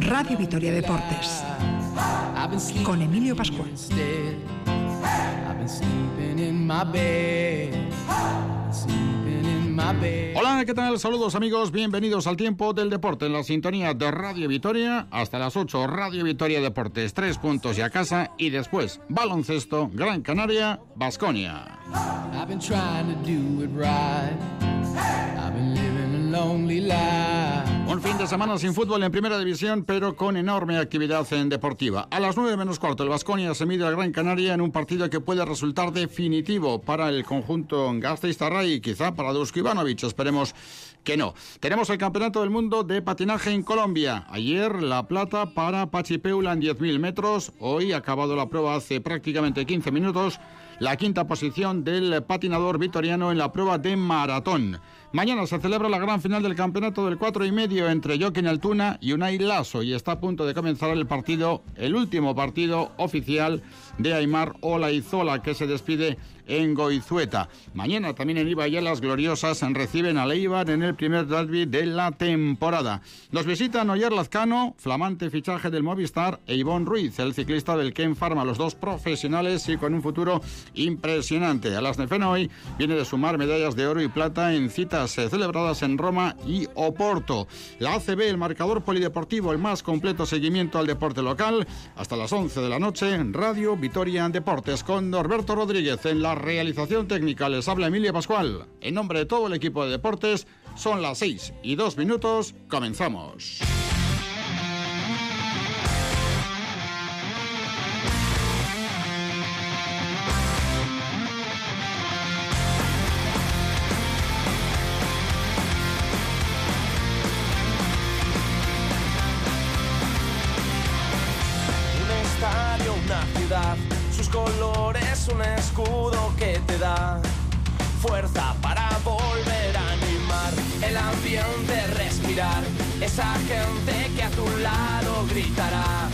Radio Vitoria Deportes con Emilio Pascual. Hola, ¿qué tal? Saludos amigos, bienvenidos al tiempo del deporte en la sintonía de Radio Vitoria. Hasta las 8, Radio Vitoria Deportes, tres puntos y a casa. Y después, baloncesto, Gran Canaria, Basconia. Un fin de semana sin fútbol en primera división, pero con enorme actividad en deportiva. A las 9 menos cuarto, el Vasconia se mide Gran Canaria en un partido que puede resultar definitivo para el conjunto Gasteiztarra y quizá para Dusko Ivanovic. Esperemos que no. Tenemos el Campeonato del Mundo de Patinaje en Colombia. Ayer la plata para Pachipeula en 10.000 metros. Hoy acabado la prueba hace prácticamente 15 minutos. La quinta posición del patinador vitoriano en la prueba de maratón. Mañana se celebra la gran final del campeonato del 4 y medio entre Joaquín Altuna y Unai Lasso y está a punto de comenzar el partido, el último partido oficial de Aymar Olaizola que se despide en Goizueta. Mañana también en Iba las gloriosas reciben a Leibar en el primer derby de la temporada. Nos visitan Oyer Lazcano, flamante fichaje del Movistar, e Ivonne Ruiz, el ciclista del Ken Pharma, los dos profesionales y con un futuro impresionante. A las hoy viene de sumar medallas de oro y plata en citas celebradas en Roma y Oporto. La ACB, el marcador polideportivo, el más completo seguimiento al deporte local, hasta las 11 de la noche, Radio Vitoria Deportes con Norberto Rodríguez en la realización técnica les habla Emilia Pascual. En nombre de todo el equipo de deportes, son las 6 y 2 minutos, comenzamos. Fuerza para volver a animar el ambiente, respirar esa gente que a tu lado gritará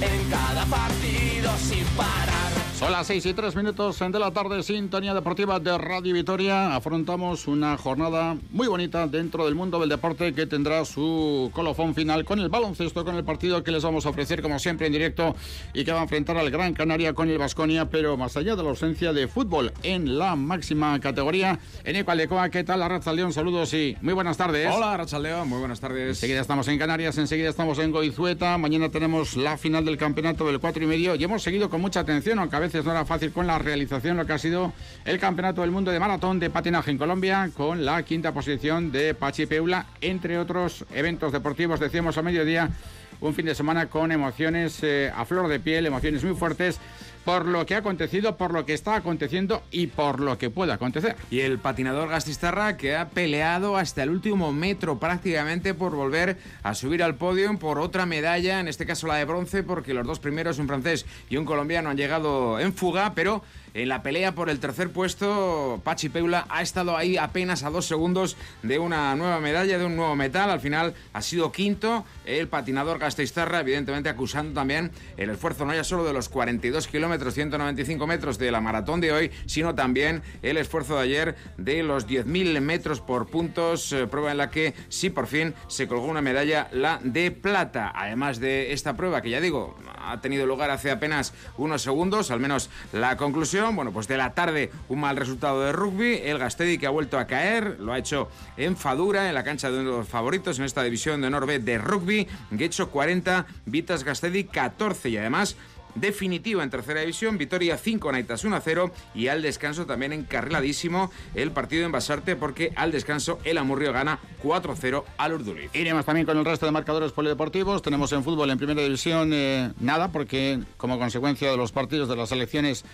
en cada partido sin parar. Son las 6 y 3 minutos de la tarde, sintonía deportiva de Radio Vitoria. Afrontamos una jornada muy bonita dentro del mundo del deporte que tendrá su colofón final con el baloncesto, con el partido que les vamos a ofrecer como siempre en directo y que va a enfrentar al Gran Canaria con el Vasconia, pero más allá de la ausencia de fútbol en la máxima categoría. En Ecualecoa, ¿qué tal? Racha León, saludos y muy buenas tardes. Hola, Racha León, muy buenas tardes. Enseguida estamos en Canarias, enseguida estamos en Goizueta, mañana tenemos la final del campeonato del 4 y medio y hemos seguido con mucha atención, aunque a veces no era fácil con la realización, lo que ha sido el Campeonato del Mundo de Maratón de Patinaje en Colombia, con la quinta posición de Pachi Peula, entre otros eventos deportivos, decíamos a mediodía, un fin de semana con emociones eh, a flor de piel, emociones muy fuertes por lo que ha acontecido, por lo que está aconteciendo y por lo que puede acontecer. Y el patinador Gastistarra que ha peleado hasta el último metro prácticamente por volver a subir al podio por otra medalla, en este caso la de bronce, porque los dos primeros, un francés y un colombiano, han llegado en fuga, pero en la pelea por el tercer puesto, Pachi Peula ha estado ahí apenas a dos segundos de una nueva medalla, de un nuevo metal. Al final ha sido quinto el patinador Gasteiztarra, evidentemente acusando también el esfuerzo no ya solo de los 42 kilómetros, 195 metros de la maratón de hoy, sino también el esfuerzo de ayer de los 10.000 metros por puntos, eh, prueba en la que sí por fin se colgó una medalla, la de plata. Además de esta prueba que ya digo, ha tenido lugar hace apenas unos segundos, al menos la conclusión bueno, pues de la tarde un mal resultado de rugby. El Gastedi que ha vuelto a caer, lo ha hecho en Fadura, en la cancha de uno de los favoritos en esta división de Norbe de rugby. Guecho 40, Vitas Gastedi 14 y además definitivo en tercera división, Vitoria 5, Naitas 1 0 y al descanso también encarriladísimo el partido en Basarte porque al descanso el Amurrio gana 4 0 al Urduliz. Iremos también con el resto de marcadores polideportivos, tenemos en fútbol en primera división eh, nada porque como consecuencia de los partidos de las elecciones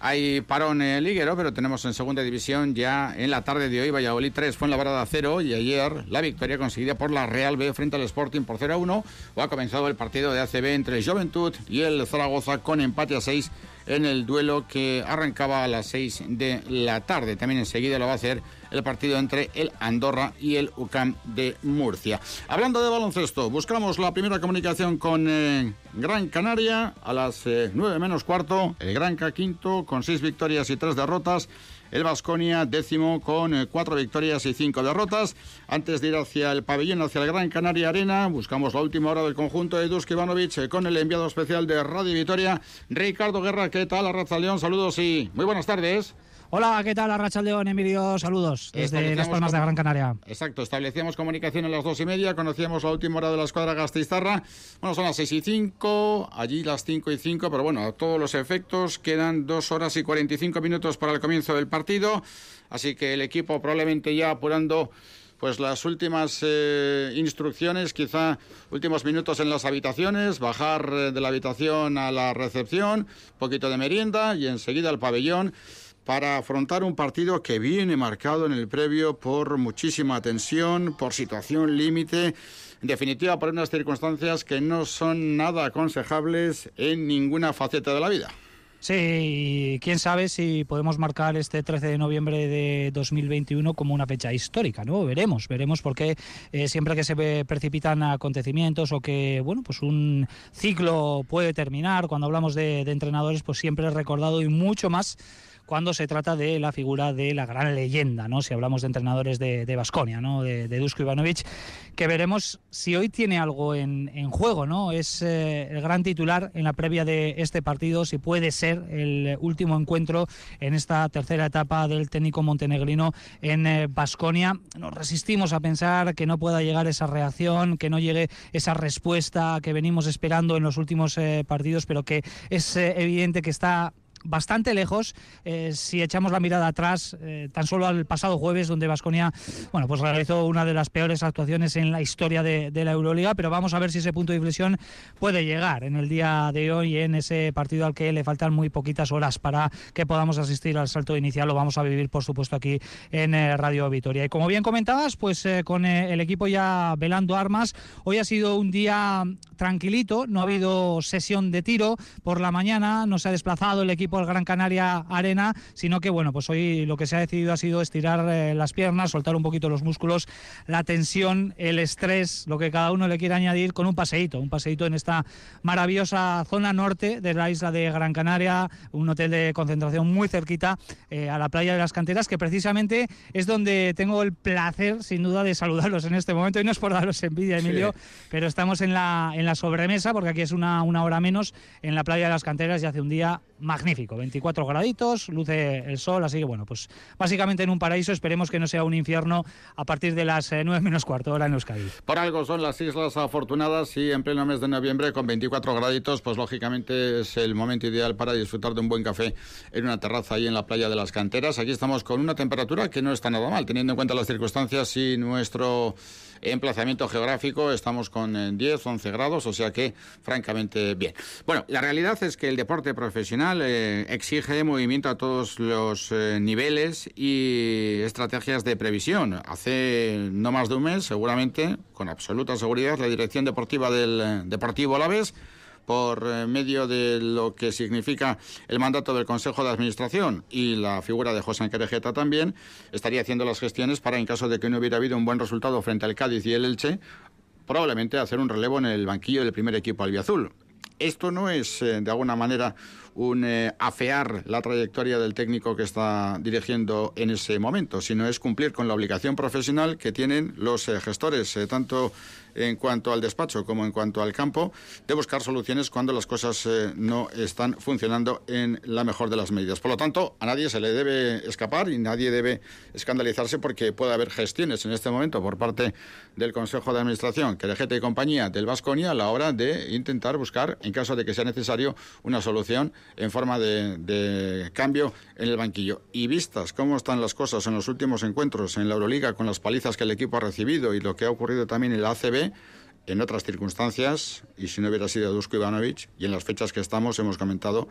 hay parón en liguero, pero tenemos en segunda división ya en la tarde de hoy Valladolid 3, fue en la varada 0 y ayer la victoria conseguida por la Real B frente al Sporting por 0 a 1. O ha comenzado el partido de ACB entre Juventud y el Zaragoza con empate a 6 en el duelo que arrancaba a las 6 de la tarde. También enseguida lo va a hacer el partido entre el Andorra y el UCAM de Murcia. Hablando de baloncesto, buscamos la primera comunicación con eh, Gran Canaria a las 9 eh, menos cuarto. El Granca quinto con 6 victorias y 3 derrotas el Vasconia décimo con eh, cuatro victorias y cinco derrotas. Antes de ir hacia el pabellón, hacia el Gran Canaria Arena, buscamos la última hora del conjunto de Dusk Ivanovic eh, con el enviado especial de Radio Vitoria, Ricardo Guerra. ¿Qué tal, Arraza León? Saludos y muy buenas tardes. Hola, ¿qué tal? Arracha León, Emilio, saludos desde Las Palmas de Gran Canaria. Exacto, establecíamos comunicación a las dos y media, conocíamos la última hora de la escuadra Gasteiztarra. Bueno, son las seis y cinco, allí las cinco y cinco, pero bueno, a todos los efectos quedan dos horas y cuarenta y cinco minutos para el comienzo del partido, así que el equipo probablemente ya apurando pues las últimas eh, instrucciones, quizá últimos minutos en las habitaciones, bajar eh, de la habitación a la recepción, poquito de merienda y enseguida al pabellón para afrontar un partido que viene marcado en el previo por muchísima tensión, por situación límite, en definitiva por unas circunstancias que no son nada aconsejables en ninguna faceta de la vida. Sí, quién sabe si podemos marcar este 13 de noviembre de 2021 como una fecha histórica, ¿no? Veremos, veremos porque eh, siempre que se precipitan acontecimientos o que, bueno, pues un ciclo puede terminar, cuando hablamos de, de entrenadores, pues siempre es recordado y mucho más cuando se trata de la figura de la gran leyenda, ¿no? Si hablamos de entrenadores de Vasconia, ¿no? De, de, Dusko Ivanovic, que veremos si hoy tiene algo en, juego, ¿no? Es eh, el gran titular en la previa de este partido, si puede ser el último encuentro en esta tercera etapa del técnico montenegrino en Vasconia. Eh, Nos resistimos a pensar que no pueda llegar esa reacción, que no llegue esa respuesta que venimos esperando en los últimos eh, partidos, pero que es evidente que está bastante lejos eh, si echamos la mirada atrás eh, tan solo al pasado jueves donde Vasconia bueno pues realizó una de las peores actuaciones en la historia de, la Euroliga pero vamos a ver si ese punto de inflexión puede llegar en el día de hoy en ese partido al que le faltan muy poquitas horas para que podamos asistir al salto inicial. Lo vamos a vivir por supuesto aquí en eh, Radio Vitoria. Y como bien comentabas pues con el equipo ya velando armas hoy ha sido un día tranquilito no ha habido sesión de tiro por la mañana no se ha desplazado el equipo por Gran Canaria Arena, sino que bueno, pues hoy lo que se ha decidido ha sido estirar eh, las piernas, soltar un poquito los músculos, la tensión, el estrés, lo que cada uno le quiera añadir con un paseíto, un paseíto en esta maravillosa zona norte de la isla de Gran Canaria, un hotel de concentración muy cerquita eh, a la playa de las canteras, que precisamente es donde tengo el placer, sin duda, de saludarlos en este momento. Y no es por daros envidia, Emilio, pero estamos en la, en la sobremesa, porque aquí es una, una hora menos, en la playa de las canteras y hace un día magnífico, 24 graditos, luce el sol, así que bueno, pues básicamente en un paraíso, esperemos que no sea un infierno a partir de las 9 eh, menos cuarto hora en Euskadi. Por algo son las islas afortunadas y en pleno mes de noviembre con 24 graditos, pues lógicamente es el momento ideal para disfrutar de un buen café en una terraza ahí en la playa de las canteras. Aquí estamos con una temperatura que no está nada mal, teniendo en cuenta las circunstancias y nuestro emplazamiento geográfico estamos con 10, eh, 11 grados, o sea que francamente bien. Bueno, la realidad es que el deporte profesional eh, exige movimiento a todos los eh, niveles y estrategias de previsión. Hace no más de un mes, seguramente, con absoluta seguridad, la dirección deportiva del Deportivo Alavés por eh, medio de lo que significa el mandato del Consejo de Administración y la figura de José Anquerejeta también, estaría haciendo las gestiones para, en caso de que no hubiera habido un buen resultado frente al Cádiz y el Elche, probablemente hacer un relevo en el banquillo del primer equipo albiazul. Esto no es, eh, de alguna manera, un eh, afear la trayectoria del técnico que está dirigiendo en ese momento, sino es cumplir con la obligación profesional que tienen los gestores, tanto en cuanto al despacho como en cuanto al campo, de buscar soluciones cuando las cosas eh, no están funcionando en la mejor de las medidas. Por lo tanto, a nadie se le debe escapar y nadie debe escandalizarse porque puede haber gestiones en este momento por parte del Consejo de Administración, que gente y compañía del Vasconia a la hora de intentar buscar, en caso de que sea necesario, una solución en forma de, de cambio en el banquillo. Y vistas cómo están las cosas en los últimos encuentros en la Euroliga con las palizas que el equipo ha recibido y lo que ha ocurrido también en la ACB, en otras circunstancias, y si no hubiera sido Dusko Ivanovic, y en las fechas que estamos hemos comentado,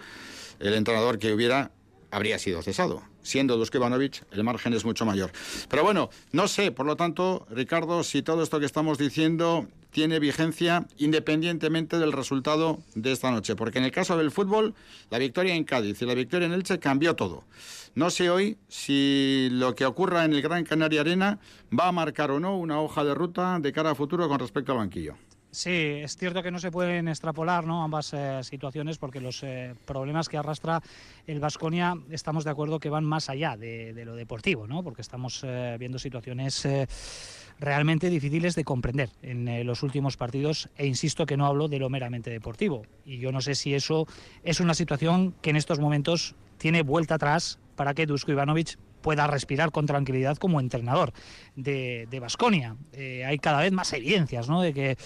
el entrenador que hubiera habría sido cesado. Siendo Dusko Ivanovic, el margen es mucho mayor. Pero bueno, no sé, por lo tanto, Ricardo, si todo esto que estamos diciendo tiene vigencia independientemente del resultado de esta noche. Porque en el caso del fútbol, la victoria en Cádiz y la victoria en Elche cambió todo. No sé hoy si lo que ocurra en el Gran Canaria Arena va a marcar o no una hoja de ruta de cara a futuro con respecto al banquillo. Sí, es cierto que no se pueden extrapolar ¿no? ambas eh, situaciones porque los eh, problemas que arrastra el Vasconia estamos de acuerdo que van más allá de, lo deportivo, ¿no? porque estamos eh, viendo situaciones realmente difíciles de comprender en los últimos partidos e insisto que no hablo de lo meramente deportivo y yo no sé si eso es una situación que en estos momentos tiene vuelta atrás para que Dusko Ivanovic pueda respirar con tranquilidad como entrenador de Vasconia. hay cada vez más evidencias ¿no? de que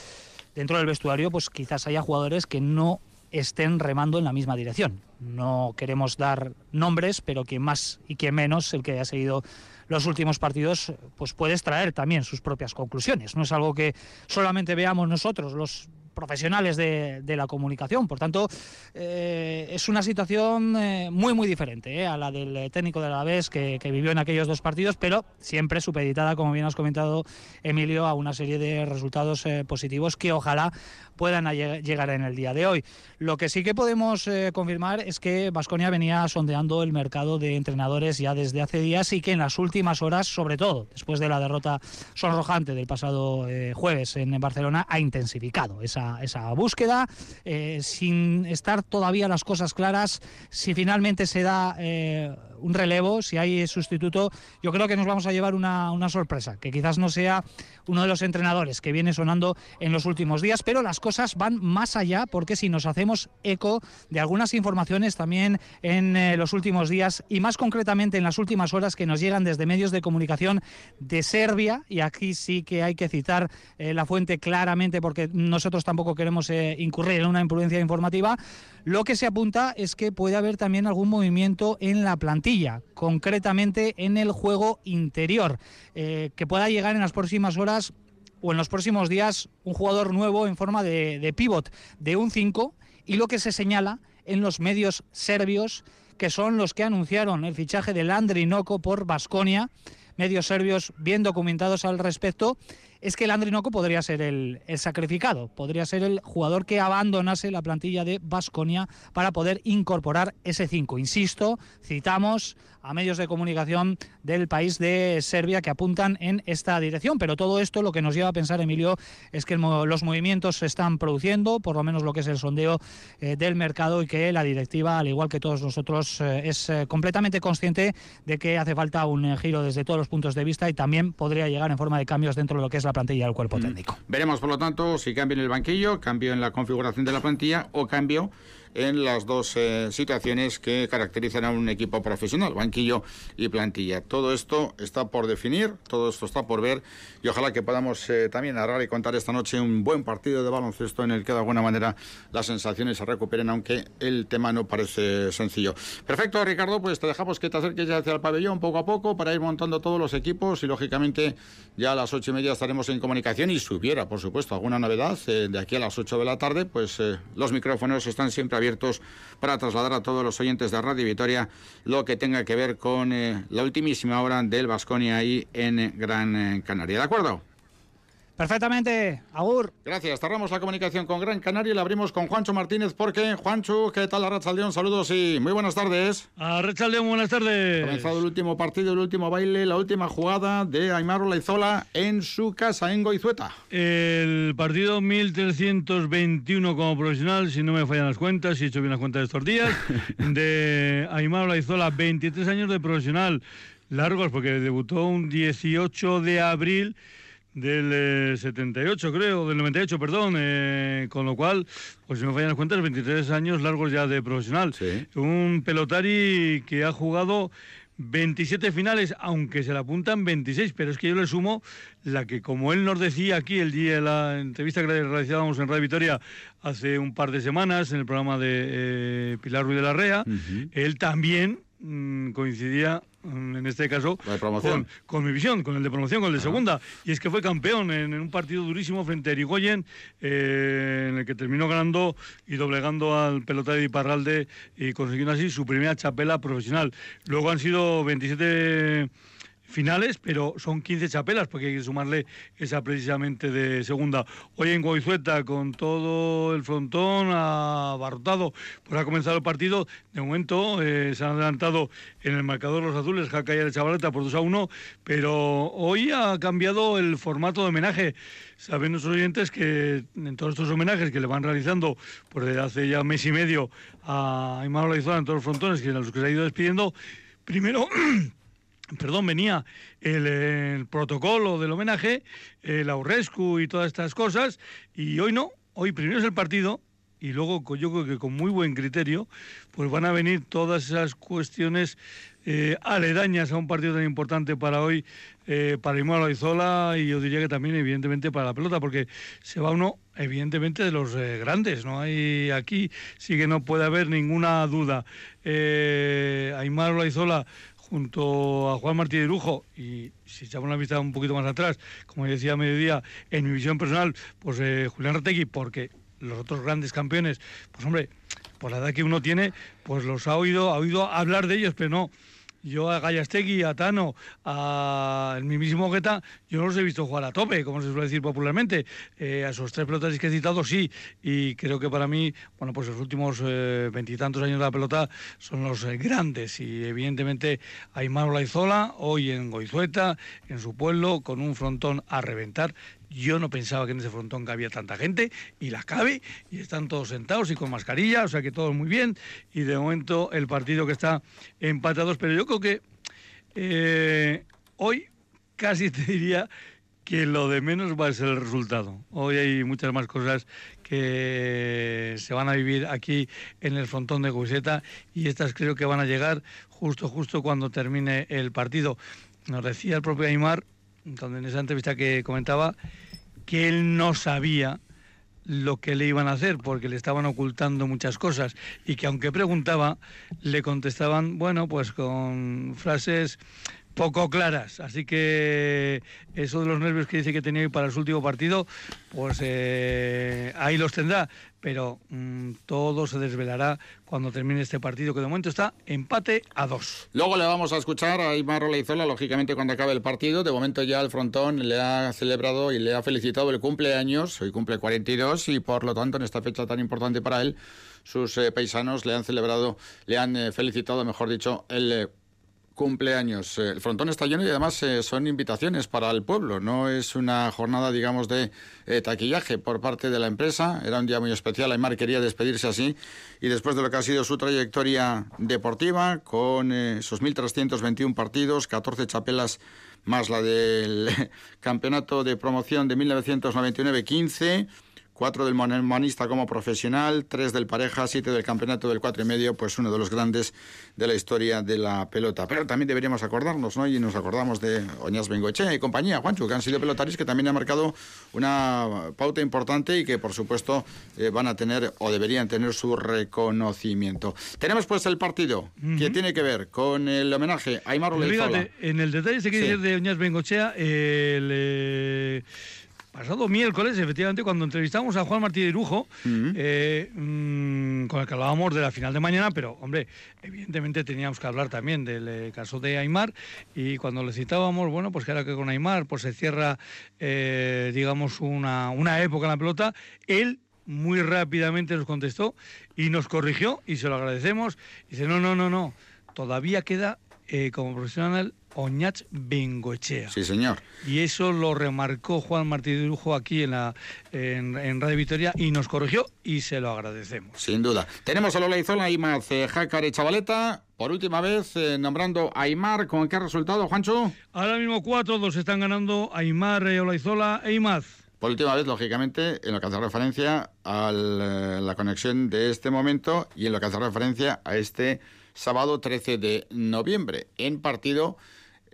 dentro del vestuario pues quizás haya jugadores que no estén remando en la misma dirección. No queremos dar nombres, pero quien más y quien menos, el que haya seguido los últimos partidos, pues puede extraer también sus propias conclusiones. No es algo que solamente veamos nosotros, los profesionales de, la comunicación. Por tanto, eh, es una situación eh, muy, muy diferente eh, a la del técnico de la vez que, que, vivió en aquellos dos partidos, pero siempre supeditada, como bien has comentado, Emilio, a una serie de resultados positivos que ojalá puedan llegar en el día de hoy. Lo que sí que podemos confirmar es que Vasconia venía sondeando el mercado de entrenadores ya desde hace días y que en las últimas horas, sobre todo después de la derrota sonrojante del pasado jueves en Barcelona, ha intensificado esa esa, búsqueda, eh, sin estar todavía las cosas claras, si finalmente se da eh, un relevo, si hay sustituto, yo creo que nos vamos a llevar una, una, sorpresa, que quizás no sea uno de los entrenadores que viene sonando en los últimos días, pero las cosas van más allá, porque si nos hacemos eco de algunas informaciones también en eh, los últimos días y más concretamente en las últimas horas que nos llegan desde medios de comunicación de Serbia, y aquí sí que hay que citar la fuente claramente porque nosotros tampoco queremos eh, incurrir en una imprudencia informativa, lo que se apunta es que puede haber también algún movimiento en la plantilla, concretamente en el juego interior, eh, que pueda llegar en las próximas horas o en los próximos días un jugador nuevo en forma de, de pivot de un 5 y lo que se señala en los medios serbios que son los que anunciaron el fichaje de Landry Noco por Basconia, medios serbios bien documentados al respecto es que el Andrinoco podría ser el, sacrificado, podría ser el jugador que abandonase la plantilla de Basconia para poder incorporar ese 5. Insisto, citamos a medios de comunicación del país de Serbia que apuntan en esta dirección. Pero todo esto lo que nos lleva a pensar, Emilio, es que los movimientos se están produciendo, por lo menos lo que es el sondeo eh, del mercado y que la directiva, al igual que todos nosotros, eh, es eh, completamente consciente de que hace falta un giro desde todos los puntos de vista y también podría llegar en forma de cambios dentro de lo que es la plantilla del cuerpo mm. técnico. Veremos, por lo tanto, si cambia en el banquillo, cambio en la configuración de la plantilla o cambio en las dos eh, situaciones que caracterizan a un equipo profesional, banquillo y plantilla. Todo esto está por definir, todo esto está por ver y ojalá que podamos eh, también narrar y contar esta noche un buen partido de baloncesto en el que de alguna manera las sensaciones se recuperen, aunque el tema no parece sencillo. Perfecto, Ricardo, pues te dejamos que te acerques ya hacia el pabellón poco a poco para ir montando todos los equipos y lógicamente ya a las ocho y media estaremos en comunicación y si hubiera, por supuesto, alguna novedad eh, de aquí a las ocho de la tarde, pues los micrófonos están siempre abiertos para trasladar a todos los oyentes de Radio Vitoria lo que tenga que ver con eh, la ultimísima hora del Vasconia ahí en Gran eh, Canaria. ¿De acuerdo? Perfectamente, Agur. Gracias. Cerramos la comunicación con Gran Canaria y la abrimos con Juancho Martínez porque, Juancho, ¿qué tal Arrachaldeón? Saludos y muy buenas tardes. Arrachaldeón, buenas tardes. Comenzado el último partido, el último baile, la última jugada de Aymar Olaizola en su casa, en Goizueta. El partido 1321 como profesional, si no me fallan las cuentas, si he hecho bien las cuentas de estos días, de Aymar Olaizola, 23 años de profesional. Largos, porque debutó un 18 de abril del 78, eh, creo, del 98, perdón, eh, con lo cual, pues si me fallan las cuentas, 23 años largos ya de profesional. Un pelotari que ha jugado 27 finales, aunque se le apuntan 26, pero es que yo le sumo la que, como él nos decía aquí el día de la entrevista que realizábamos en Radio Victoria hace un par de semanas en el programa de eh, Pilar Ruiz de la Rea, él también mm, coincidía en este caso, con, mi visión, con el de promoción, con el de segunda. Y es que fue campeón en, un partido durísimo frente a Erigoyen, eh, en el que terminó ganando y doblegando al pelotero de Iparralde y consiguiendo así su primera chapela profesional. Luego han sido 27 finales, pero son 15 chapelas porque hay que sumarle esa precisamente de segunda. Hoy en Goizueta, con todo el frontón abarrotado, pues ha comenzado el partido. De momento eh, se han adelantado en el marcador los azules, Jaca y el Chavaleta por 2 a 1, pero hoy ha cambiado el formato de homenaje. Saben nuestros oyentes que en todos estos homenajes que le van realizando por desde hace ya mes y medio a Aymar Olaizola en todos los frontones, que a los que se ha ido despidiendo, primero perdón, venía el, protocolo del homenaje, el Aurrescu y todas estas cosas, y hoy no, hoy primero es el partido, y luego yo creo que con muy buen criterio, pues van a venir todas esas cuestiones eh, aledañas a un partido tan importante para hoy, eh, para Imar Izola y yo diría que también evidentemente para la pelota, porque se va uno evidentemente de los eh, grandes, no hay aquí sí que no puede haber ninguna duda. Eh, Aymar junto a Juan Martí de Lujo, y si echamos una vista un poquito más atrás, como decía a mediodía, en mi visión personal, pues eh, Julián Retegui, porque los otros grandes campeones, pues hombre, por la edad que uno tiene, pues los ha oído, ha oído hablar de ellos, pero no, yo a Gallastegui, a Tano, a el mismísimo Guetta, yo no los he visto jugar a tope, como se suele decir popularmente. Eh, a esos tres pelotas que he citado, sí. Y creo que para mí, bueno, pues los últimos eh, veintitantos años de la pelota son los eh, grandes. Y evidentemente Aymar Laizola, hoy en Goizueta, en su pueblo, con un frontón a reventar. Yo no pensaba que en ese frontón cabía tanta gente y la cabe y están todos sentados y con mascarilla, o sea que todo muy bien. Y de momento el partido que está empatados, pero yo creo que eh, hoy casi te diría que lo de menos va a ser el resultado. Hoy hay muchas más cosas que se van a vivir aquí en el frontón de Guiseta y estas creo que van a llegar justo, justo cuando termine el partido. Nos decía el propio Aymar, donde en esa entrevista que comentaba, que él no sabía lo que le iban a hacer porque le estaban ocultando muchas cosas y que aunque preguntaba le contestaban bueno pues con frases poco claras. Así que eso de los nervios que dice que tenía para su último partido, pues eh, ahí los tendrá. Pero mm, todo se desvelará cuando termine este partido, que de momento está empate a dos. Luego le vamos a escuchar a Aymar Leizola, lógicamente, cuando acabe el partido. De momento ya el frontón le ha celebrado y le ha felicitado el cumpleaños. Hoy cumple 42 y por lo tanto en esta fecha tan importante para él, sus eh, paisanos le han celebrado, le han eh, felicitado, mejor dicho, el cumpleaños. Eh, el frontón está lleno y además eh, son invitaciones para el pueblo. No es una jornada, digamos, de eh, taquillaje por parte de la empresa. Era un día muy especial. Aymar quería despedirse así. Y después de lo que ha sido su trayectoria deportiva, con esos 1.321 partidos, 14 chapelas más la del campeonato de promoción de 1999-15 cuatro del monista como profesional, tres del pareja, siete del campeonato del cuatro y medio, pues uno de los grandes de la historia de la pelota. Pero también deberíamos acordarnos, ¿no? Y nos acordamos de Oñas Bengoche y compañía, Juancho, que han sido pelotaris que también han marcado una pauta importante y que, por supuesto, eh, van a tener o deberían tener su reconocimiento. Tenemos pues el partido que tiene que ver con el homenaje a Aymar Fíjate, en el detalle se quiere decir de Oñas Bengochea, el... Eh, pasado miércoles, efectivamente, cuando entrevistamos a Juan Martí de Irujo, eh, mm, con el que hablábamos de la final de mañana, pero, hombre, evidentemente teníamos que hablar también del eh, caso de Aymar, y cuando le citábamos, bueno, pues que ahora que con Aymar pues se cierra, eh, digamos, una, una época en la pelota, él muy rápidamente nos contestó y nos corrigió, y se lo agradecemos, y dice, no, no, no, no, todavía queda como profesional Oñach Bengoechea. Sí, señor. Y eso lo remarcó Juan Martí de Lujo aquí en, la, en, Radio Victoria y nos corrigió y se lo agradecemos. Sin duda. Tenemos a Lola Izola, Aymar Jácar y Chavaleta. Por última vez, eh, nombrando a Aymar, ¿con qué resultado, Juancho? Ahora mismo cuatro, dos están ganando Aymar, eh, Olaizola e Imaz. Por última vez, lógicamente, en lo que hace referencia a la conexión de este momento y en lo que hace referencia a este sábado 13 de noviembre, en partido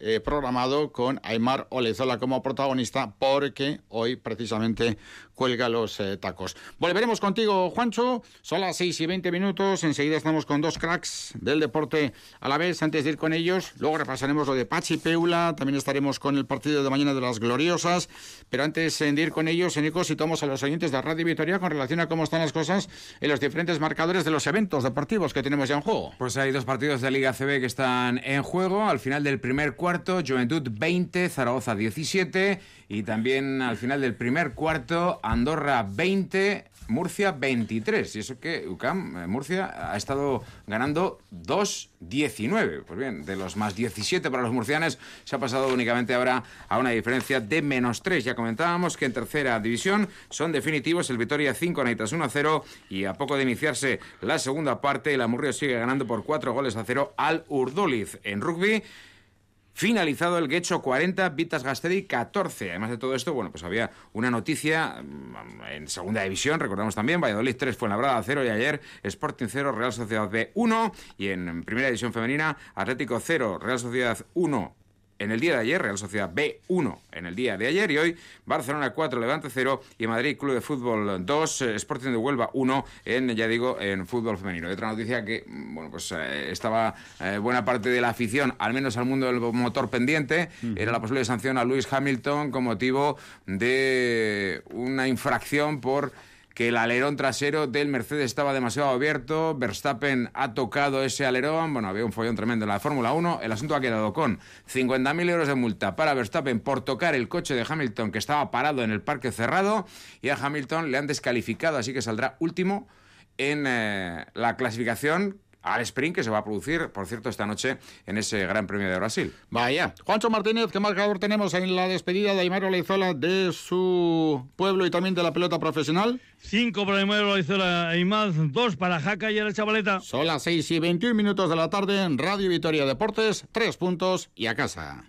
eh, programado con Aymar Olezola como protagonista porque hoy precisamente cuelga los eh, tacos. Volveremos contigo, Juancho. Son las 6 y 20 minutos. Enseguida estamos con dos cracks del deporte a la vez. Antes de ir con ellos, luego repasaremos lo de Pachi Peula. También estaremos con el partido de mañana de las Gloriosas. Pero antes de ir con ellos, Enrico, tomamos a los oyentes de Radio Victoria con relación a cómo están las cosas en los diferentes marcadores de los eventos deportivos que tenemos ya en juego. Pues hay dos partidos de Liga CB que están en juego. Al final del primer cuarto, Juventud 20, Zaragoza 17 y también al final del primer cuarto, Andorra 20, Murcia 23. Y eso que UCAM, eh, Murcia, ha estado ganando 2-19. Pues bien, de los más 17 para los murcianes, se ha pasado únicamente ahora a una diferencia de menos 3. Ya comentábamos que en tercera división son definitivos el Vitoria 5, Naitas 1-0 y a poco de iniciarse la segunda parte, el Amurrio sigue ganando por 4 goles a 0 al Urduliz. En rugby, Finalizado el Guecho 40, Vitas Gastedi 14. Además de todo esto, bueno, pues había una noticia mm, en segunda división, recordamos también, Valladolid 3 fue en Labrada 0 y ayer Sporting 0, Real Sociedad B 1 y en primera división femenina Atlético 0, Real Sociedad 1, en el día de ayer, Real Sociedad B1 en el día de ayer y hoy Barcelona 4, Levante 0 y Madrid Club de Fútbol 2, eh, Sporting de Huelva 1 en, ya digo, en fútbol femenino. Y otra noticia que, mm, bueno, pues eh, estaba eh, buena parte de la afición, al menos al mundo del motor pendiente, era la posible sanción a Lewis Hamilton con motivo de una infracción por que el alerón trasero del Mercedes estaba demasiado abierto, Verstappen ha tocado ese alerón, bueno, había un follón tremendo en la Fórmula 1, el asunto ha quedado con 50.000 euros de multa para Verstappen por tocar el coche de Hamilton que estaba parado en el parque cerrado y a Hamilton le han descalificado, así que saldrá último en eh, la clasificación al sprint que se va a producir, por cierto, esta noche en ese Gran Premio de Brasil. Vaya. Juancho Martínez, ¿qué marcador tenemos en la despedida de Aymaro Leizola de su pueblo y también de la pelota profesional? Cinco para Aymaro Leizola y más, dos para Jaca y la chavaleta. Son las seis y 21 minutos de la tarde en Radio Vitoria Deportes, tres puntos y a casa.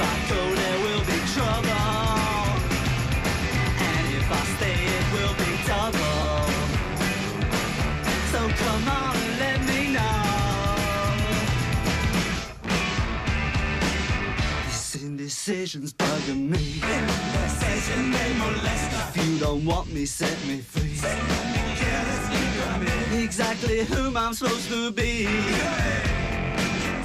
If I go, there will be trouble. And if I stay, it will be double. So come on and let me know. This indecision's bugging me. Indecision, they molest If you don't want me, set me free. Exactly whom I'm supposed to be.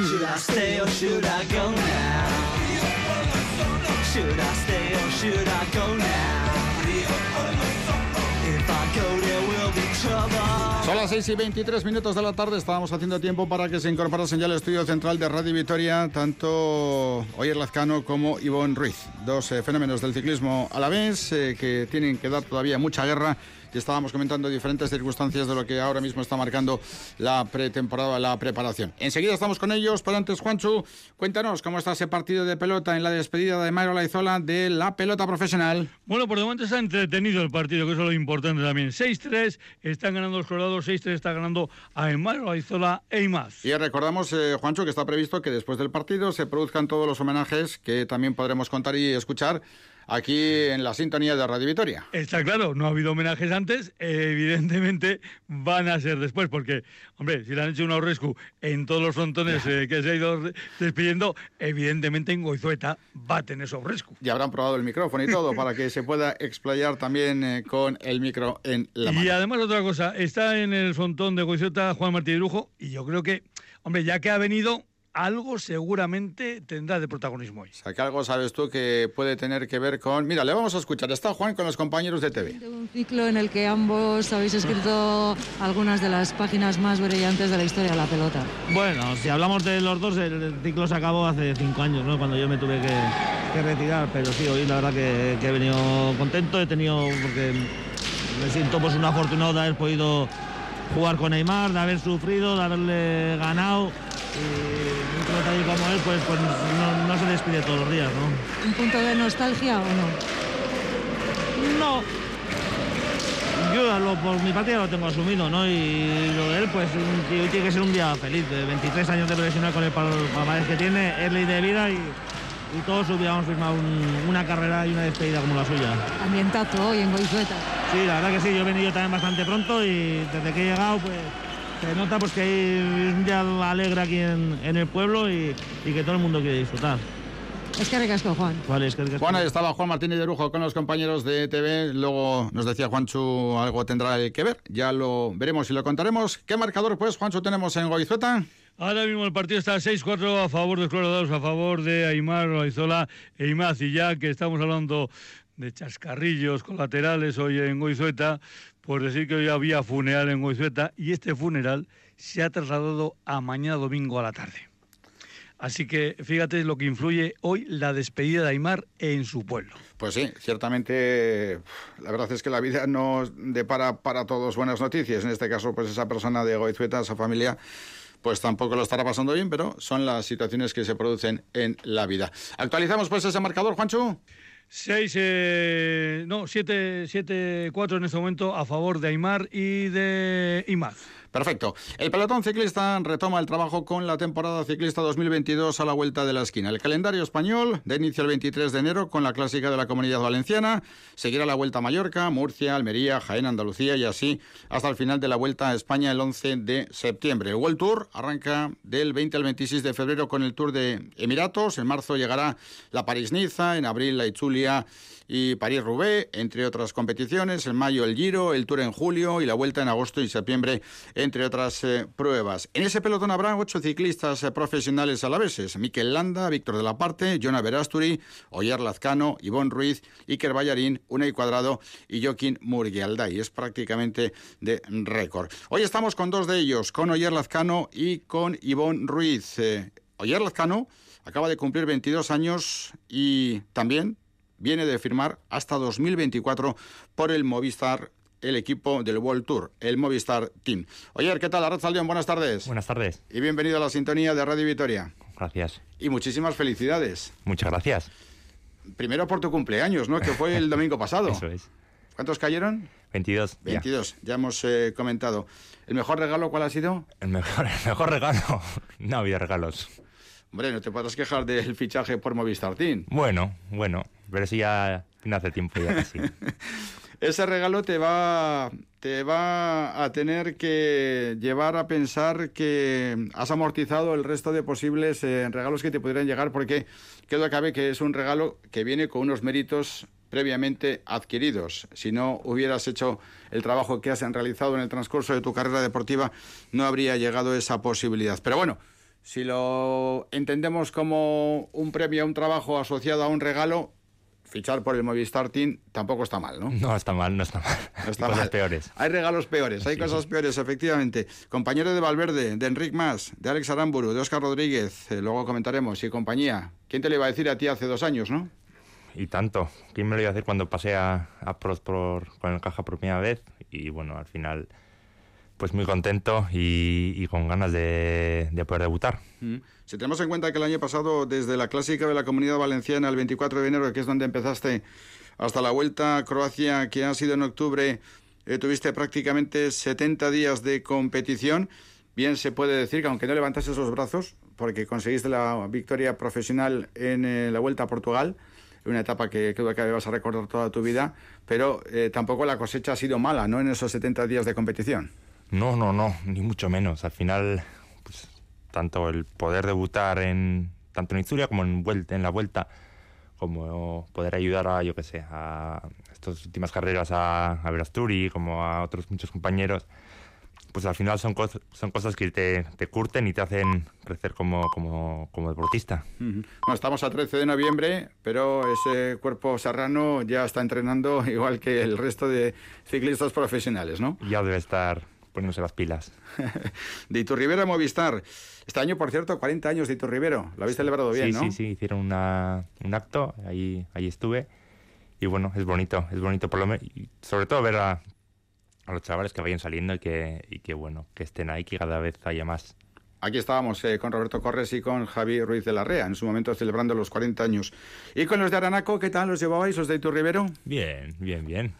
Should I stay or should I go now? Should I stay or should I go now? If I. Son las 6 y 23 minutos de la tarde. Estábamos haciendo tiempo para que se incorporasen ya al estudio central de Radio Vitoria tanto Oyer Lazcano como Ivonne Ruiz. Dos eh, fenómenos del ciclismo a la vez eh, que tienen que dar todavía mucha guerra y estábamos comentando diferentes circunstancias de lo que ahora mismo está marcando la pretemporada, la preparación. Enseguida estamos con ellos, pero antes, Juanchu, cuéntanos cómo está ese partido de pelota en la despedida de Mario Laizola de la pelota profesional. Bueno, por el momento está entretenido el partido, que eso es lo importante también. 6-3, están ganando los colorados, 6-3 está ganando a Mario Laizola e más. Y recordamos, eh, Juancho, que está previsto que después del partido se produzcan todos los homenajes que también podremos contar y escuchar aquí en la sintonía de Radio Vitoria. Está claro, no ha habido homenajes antes, evidentemente van a ser después, porque, hombre, si le han hecho un ahorrescu en todos los frontones eh, que se ha ido despidiendo, evidentemente en Goizueta va a tener su ahorrescu. Y habrán probado el micrófono y todo para que se pueda explayar también eh, con el micro en la mano. Y además otra cosa, está en el frontón de Goizueta Juan Martí de Lujo y yo creo que, hombre, ya que ha venido, algo seguramente tendrá de protagonismo hoy. O sea, que algo sabes tú que puede tener que ver con... Mira, le vamos a escuchar. Está Juan con los compañeros de TV. Un ciclo en el que ambos habéis escrito algunas de las páginas más brillantes de la historia de la pelota. Bueno, si hablamos de los dos, el ciclo se acabó hace cinco años, ¿no? Cuando yo me tuve que, retirar. Pero sí, hoy la verdad que, he venido contento. He tenido... porque me siento pues un afortunado de haber podido jugar con Neymar, de haber sufrido, de haberle ganado y un pelotari como él pues, pues no, se despide todos los días, ¿no? ¿Un punto de nostalgia o no? No. Yo por mi parte ya lo tengo asumido, ¿no? Y lo de él, pues hoy tiene que ser un día feliz. De 23 años de profesional con el palmarés que tiene, es ley de vida y, y todos hubiéramos firmado una carrera y una despedida como la suya. Ambientazo hoy en Goizueta. Sí, la verdad que sí, yo he venido también bastante pronto y desde que he llegado, pues se nota pues que hay un día alegre aquí en, el pueblo y, que todo el mundo quiere disfrutar. Es que recasco, Juan. Vale, es que Juan, ahí estaba Juan Martínez de Lujo con los compañeros de TV. Luego nos decía Juanchu, algo tendrá que ver. Ya lo veremos y lo contaremos. ¿Qué marcador, pues, Juancho, tenemos en Goizueta? Ahora mismo el partido está 6-4 a favor de Colorados, a favor de Aymar, Aizola e Imaz. Y ya que estamos hablando de chascarrillos colaterales hoy en Goizueta, por decir que hoy había funeral en Goizueta y este funeral se ha trasladado a mañana domingo a la tarde. Así que fíjate lo que influye hoy la despedida de Aymar en su pueblo. Pues sí, ciertamente la verdad es que la vida no depara para todos buenas noticias. En este caso, pues esa persona de Goizueta, esa familia, pues tampoco lo estará pasando bien, pero son las situaciones que se producen en la vida. Actualizamos pues ese marcador, Juancho. 6, eh, no, 7, 7, 4 en este momento a favor de Aymar y de Imaz. Perfecto. El pelotón ciclista retoma el trabajo con la temporada ciclista 2022 a la vuelta de la esquina. El calendario español de inicio el 23 de enero con la clásica de la Comunidad Valenciana. Seguirá la vuelta a Mallorca, Murcia, Almería, Jaén, Andalucía y así hasta el final de la vuelta a España el 11 de septiembre. El World Tour arranca del 20 al 26 de febrero con el Tour de Emiratos. En marzo llegará la París-Niza, en abril la Itzulia y París-Roubaix, entre otras competiciones. En mayo el Giro, el Tour en julio y la Vuelta en agosto y septiembre, entre otras eh, pruebas. En ese pelotón habrá ocho ciclistas eh, profesionales alaveses. Miquel Landa, Víctor de la Parte, Jonah Verasturi, Oyer Lazcano, Ivonne Ruiz, Iker Ballarín, Unai Cuadrado y Joaquín Murgialday. Es prácticamente de récord. Hoy estamos con dos de ellos, con Oyer Lazcano y con Ivonne Ruiz. Eh, Oyer Lazcano acaba de cumplir 22 años y también viene de firmar hasta 2024 por el Movistar el equipo del World Tour, el Movistar Team. Oye, ¿qué tal? Arraza buenas tardes. Buenas tardes. Y bienvenido a la sintonía de Radio Vitoria. Gracias. Y muchísimas felicidades. Muchas gracias. Primero por tu cumpleaños, ¿no? Que fue el domingo pasado. Eso es. ¿Cuántos cayeron? 22. 22, ya, hemos eh, comentado. ¿El mejor regalo cuál ha sido? El mejor, el mejor regalo. No había regalos. Hombre, no te podrás quejar del fichaje por Movistar Team. Bueno, bueno, pero sí ya no hace tiempo ya casi. Ese regalo te va, te va a tener que llevar a pensar que has amortizado el resto de posibles eh, regalos que te pudieran llegar, porque queda cabe que es un regalo que viene con unos méritos previamente adquiridos. Si no hubieras hecho el trabajo que has realizado en el transcurso de tu carrera deportiva, no habría llegado esa posibilidad. Pero bueno, si lo entendemos como un premio a un trabajo asociado a un regalo, fichar por el Movistar Team tampoco está mal, ¿no? No está mal, no está mal. hay cosas peores. Hay regalos peores, hay cosas peores, efectivamente. Compañero de Valverde, de Enric Mas, de Alex Aramburu, de Oscar Rodríguez, eh, luego comentaremos, y compañía. ¿Quién te le iba a decir a ti hace dos años, no? Y tanto. ¿Quién me lo iba a decir cuando pasé a, a por, con el caja por primera vez? Y bueno, al final pues muy contento y, con ganas de, poder debutar. Mm. Si tenemos en cuenta que el año pasado, desde la clásica de la Comunidad Valenciana, el 24 de enero, que es donde empezaste, hasta la vuelta a Croacia, que ha sido en octubre, eh, tuviste prácticamente 70 días de competición. Bien se puede decir que aunque no levantaste esos brazos, porque conseguiste la victoria profesional en eh, la Vuelta a Portugal, una etapa que creo que vas a recordar toda tu vida, pero eh, tampoco la cosecha ha sido mala, ¿no? En esos 70 días de competición. No, no, no, ni mucho menos. Al final, pues, tanto el poder debutar en tanto en Izuria como en, vuelta, en la vuelta, como poder ayudar a, yo qué sé, a estas últimas carreras a, a Verasturi, como a otros muchos compañeros, pues al final son, cosas son cosas que te, te, curten y te hacen crecer como, como, como deportista. Bueno, estamos a 13 de noviembre, pero ese cuerpo serrano ya está entrenando igual que el resto de ciclistas profesionales, ¿no? Ya debe estar poniéndose las pilas. de Iturribero a Movistar. Este año, por cierto, 40 años de Iturribero. Lo habéis celebrado bien, sí, ¿no? Sí, sí, hicieron una, un acto, ahí, ahí estuve. Y bueno, es bonito, es bonito por lo menos. Sobre todo ver a, a los chavales que vayan saliendo y que, y que, bueno, que estén ahí, que cada vez haya más. Aquí estábamos eh, con Roberto Corres y con Javi Ruiz de la Rea, en su momento celebrando los 40 años. ¿Y con los de Aranaco, qué tal los llevabais, los de Iturribero? Bien, bien, bien.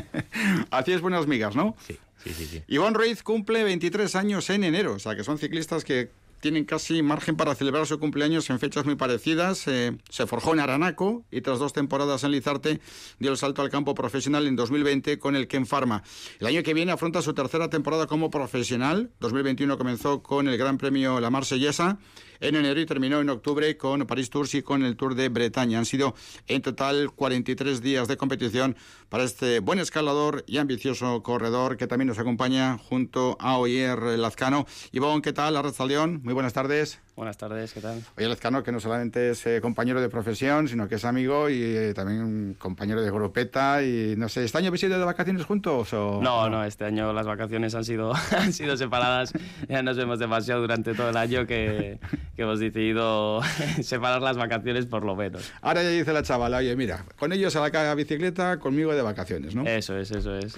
Hacíais buenas migas, ¿no? Sí, sí, sí, sí. Iván Ruiz cumple 23 años en enero, o sea que son ciclistas que tienen casi margen para celebrar su cumpleaños en fechas muy parecidas. Eh, se forjó en Aranaco y tras dos temporadas en Lizarte dio el salto al campo profesional en 2020 con el Ken Pharma. El año que viene afronta su tercera temporada como profesional. 2021 comenzó con el Gran Premio La Marsellesa en enero y terminó en octubre con París Tours y con el Tour de Bretaña. Han sido en total 43 días de competición para este buen escalador y ambicioso corredor que también nos acompaña junto a Oyer Lazcano. Ivonne, ¿qué tal? Arraza León, muy buenas tardes. Buenas tardes, ¿qué tal? Oye, Lezcano, que no solamente es eh, compañero de profesión, sino que es amigo y eh, también un compañero de grupeta. Y no sé, ¿este año habéis ido de vacaciones juntos? O... No, no, este año las vacaciones han sido, han sido separadas. Ya nos vemos demasiado durante todo el año que, que hemos decidido separar las vacaciones por lo menos. Ahora ya dice la chavala, oye, mira, con ellos a la bicicleta, conmigo de vacaciones, ¿no? Eso es, eso es.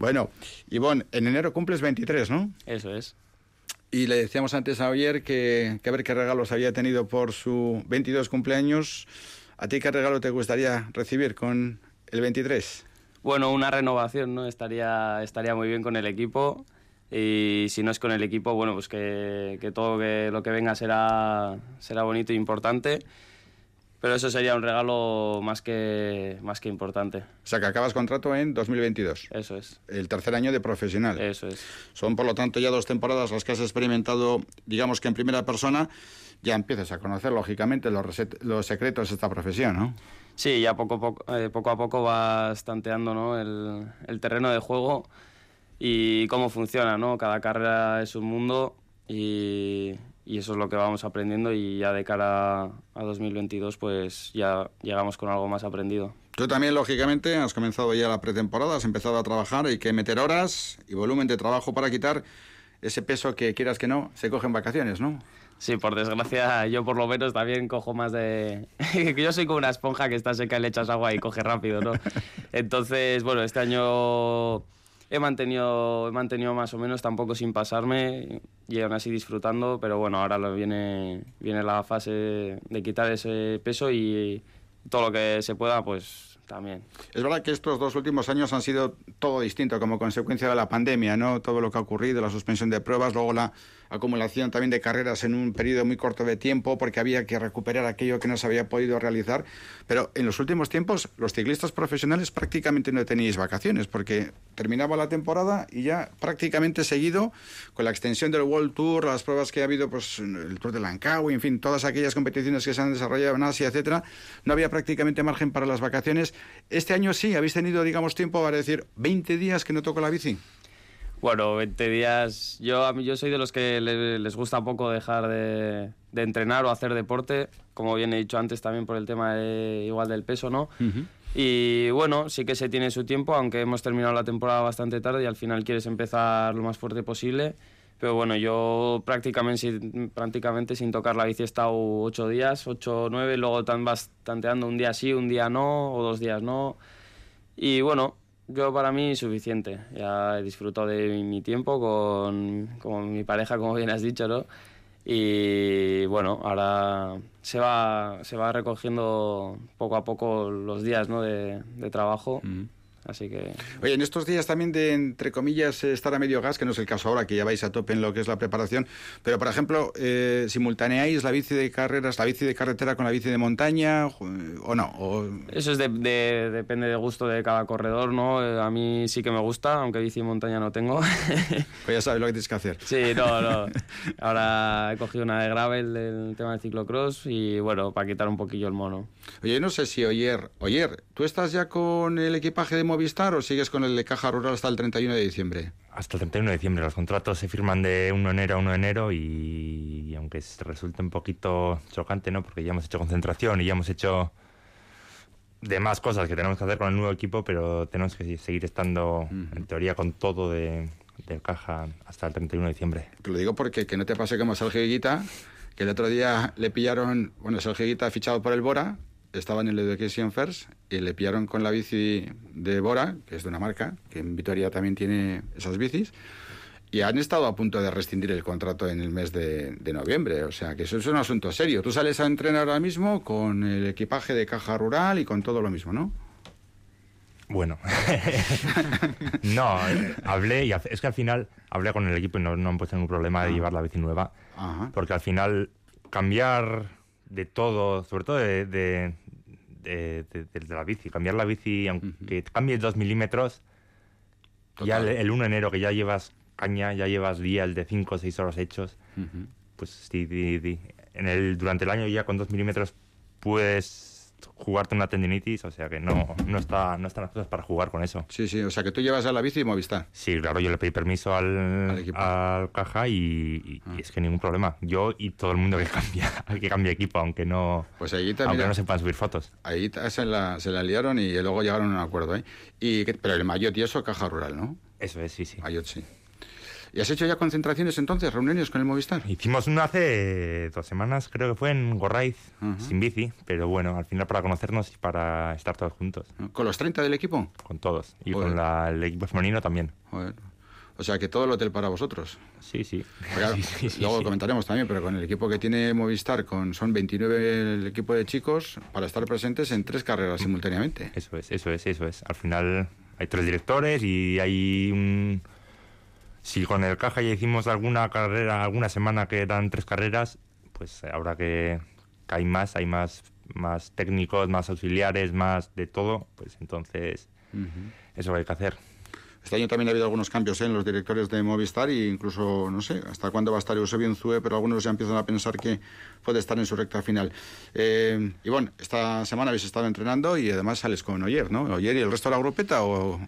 Bueno, Ivonne, en enero cumples 23, ¿no? Eso es. Y le decíamos antes a Oyer que, que, a ver qué regalos había tenido por su 22 cumpleaños. ¿A ti qué regalo te gustaría recibir con el 23? Bueno, una renovación, ¿no? Estaría, estaría muy bien con el equipo. Y si no es con el equipo, bueno, pues que, que todo lo que venga será, será bonito e importante. Pero eso sería un regalo más que, más que importante. O sea, que acabas contrato en 2022. Eso es. El tercer año de profesional. Eso es. Son, por lo tanto, ya dos temporadas las que has experimentado, digamos que en primera persona. Ya empiezas a conocer, lógicamente, los, los secretos de esta profesión, ¿no? Sí, ya poco, poco, eh, poco a poco vas tanteando ¿no? el, el terreno de juego y cómo funciona, ¿no? Cada carrera es un mundo y, y eso es lo que vamos aprendiendo y ya de cara a 2022 pues ya llegamos con algo más aprendido. Tú también, lógicamente, has comenzado ya la pretemporada, has empezado a trabajar, hay que meter horas y volumen de trabajo para quitar ese peso que quieras que no, se coge en vacaciones, ¿no? Sí, por desgracia, yo por lo menos también cojo más de... yo soy como una esponja que está seca y le echas agua y coge rápido, ¿no? Entonces, bueno, este año he mantenido, he mantenido más o menos, tampoco sin pasarme y aún así disfrutando, pero bueno, ahora viene, viene la fase de quitar ese peso y todo lo que se pueda, pues también. Es verdad que estos dos últimos años han sido todo distinto como consecuencia de la pandemia, ¿no? Todo lo que ha ocurrido, la suspensión de pruebas, luego la acumulación también de carreras en un periodo muy corto de tiempo porque había que recuperar aquello que no se había podido realizar. Pero en los últimos tiempos los ciclistas profesionales prácticamente no teníais vacaciones porque terminaba la temporada y ya prácticamente seguido con la extensión del World Tour, las pruebas que ha habido, pues el Tour de Langkawi, en fin, todas aquellas competiciones que se han desarrollado en Asia, etcétera, no había prácticamente margen para las vacaciones. Este año sí, habéis tenido, digamos, tiempo para decir 20 días que no toco la bici. Bueno, 20 días. Yo, a mí, yo soy de los que le, les gusta poco dejar de, de, entrenar o hacer deporte, como bien he dicho antes también por el tema de, igual del peso, ¿no? Uh -huh. Y bueno, sí que se tiene su tiempo, aunque hemos terminado la temporada bastante tarde y al final quieres empezar lo más fuerte posible. Pero bueno, yo prácticamente, sin, prácticamente sin tocar la bici he estado ocho días, ocho o nueve, luego tan, vas tanteando un día sí, un día no, o dos días no. Y bueno, yo para mí suficiente. Ya he disfrutado de mi tiempo con, con mi pareja, como bien has dicho. Y bueno, ahora se va, se va recogiendo poco a poco los días ¿no? de, trabajo. Así que... Oye, en estos días también de, entre comillas, estar a medio gas, que no es el caso ahora, que ya vais a tope en lo que es la preparación, pero por ejemplo, eh, ¿simultaneáis la bici de carreras, la bici de carretera con la bici de montaña o no? O... Eso es de, depende del gusto de cada corredor, ¿no? Eh, a mí sí que me gusta, aunque bici de montaña no tengo. pues ya sabes lo que tienes que hacer. Sí, no, no. Ahora he cogido una de gravel del tema del ciclocross y bueno, para quitar un poquillo el mono. Oye, no sé si Oyer, Oyer, ¿tú estás ya con el equipaje de Movistar o sigues con el de Caja Rural hasta el 31 de diciembre? Hasta el 31 de diciembre. Los contratos se firman de 1 de enero a 1 de enero y, aunque resulte un poquito chocante, ¿no? Porque ya hemos hecho concentración y ya hemos hecho de más cosas que tenemos que hacer con el nuevo equipo, pero tenemos que seguir estando, en teoría, con todo de, caja hasta el 31 de diciembre. Te lo digo porque que no te pase como Sergio Guita, que el otro día le pillaron, bueno, Sergio Guita fichado por el Bora, estaba en el Education First y le pillaron con la bici de Bora, que es de una marca, que en Vitoria también tiene esas bicis, y han estado a punto de rescindir el contrato en el mes de, noviembre. O sea, que eso es un asunto serio. Tú sales a entrenar ahora mismo con el equipaje de caja rural y con todo lo mismo, ¿no? Bueno, no, hablé y es que al final hablé con el equipo y no, no han puesto ningún problema de ah. llevar la bici nueva, porque al final cambiar de todo, sobre todo de, de, la bici. Cambiar la bici, aunque cambie dos milímetros, ya el, 1 de enero que ya llevas caña, ya llevas día el de 5 o 6 horas hechos, pues sí, en el, durante el año ya con dos milímetros puedes jugarte una tendinitis, o sea que no, no, está, no están las cosas para jugar con eso. Sí, sí, o sea que tú llevas a la bici y Movistar. Sí, claro, yo le pedí permiso al, al, caja y, ah. es que ningún problema. Yo y todo el mundo que cambia, que cambia equipo, aunque no, pues ahí aunque no se puedan subir fotos. Ahí se la, se la liaron y luego llegaron a un acuerdo. ¿eh? Y, pero el maillot y eso, caja rural, ¿no? Eso es, sí, sí. Maillot, sí. ¿Y has hecho ya concentraciones entonces, reuniones con el Movistar? Hicimos una hace dos semanas, creo que fue en Gorraiz, sin bici, pero bueno, al final para conocernos y para estar todos juntos. ¿Con los 30 del equipo? Con todos. Y con el equipo femenino también. O sea que todo el hotel para vosotros. Sí, sí. luego comentaremos también, pero con el equipo que tiene Movistar, con son 29 el equipo de chicos, para estar presentes en tres carreras simultáneamente. Eso es, eso es, eso es. Al final hay tres directores y hay un si con el caja ya hicimos alguna carrera, alguna semana que eran tres carreras, pues ahora que, hay más, hay más, más técnicos, más auxiliares, más de todo, pues entonces eso hay que hacer. Este año también ha habido algunos cambios ¿eh? en los directores de Movistar e incluso, no sé, hasta cuándo va a estar Eusebio Enzue, pero algunos ya empiezan a pensar que puede estar en su recta final. Eh, y bueno, esta semana habéis estado entrenando y además sales con Oyer, ¿no? ¿Oyer y el resto de la grupeta o...?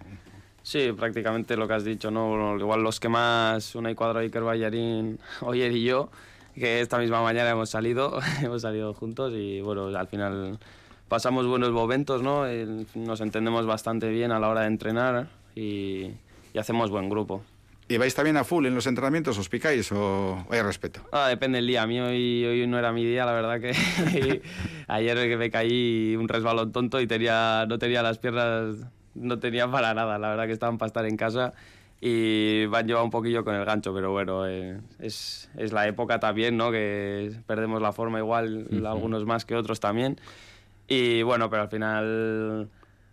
Sí, prácticamente lo que has dicho, ¿no? Igual los que más, una y cuadro Iker Ballarín, Oyer y yo, que esta misma mañana hemos salido, hemos salido juntos y bueno, al final pasamos buenos momentos, ¿no? Nos entendemos bastante bien a la hora de entrenar y, hacemos buen grupo. ¿Y vais también a full en los entrenamientos? ¿Os picáis o hay respeto? Ah, depende del día. A mí hoy, hoy no era mi día, la verdad que ayer que me caí un resbalón tonto y tenía, no tenía las piernas no tenía para nada, la verdad que estaban para estar en casa y van llevado un poquillo con el gancho, pero bueno, eh, es, es, la época también, ¿no? Que perdemos la forma igual, algunos más que otros también. Y bueno, pero al final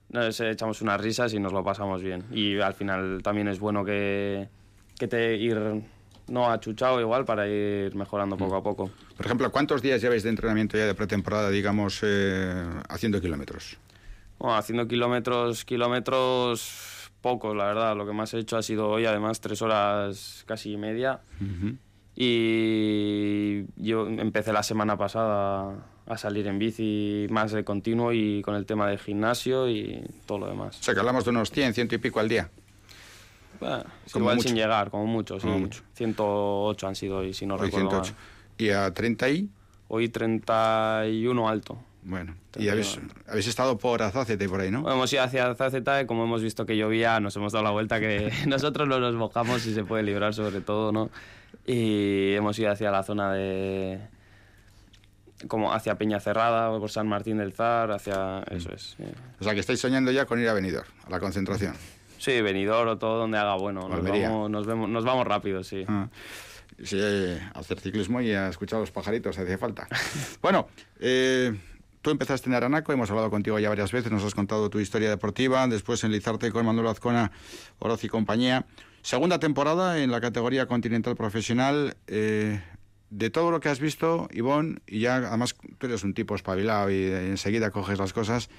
nos echamos unas risas y nos lo pasamos bien. Y al final también es bueno que, que te ir no achuchado igual para ir mejorando poco a poco. Por ejemplo, ¿cuántos días lleváis de entrenamiento ya de pretemporada, digamos, eh, haciendo kilómetros? Bueno, haciendo kilómetros, kilómetros pocos, la verdad. Lo que más he hecho ha sido hoy, además, tres horas casi y media. Y yo empecé la semana pasada a salir en bici más de continuo y con el tema del gimnasio y todo lo demás. O sea, que hablamos de unos 100, ciento y pico al día. Bueno, igual sin llegar, como mucho, sí. mucho. 108 han sido hoy, si no recuerdo 108. ¿Y a 30 y? Hoy 31 alto. Bueno, y habéis, habéis, estado por Azácete por ahí, ¿no? hemos ido hacia Azácete, como hemos visto que llovía, nos hemos dado la vuelta que nosotros no nos mojamos y se puede librar sobre todo, ¿no? Y hemos ido hacia la zona de... como hacia Peña Cerrada, por San Martín del Zar, hacia... eso mm. es. O sea, que estáis soñando ya con ir a Benidorm, a la concentración. Sí, Benidorm o todo donde haga bueno. Nos vamos, nos, vemos, nos vamos rápido, sí. Ah. Sí, hacer ciclismo y a escuchar a los pajaritos hacía falta. bueno, eh, tú empezaste en Aranaco, hemos hablado contigo ya varias veces, nos has contado tu historia deportiva, después en Lizarte con Manuel Azcona, Oroz y compañía. Segunda temporada en la categoría continental profesional. Eh, de todo lo que has visto, Ivonne, y ya además tú eres un tipo espabilado y enseguida coges las cosas,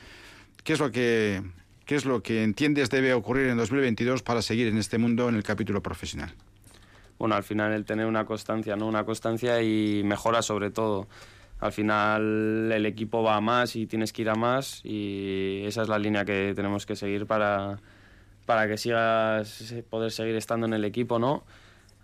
¿qué es lo que, qué es lo que entiendes debe ocurrir en 2022 para seguir en este mundo en el capítulo profesional? Bueno, al final el tener una constancia, ¿no? Una constancia y mejora sobre todo. Al final el equipo va a más y tienes que ir a más y esa es la línea que tenemos que seguir para, para que sigas poder seguir estando en el equipo, ¿no?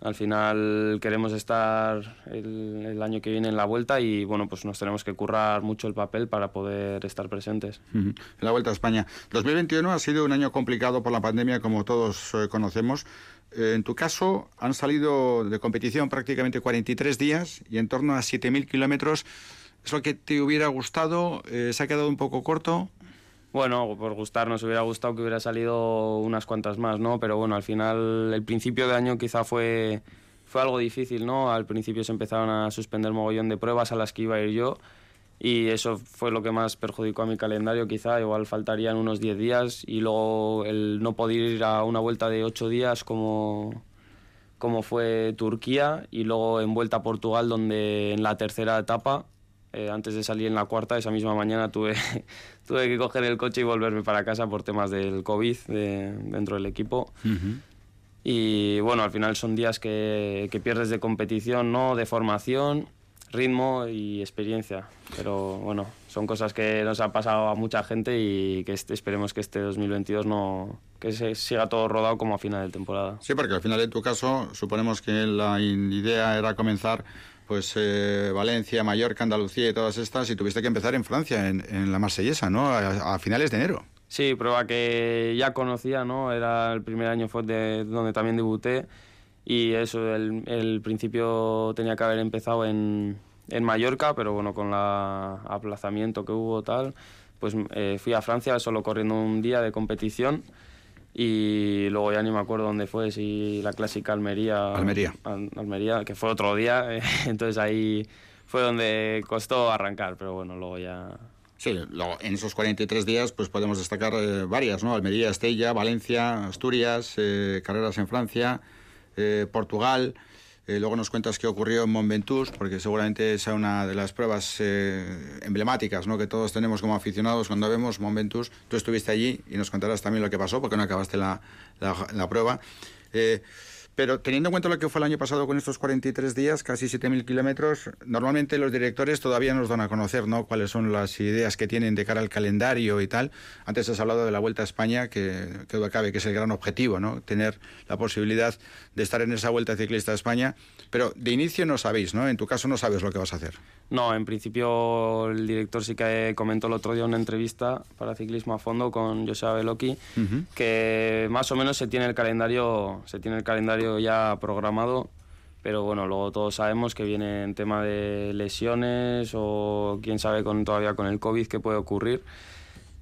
Al final queremos estar el, año que viene en la vuelta y bueno, pues nos tenemos que currar mucho el papel para poder estar presentes. En la vuelta a España. 2021 ha sido un año complicado por la pandemia, como todos eh, conocemos. En tu caso, han salido de competición prácticamente 43 días y en torno a 7.000 kilómetros. ¿Es lo que te hubiera gustado? Eh, ¿Se ha quedado un poco corto? Bueno, por gustar nos hubiera gustado que hubiera salido unas cuantas más, ¿no? Pero bueno, al final el principio de año quizá fue, fue algo difícil, ¿no? Al principio se empezaron a suspender mogollón de pruebas a las que iba a ir yo y eso fue lo que más perjudicó a mi calendario quizá, igual faltarían unos 10 días y luego el no poder ir a una vuelta de 8 días como, como fue Turquía y luego en vuelta a Portugal donde en la tercera etapa eh, antes de salir en la cuarta, esa misma mañana tuve, tuve que coger el coche y volverme para casa por temas del COVID dentro del equipo. Y bueno, al final son días que, que, pierdes de competición, ¿no? de formación, ritmo y experiencia. Pero bueno, son cosas que nos han pasado a mucha gente y que este, esperemos que este 2022 no que se siga todo rodado como a final de temporada. Sí, porque al final en tu caso suponemos que la idea era comenzar pues eh, Valencia, Mallorca, Andalucía y todas estas, y tuviste que empezar en Francia, en, la Marsellesa, ¿no? A, finales de enero. Sí, prueba que ya conocía, ¿no? Era el primer año fue de, donde también debuté y eso, el, principio tenía que haber empezado en, en Mallorca, pero bueno, con el aplazamiento que hubo tal, pues eh, fui a Francia solo corriendo un día de competición y luego ya ni me acuerdo dónde fue, si la clásica Almería. Almería. Almería, que fue otro día, entonces ahí fue donde costó arrancar, pero bueno, luego ya... Sí, en esos 43 días pues podemos destacar eh, varias, ¿no? Almería, Estella, Valencia, Asturias, eh, carreras en Francia, eh, Portugal, eh, luego nos cuentas qué ocurrió en Mont Ventoux, porque seguramente esa es una de las pruebas eh, emblemáticas ¿no? que todos tenemos como aficionados cuando vemos Mont Ventoux. Tú estuviste allí y nos contarás también lo que pasó, porque no acabaste la, la, prueba. Pero teniendo en cuenta lo que fue el año pasado con estos 43 días, casi 7.000 kilómetros, normalmente los directores todavía nos dan a conocer ¿no? cuáles son las ideas que tienen de cara al calendario y tal. Antes has hablado de la Vuelta a España, que, que cabe que es el gran objetivo, ¿no? tener la posibilidad de estar en esa Vuelta Ciclista a España. Pero de inicio no sabéis, ¿no? En tu caso no sabes lo que vas a hacer. No, en principio el director sí que comentó el otro día una entrevista para Ciclismo a Fondo con José Beloki, que más o menos se tiene el calendario, se tiene el calendario ya programado, pero bueno, luego todos sabemos que viene en tema de lesiones o quién sabe con, todavía con el COVID qué puede ocurrir.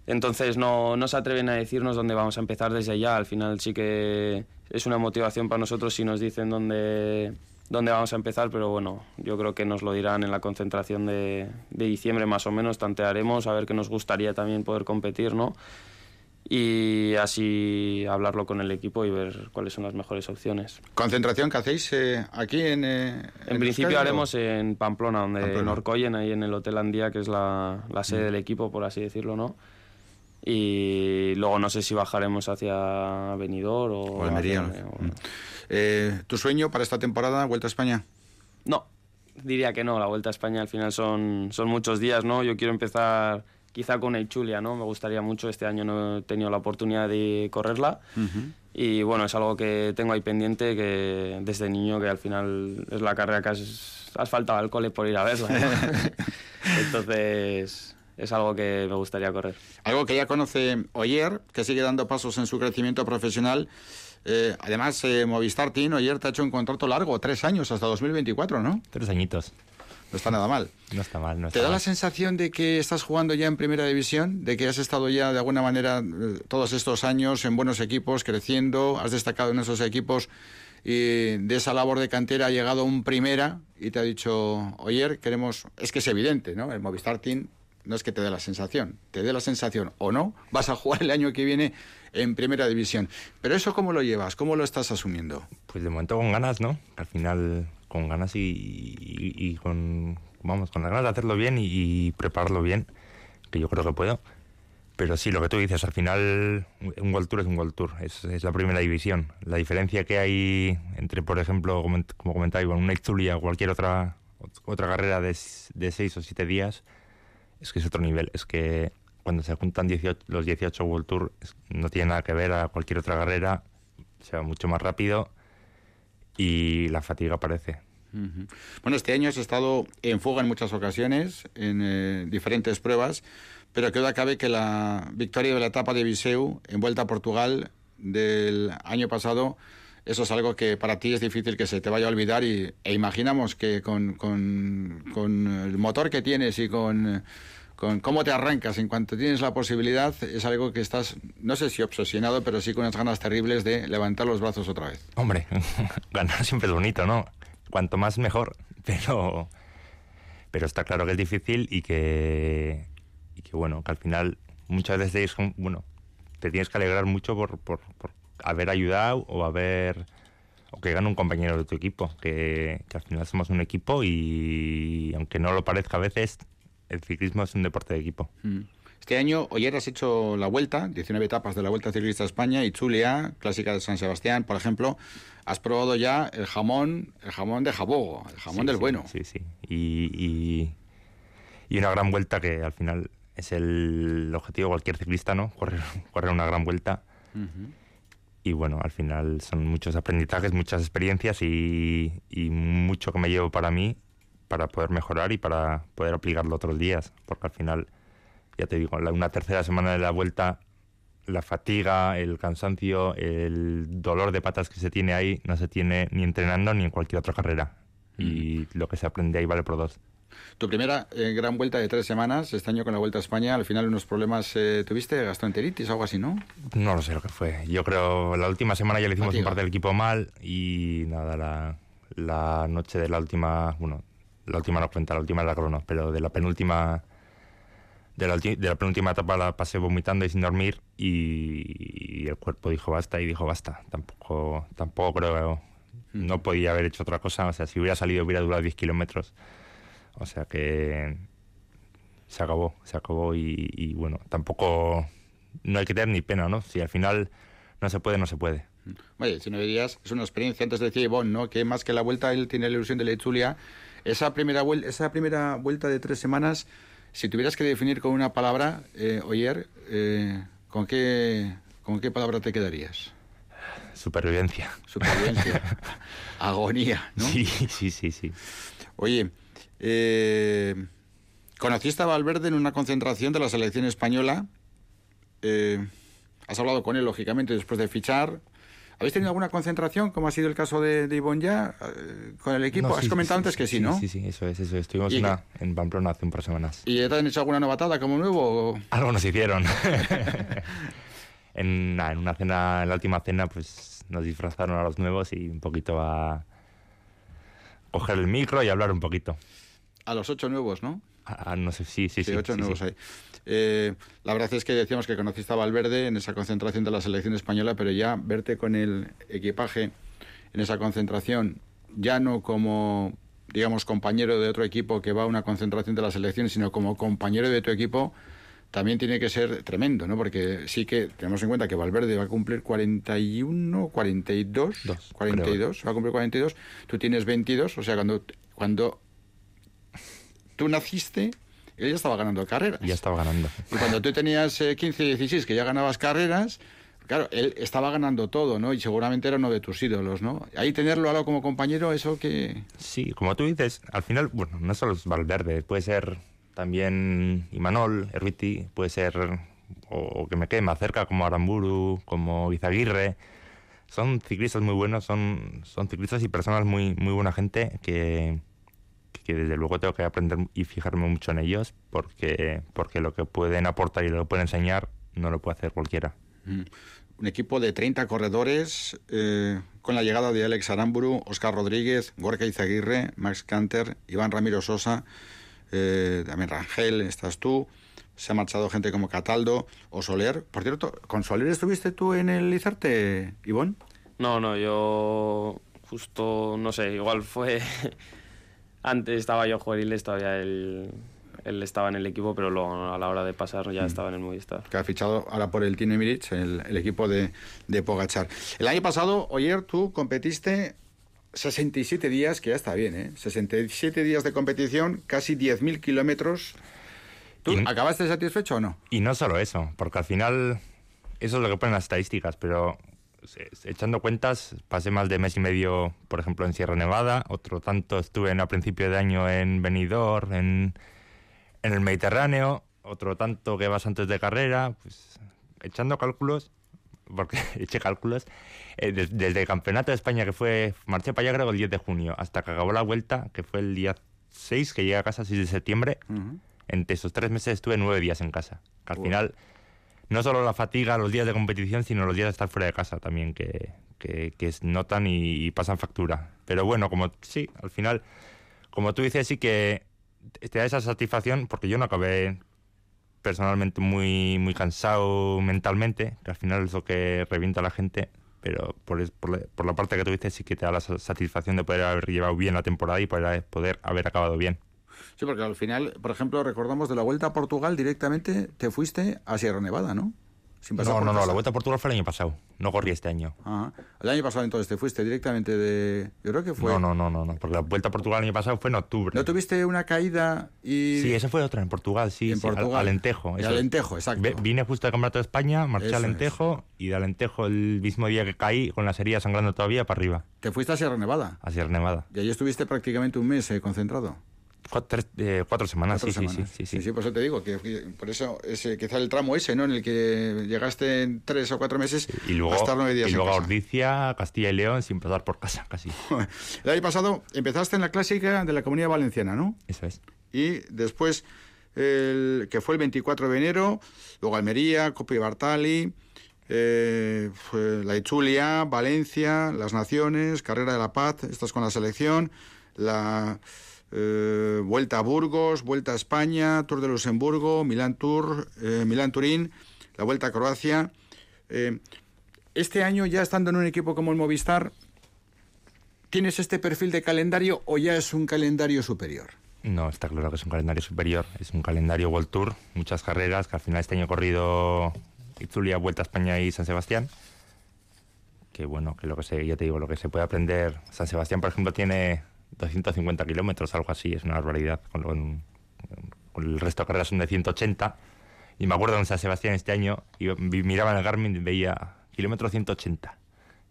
Entonces no, no se atreven a decirnos dónde vamos a empezar desde ya. Al final sí que es una motivación para nosotros si nos dicen dónde, dónde vamos a empezar, pero bueno, yo creo que nos lo dirán en la concentración de, de diciembre más o menos, tantearemos a ver qué nos gustaría también poder competir, ¿no? y así hablarlo con el equipo y ver cuáles son las mejores opciones. ¿Concentración que hacéis eh, aquí en eh, En, principio haremos en Pamplona, donde en Orcoyen, ahí en el Hotel Andía, que es la, la sede mm. del equipo, por así decirlo, ¿no? Y luego no sé si bajaremos hacia Benidorm o... Almería. Mm. Eh, ¿Tu sueño para esta temporada, Vuelta a España? No, diría que no. La Vuelta a España al final son, son muchos días, ¿no? Yo quiero empezar quizá con el Chulia, ¿no? Me gustaría mucho, este año no he tenido la oportunidad de correrla y bueno, es algo que tengo ahí pendiente que desde niño que al final es la carrera que has, faltado al cole por ir a verla. Entonces es algo que me gustaría correr. Algo que ya conoce Oyer, que sigue dando pasos en su crecimiento profesional. Eh, además, eh, Movistar Team, Oyer te ha hecho un contrato largo, tres años, hasta 2024, ¿no? Tres añitos. No está nada mal. No está mal, no ¿Te da la sensación de que estás jugando ya en primera división? ¿De que has estado ya de alguna manera eh, todos estos años en buenos equipos, creciendo, has destacado en esos equipos y de esa labor de cantera ha llegado un primera y te ha dicho, oye, queremos, es que es evidente, ¿no? El Movistar Team no es que te dé la sensación, te dé la sensación o no, vas a jugar el año que viene en primera división. Pero eso, ¿cómo lo llevas? ¿Cómo lo estás asumiendo? Pues de momento con ganas, ¿no? Al final con ganas y, con, vamos, con las ganas de hacerlo bien y, prepararlo bien, que yo creo que puedo. Pero sí, lo que tú dices, al final un World Tour es un World Tour, es, la primera división. La diferencia que hay entre, por ejemplo, como, comentáis, una Itzulia o cualquier otra, otra carrera de, de seis o siete días, es que es otro nivel. Es que cuando se juntan 18, los 18 World Tour no tiene nada que ver a cualquier otra carrera, se va mucho más rápido y la fatiga aparece. Bueno, este año has estado en fuga en muchas ocasiones, en eh, diferentes pruebas, pero que duda cabe que la victoria de la etapa de Viseu en Vuelta a Portugal del año pasado, eso es algo que para ti es difícil que se te vaya a olvidar y, e imaginamos que con, con, con el motor que tienes y con con cómo te arrancas en cuanto tienes la posibilidad, es algo que estás, no sé si obsesionado, pero sí con unas ganas terribles de levantar los brazos otra vez. Hombre, ganar siempre es bonito, ¿no? Cuanto más mejor, pero, pero está claro que es difícil y que, y que bueno, que al final muchas veces, bueno, te tienes que alegrar mucho por, por, por haber ayudado o haber o que gane un compañero de tu equipo, que, que, al final somos un equipo y aunque no lo parezca a veces, el ciclismo es un deporte de equipo. Mm. Este año, ayer has hecho la vuelta, 19 etapas de la Vuelta Ciclista a España y Chulia, clásica de San Sebastián, por ejemplo. Has probado ya el jamón, el jamón de Jabogo, el jamón del bueno. Sí, sí. Y, y, una gran vuelta que al final es el objetivo de cualquier ciclista, ¿no? Correr, correr una gran vuelta. Y bueno, al final son muchos aprendizajes, muchas experiencias y, y mucho que me llevo para mí para poder mejorar y para poder aplicarlo otros días, porque al final, ya te digo, una tercera semana de la vuelta, la fatiga, el cansancio, el dolor de patas que se tiene ahí, no se tiene ni entrenando ni en cualquier otra carrera. Y mm. lo que se aprende ahí vale por dos. Tu primera eh, gran vuelta de tres semanas, este año con la Vuelta a España, al final unos problemas eh, tuviste, gastroenteritis o algo así, ¿no? No lo sé lo que fue. Yo creo la última semana ya le hicimos un parte del equipo mal y nada, la, la noche de la última, bueno, la última no cuenta, la última es la crono, pero de la penúltima de la, de la, penúltima etapa la pasé vomitando y sin dormir y, el cuerpo dijo basta y dijo basta. Tampoco, tampoco creo, no podía haber hecho otra cosa. O sea, si hubiera salido hubiera durado 10 kilómetros. O sea que se acabó, se acabó y, bueno, tampoco no hay que tener ni pena, ¿no? Si al final no se puede, no se puede. Oye, si no verías, es una experiencia, antes decía Ivonne, ¿no? Que más que la vuelta, él tiene la ilusión de la Echulia esa primera, vuelta, esa primera vuelta de tres semanas, si tuvieras que definir con una palabra, eh, Oyer, eh, ¿con, qué, ¿con qué palabra te quedarías? Supervivencia. Supervivencia. Agonía, ¿no? Sí, sí, sí, sí. Oye, eh, conociste a Valverde en una concentración de la selección española. Eh, has hablado con él, lógicamente, después de fichar. ¿Habéis tenido alguna concentración, como ha sido el caso de, de Ivonne ya, eh, con el equipo? Has comentado antes que sí, ¿no? Sí, sí, eso es, eso Estuvimos una, en Pamplona hace un par de semanas. ¿Y te han hecho alguna novatada como nuevo? Algo nos hicieron. en, en, una cena, en la última cena, pues nos disfrazaron a los nuevos y un poquito a coger el micro y hablar un poquito. A los ocho nuevos, ¿no? no sé, sí, sí, sí. ocho nuevos ahí. Eh, la verdad es que decíamos que conociste a Valverde en esa concentración de la selección española, pero ya verte con el equipaje en esa concentración, ya no como, digamos, compañero de otro equipo que va a una concentración de la selección, sino como compañero de tu equipo, también tiene que ser tremendo, ¿no? Porque sí que tenemos en cuenta que Valverde va a cumplir 41, 42, 42, va a cumplir 42, tú tienes 22, o sea, cuando, cuando tú naciste, él ya estaba ganando carreras. Ya estaba ganando. Y cuando tú tenías 15 y 16, que ya ganabas carreras, claro, él estaba ganando todo, ¿no? Y seguramente era uno de tus ídolos, ¿no? Ahí tenerlo algo como compañero, eso que... Sí, como tú dices, al final, bueno, no solo es Valverde, puede ser también Imanol, Erviti, puede ser, o, que me quede más cerca, como Aramburu, como Izaguirre. Son ciclistas muy buenos, son, son ciclistas y personas muy, muy buena gente que, que desde luego tengo que aprender y fijarme mucho en ellos porque, porque lo que pueden aportar y lo que pueden enseñar no lo puede hacer cualquiera. Mm. Un equipo de 30 corredores eh, con la llegada de Alex Aramburu, Oscar Rodríguez, Gorka Izaguirre, Max Canter, Iván Ramiro Sosa. eh, también Rangel, estás tú, se ha marchado gente como Cataldo o Soler. Por cierto, ¿con Soler estuviste tú en el Izarte, Ivón? No, no, yo justo, no sé, igual fue... Antes estaba yo juvenil, todavía él, él estaba en el equipo, pero luego a la hora de pasar ya estaba en el Movistar. Que ha fichado ahora por el Team Emirates, el, el equipo de, de Pogachar. El año pasado, ayer tú competiste 67 días, que ya está bien, ¿eh? 67 días de competición, casi 10.000 kilómetros. ¿Tú Y- acabaste satisfecho o no? Y no solo eso, porque al final eso es lo que ponen las estadísticas, pero echando cuentas, pasé más de mes y medio, por ejemplo, en Sierra Nevada, otro tanto estuve en, a principio de año en Benidorm, en, en el Mediterráneo, otro tanto que vas antes de carrera, pues echando cálculos, porque eché cálculos, eh, des- desde el Campeonato de España que fue, marché para allá creo el 10 de junio, hasta que acabó la vuelta, que fue el día 6, que llegué a casa 6 de septiembre, entre esos tres meses estuve nueve días en casa. Que al final, no solo la fatiga, los días de competición, sino los días de estar fuera de casa también, que, que, notan y, pasan factura. Pero bueno, como sí, al final, como tú dices, sí que te da esa satisfacción, porque yo no acabé personalmente muy, muy cansado mentalmente, que al final es lo que revienta a la gente. Pero por, por, la, parte que tú dices, sí que te da la sa- satisfacción de poder haber llevado bien la temporada y poder, poder haber acabado bien. Sí, porque al final, por ejemplo, recordamos de la Vuelta a Portugal directamente te fuiste a Sierra Nevada, ¿no? Sin pasar No, por no, no, la Vuelta a Portugal fue el año pasado. No corrí este año. Ajá. El año pasado entonces te fuiste directamente de... Yo creo que fue... No, no, no, no, no, porque la Vuelta a Portugal el año pasado fue en octubre. ¿No tuviste una caída y...? Sí, eso fue otra en Portugal, sí. En sí, al- Portugal. Alentejo. Eso. Alentejo, exacto. Vine justo del Campeonato de España, marché Eso es. Alentejo y de Alentejo el mismo día que caí, con las heridas sangrando todavía, para arriba, Te fuiste a Sierra Nevada. a Sierra Nevada. Y allí estuviste prácticamente un mes eh, concentrado. Cuatro, eh, cuatro semanas, Cuatro sí, semanas. sí, sí, sí, sí. por eso te digo, que, que por eso ese, quizá el tramo ese, ¿no? En el que llegaste en tres o cuatro meses Y luego, a estar nueve días y luego a. Ordicia, Castilla y León, sin pasar por casa, casi. El año pasado empezaste en la clásica de la Comunidad Valenciana, ¿no? Eso es. Y después, el, que fue el 24 de enero, luego Almería, Copi Bartali, eh, la Itzulia, Valencia, Las Naciones, Carrera de la Paz, estás con la selección, la eh, Vuelta a Burgos, Vuelta a España, Tour de Luxemburgo, Milán Tour, eh, Milán Turín, la Vuelta a Croacia. Eh, este año, ya estando en un equipo como el Movistar, ¿tienes este perfil de calendario o ya es un calendario superior? No, está claro que es un calendario superior. Es un calendario World Tour, muchas carreras, que al final este año he corrido Itzulia, Vuelta a España y San Sebastián. Que bueno, que lo que se, ya te digo, lo que se puede aprender. San Sebastián, por ejemplo, tiene 250 kilómetros, algo así, es una barbaridad. Con, con- con el resto de carreras son de 180. Y me acuerdo en San Sebastián este año, y miraba en el Garmin y veía kilómetro 180.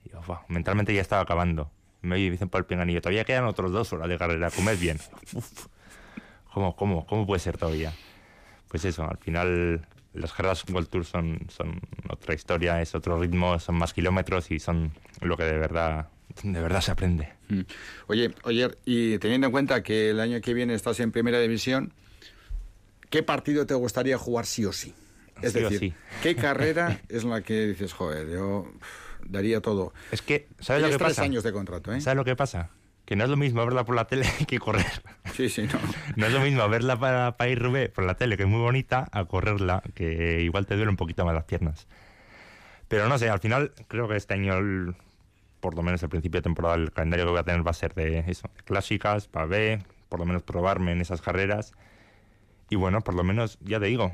Y yo, "Buah", mentalmente ya estaba acabando. Me dicen por el pinganillo, todavía quedan otros dos horas de carrera, comed bien. Uf. ¿Cómo, cómo, ¿Cómo puede ser todavía? Pues eso, al final las carreras World Tour son, son otra historia, es otro ritmo, son más kilómetros y son lo que de verdad, de verdad se aprende. Mm. Oye, oye, y teniendo en cuenta que el año que viene estás en primera división, ¿qué partido te gustaría jugar sí o sí? Es Sí decir, sí. ¿qué carrera es la que dices, joder, yo daría todo? Es que, ¿sabes lo que tres pasa? años de contrato, ¿eh? ¿Sabes lo que pasa? Que no es lo mismo verla por la tele que correr. Sí, sí, no. No es lo mismo verla para, para ir Rubé por la tele, que es muy bonita, a correrla, que igual te duele un poquito más las piernas. Pero no sé, al final creo que este año, el- por lo menos el principio de temporada, el calendario que voy a tener va a ser de eso, de clásicas, para ver, por lo menos probarme en esas carreras. Y bueno, por lo menos, ya te digo,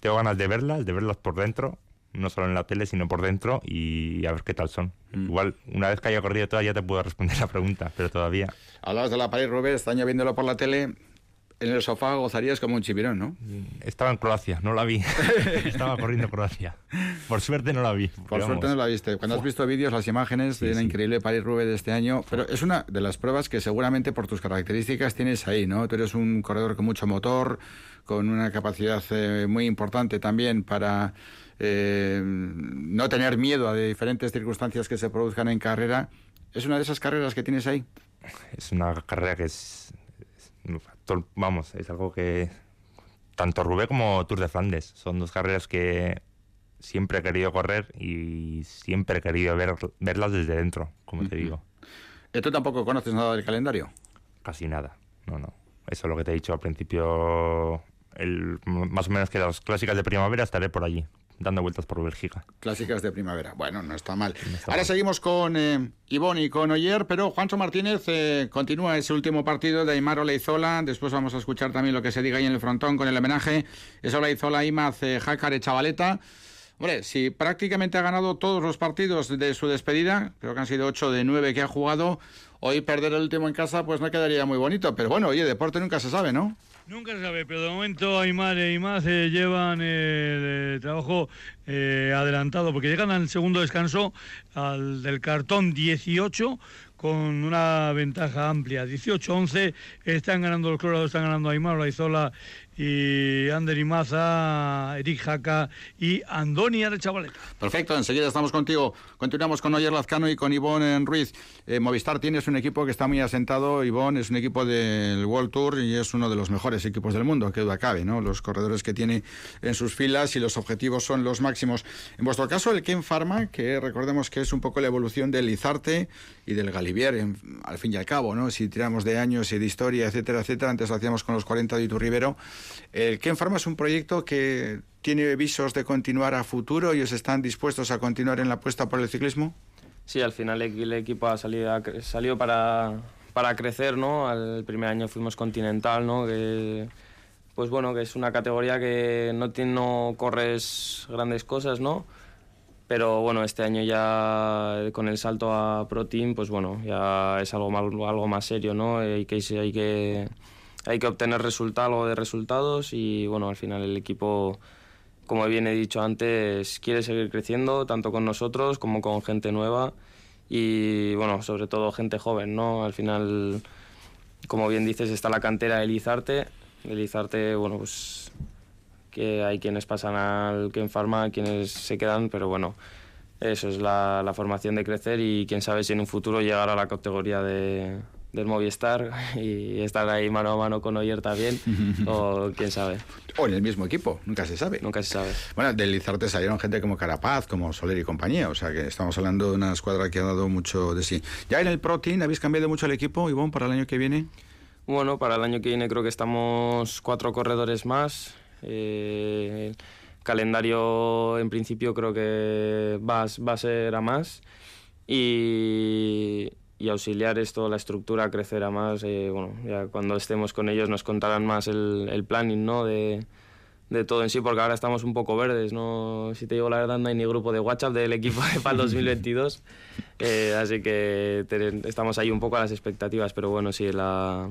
tengo ganas de verlas, de verlas por dentro, no solo en la tele, sino por dentro, y a ver qué tal son. Igual, una vez que haya corrido todas, ya te puedo responder la pregunta, pero todavía. Hablabas de la París Roubaix, este año viéndolo por la tele, en el sofá gozarías como un chipirón, ¿no? Estaba en Croacia, no la vi. Estaba corriendo Croacia. Por suerte no la vi. Por suerte no la viste. Cuando has visto vídeos, las imágenes de la sí. increíble París-Roubaix de este año, pero es una de las pruebas que seguramente por tus características tienes ahí, ¿no? Tú eres un corredor con mucho motor, con una capacidad eh, muy importante también para eh, no tener miedo a diferentes circunstancias que se produzcan en carrera. ¿Es una de esas carreras que tienes ahí? Es una carrera que es, Vamos, es algo que. Tanto Roubaix como Tour de Flandes son dos carreras que siempre he querido correr y siempre he querido ver, verlas desde dentro, como te digo. ¿Y tú tampoco conoces nada del calendario? Casi nada. No, no. eso lo que te he dicho al principio, el, más o menos que las clásicas de primavera estaré por allí dando vueltas por Bélgica. Clásicas de primavera. Bueno, no está mal. Ahora seguimos con eh, Ivonne y con Oyer, pero Juancho Martínez eh, continúa ese último partido de Aymar Oleizola. Después vamos a escuchar también lo que se diga ahí en el frontón con el homenaje. Es Oleizola, Imaz, eh, Jácare, Chavaleta. Hombre, si prácticamente ha ganado todos los partidos de su despedida, creo que han sido ocho de nueve que ha jugado, hoy perder el último en casa pues no quedaría muy bonito. Pero bueno, oye, deporte nunca se sabe, ¿no? Nunca se sabe, pero de momento Aymar y más eh, llevan el, trabajo eh, adelantado, porque llegan al segundo descanso al del cartón 18 con una ventaja amplia. 18-11 están ganando los Colorados, están ganando Aymar, Olaizola y Ander Imaza, Eric Jaca y Andoni Chavaleta. Perfecto, enseguida estamos contigo. Continuamos con Oyer Lazcano y con Ivonne Ruiz. Eh, Movistar tienes un equipo que está muy asentado. Ivonne es un equipo del World Tour y es uno de los mejores equipos del mundo, que duda cabe, ¿no? Los corredores que tiene en sus filas y los objetivos son los máximos. En vuestro caso, el Ken Pharma, que recordemos que es un poco la evolución del Izarte y del Galivier, al fin y al cabo, ¿no? Si tiramos de años y de historia, etcétera, etcétera, antes lo hacíamos con los 40 de Iturribero el Ken Pharma es un proyecto que tiene visos de continuar a futuro y os están dispuestos a continuar en la apuesta por el ciclismo. Sí, al final el, equipo ha salido, salió para, para crecer, ¿no? El primer año fuimos Continental, ¿no? Que, pues bueno, que es una categoría que no, tiene, no corres grandes cosas, ¿no? Pero bueno, este año ya con el salto a Pro Team, pues bueno, ya es algo más, algo más serio, ¿no? Hay que, hay que hay que obtener resultado de resultados y bueno, al final el equipo, como bien he dicho antes, quiere seguir creciendo tanto con nosotros como con gente nueva y bueno, sobre todo gente joven, ¿no? Al final, como bien dices, está la cantera de Elizarte. Elizarte, bueno, pues que hay quienes pasan al Ken Pharma, quienes se quedan, pero bueno, eso es la, la formación de crecer y quién sabe si en un futuro llegar a la categoría de, del Movistar y estar ahí mano a mano con Oyer también, o quién sabe. O en el mismo equipo, nunca se sabe. Nunca se sabe. Bueno, del Lizarte salieron gente como Carapaz, como Soler y compañía, o sea que estamos hablando de una escuadra que ha dado mucho de sí. ¿Ya en el Pro Team habéis cambiado mucho el equipo, Ivonne, para el año que viene? Bueno, para el año que viene creo que estamos cuatro corredores más. Eh, calendario en principio creo que va, va a ser a más. Y, y auxiliares, toda la estructura crecerá más. Eh, bueno, ya cuando estemos con ellos nos contarán más el, el planning ¿no? de, de, todo en sí, porque ahora estamos un poco verdes. ¿no? Si te digo la verdad, no hay ni grupo de WhatsApp del equipo para el 2022. Eh, así que estamos ahí un poco a las expectativas, pero bueno, sí, la,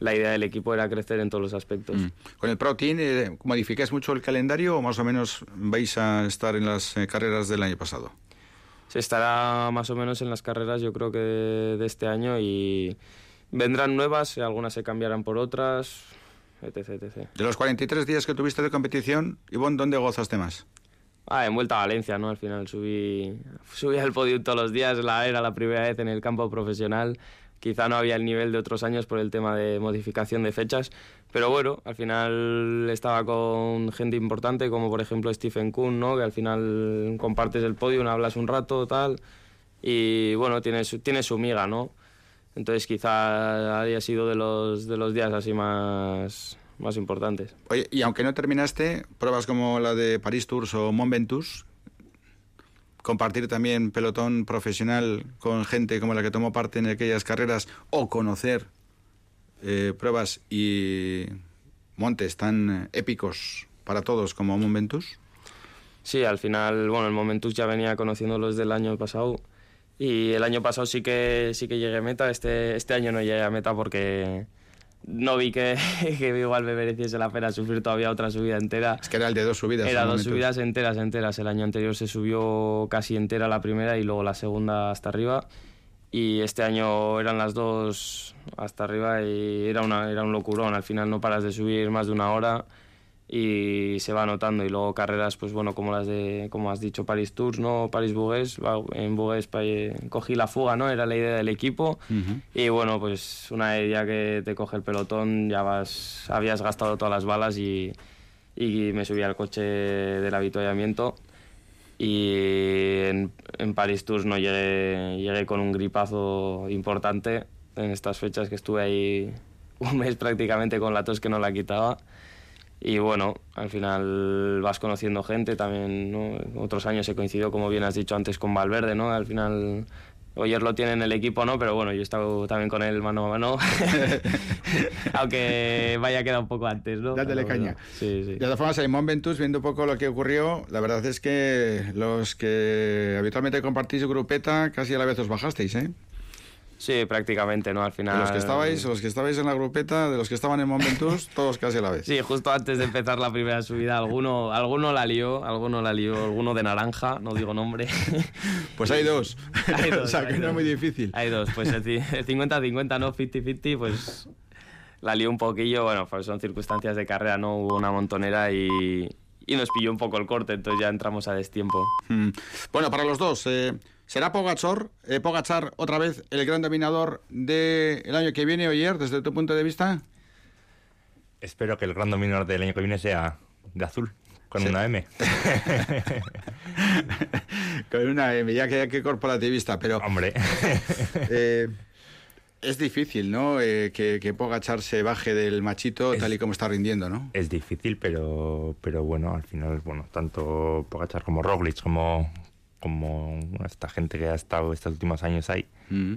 la idea del equipo era crecer en todos los aspectos. Mm. ¿Con el Pro Team eh, modificáis mucho el calendario o más o menos vais a estar en las carreras del año pasado? Se estará más o menos en las carreras yo creo que de, este año y vendrán nuevas, algunas se cambiarán por otras, etc, etc. De los 43 días que tuviste de competición, Ivonne, ¿dónde gozaste más? Ah, en Vuelta a Valencia, ¿no? Al final subí, subí al podio todos los días, la, era la primera vez en el campo profesional quizá no había el nivel de otros años por el tema de modificación de fechas, pero bueno, al final estaba con gente importante como por ejemplo Stephen Kuhn, ¿no? que al final compartes el podio, hablas un rato, tal, y bueno, tiene su, tiene su miga, ¿no? Entonces quizá haya sido de los, de los días así más, más importantes. Oye, y aunque no terminaste, pruebas como la de Paris Tours o Mont Ventoux, compartir también pelotón profesional con gente como la que tomó parte en aquellas carreras o conocer eh, pruebas y montes tan épicos para todos como Momentus? Sí, al final, bueno, el Momentus ya venía conociendo los del año pasado y el año pasado sí que sí que llegué a meta, este, este año no llegué a meta porque no vi que, que, igual me mereciese la pena sufrir todavía otra subida entera. Es que era el de dos subidas. Era dos subidas enteras, enteras. El año anterior se subió casi entera la primera y luego la segunda hasta arriba. Y este año eran las dos hasta arriba y era, una, era un locurón. Al final no paras de subir más de una hora y se va notando y luego carreras pues bueno como las de como has dicho Paris Tours no Paris Bourges en Bourges cogí la fuga no era la idea del equipo. Y bueno pues una idea que te coge el pelotón ya vas habías gastado todas las balas y, y me subí al coche del avituallamiento. Y en, en Paris Tours no llegué llegué con un gripazo importante en estas fechas que estuve ahí un mes prácticamente con la tos que no la quitaba. Y bueno, al final vas conociendo gente también, ¿no? Otros años he coincidido, como bien has dicho antes, con Valverde, ¿no? Al final Oyer lo tiene en el equipo, ¿no? Pero bueno, yo he estado también con él mano a mano. Aunque vaya quedado un poco antes, ¿no? Dátele caña. Sí, sí. De todas formas, en Ventus, viendo un poco lo que ocurrió, la verdad es que los que habitualmente compartís grupeta, casi a la vez os bajasteis, ¿eh? Sí, prácticamente, ¿no? Al final... De los que estabais, los que estabais en la grupeta, de los que estaban en Momentus, todos casi a la vez. Sí, justo antes de empezar la primera subida, alguno, alguno la lió, alguno la lió, alguno de naranja, no digo nombre. Pues hay dos. Hay dos, o sea, que no es dos. muy difícil. Hay dos, pues el ci- el 50-50, no 50-50, pues la lió un poquillo, bueno, pues son circunstancias de carrera, no hubo una montonera y, y nos pilló un poco el corte, entonces ya entramos a destiempo. Mm. Bueno, para los dos, eh, ¿será Pogachar, eh, Pogachar otra vez el gran dominador del año que viene, Oyer, desde tu punto de vista? Espero que el gran dominador del año que viene sea de azul, con Sí. una M. Con una M, ya que, que corporativista, pero... Hombre. eh, es difícil, ¿no? Eh, que, que Pogachar se baje del machito tal y como está rindiendo, ¿no? Es difícil, pero, pero bueno, al final, bueno, tanto Pogachar como Roglic, como, como esta gente que ha estado estos últimos años ahí, Mm.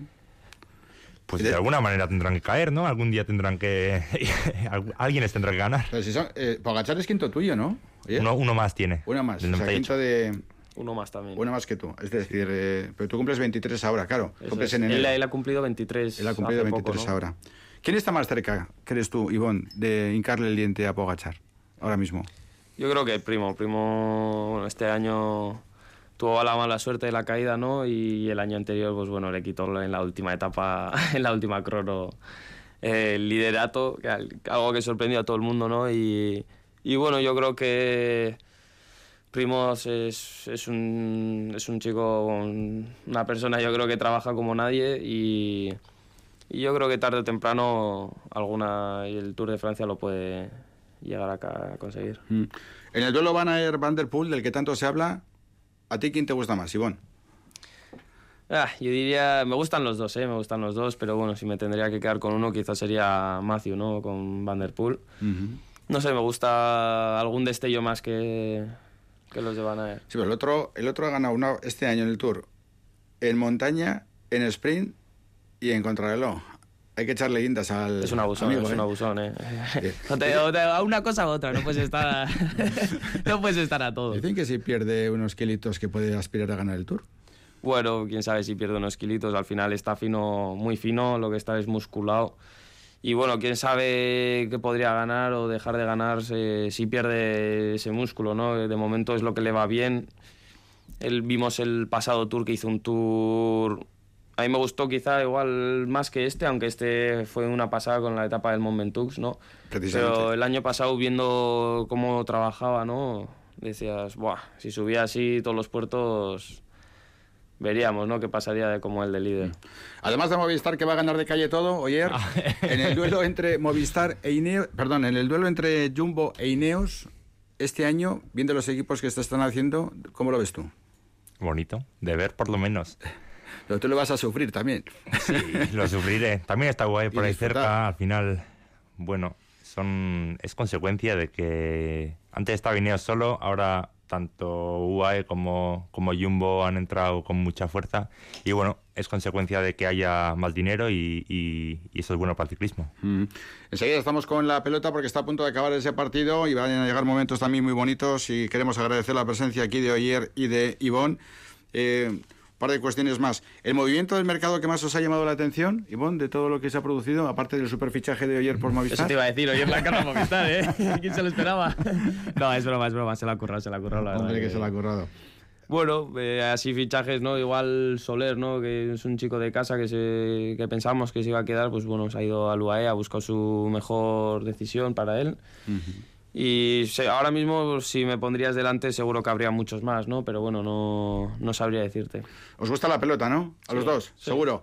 pues De- de alguna manera tendrán que caer, ¿no? Algún día tendrán que... Alguien les tendrá que ganar. Pero si son, eh, Pogacar es quinto tuyo, ¿no? Uno, uno más tiene. Una más, o sea, 98. quinto de... Uno más también. Una más que tú. Es decir, eh, pero tú cumples 23 ahora, claro. Eso Cumples es. en enero. Él, él ha cumplido 23 Él ha cumplido hace 23 poco, ¿no? ahora. ¿Quién está más cerca, crees tú, Ivonne, de hincarle el diente a Pogachar ahora mismo? Yo creo que el primo, primo, bueno, este año tuvo la mala suerte de la caída, ¿no? Y el año anterior, pues bueno, le quitó en la última etapa, en la última crono, eh, el liderato, algo que sorprendió a todo el mundo, ¿no? Y, y bueno, yo creo que Primos es, es, un, es un chico, un- una persona yo creo que trabaja como nadie y, y yo creo que tarde o temprano alguna el Tour de Francia lo puede llegar a, ca- a conseguir. Mm. En el duelo Van Aert Van der Poel, del que tanto se habla, ¿a ti quién te gusta más, Ivonne? Ah, yo diría, me gustan los dos, ¿eh? me gustan los dos, pero bueno, si me tendría que quedar con uno, quizás sería Matthew, ¿no? Con Van der Poel. No sé, me gusta algún destello más que, que los de Van Aert. Sí, pero el otro, el otro ha ganado una, este año en el Tour en montaña, en sprint y en contrarreloj. Hay que echarle guindas al Es un abusón, amigo, es un ¿eh? abusón, ¿eh? No te- o te- a una cosa u otra, no puedes estar a, no puedes estar a todo. Dicen que si pierde unos kilitos que puede aspirar a ganar el Tour. Bueno, quién sabe si pierde unos kilitos, al final está fino, muy fino, lo que está es musculado. Y bueno, quién sabe qué podría ganar o dejar de ganar si, si pierde ese músculo, ¿no? De momento es lo que le va bien. Él, vimos el pasado tour que hizo un tour... A mí me gustó quizá igual más que este, aunque este fue una pasada con la etapa del Mont Ventoux, ¿no? Precisamente. Pero el año pasado viendo cómo trabajaba, ¿no? Decías, Buah, si subía así todos los puertos, veríamos, ¿no? Qué pasaría de como el de líder. Además de Movistar que va a ganar de calle todo, Oyer, Ah. en el duelo entre Movistar e Ineos, perdón, en el duelo entre Jumbo e Ineos, este año, viendo los equipos que se están haciendo, ¿cómo lo ves tú? Bonito, de ver por lo menos. Pero tú lo vas a sufrir también. Sí, lo sufriré. También está guay por Y ahí disfrutar. cerca. Al final, bueno, son es consecuencia de que antes estaba Ineos solo, ahora tanto UAE como, como Jumbo han entrado con mucha fuerza. Y bueno, es consecuencia de que haya más dinero y, y- y eso es bueno para el ciclismo. Mm. Enseguida estamos con la pelota porque está a punto de acabar ese partido y van a llegar momentos también muy bonitos y queremos agradecer la presencia aquí de Oyer y de Ivonne. Eh, par de cuestiones más. ¿El movimiento del mercado que más os ha llamado la atención, Ivonne, de todo lo que se ha producido, aparte del superfichaje de Oyer por Movistar? Eso te iba a decir, en la cara Movistar, ¿eh? ¿Quién se lo esperaba? No, es broma, es broma, se la ha currado, se la ha currado, la verdad. Hombre, que se lo ha currado. Bueno, eh, así fichajes, ¿no? Igual Soler, ¿no? Que es un chico de casa que, se, que pensamos que se iba a quedar, pues bueno, se ha ido al UAE, ha buscado su mejor decisión para él. Y ahora mismo, si me pondrías delante, seguro que habría muchos más, ¿no? Pero bueno, no, no sabría decirte. Os gusta la pelota, ¿no? A los dos, sí. seguro.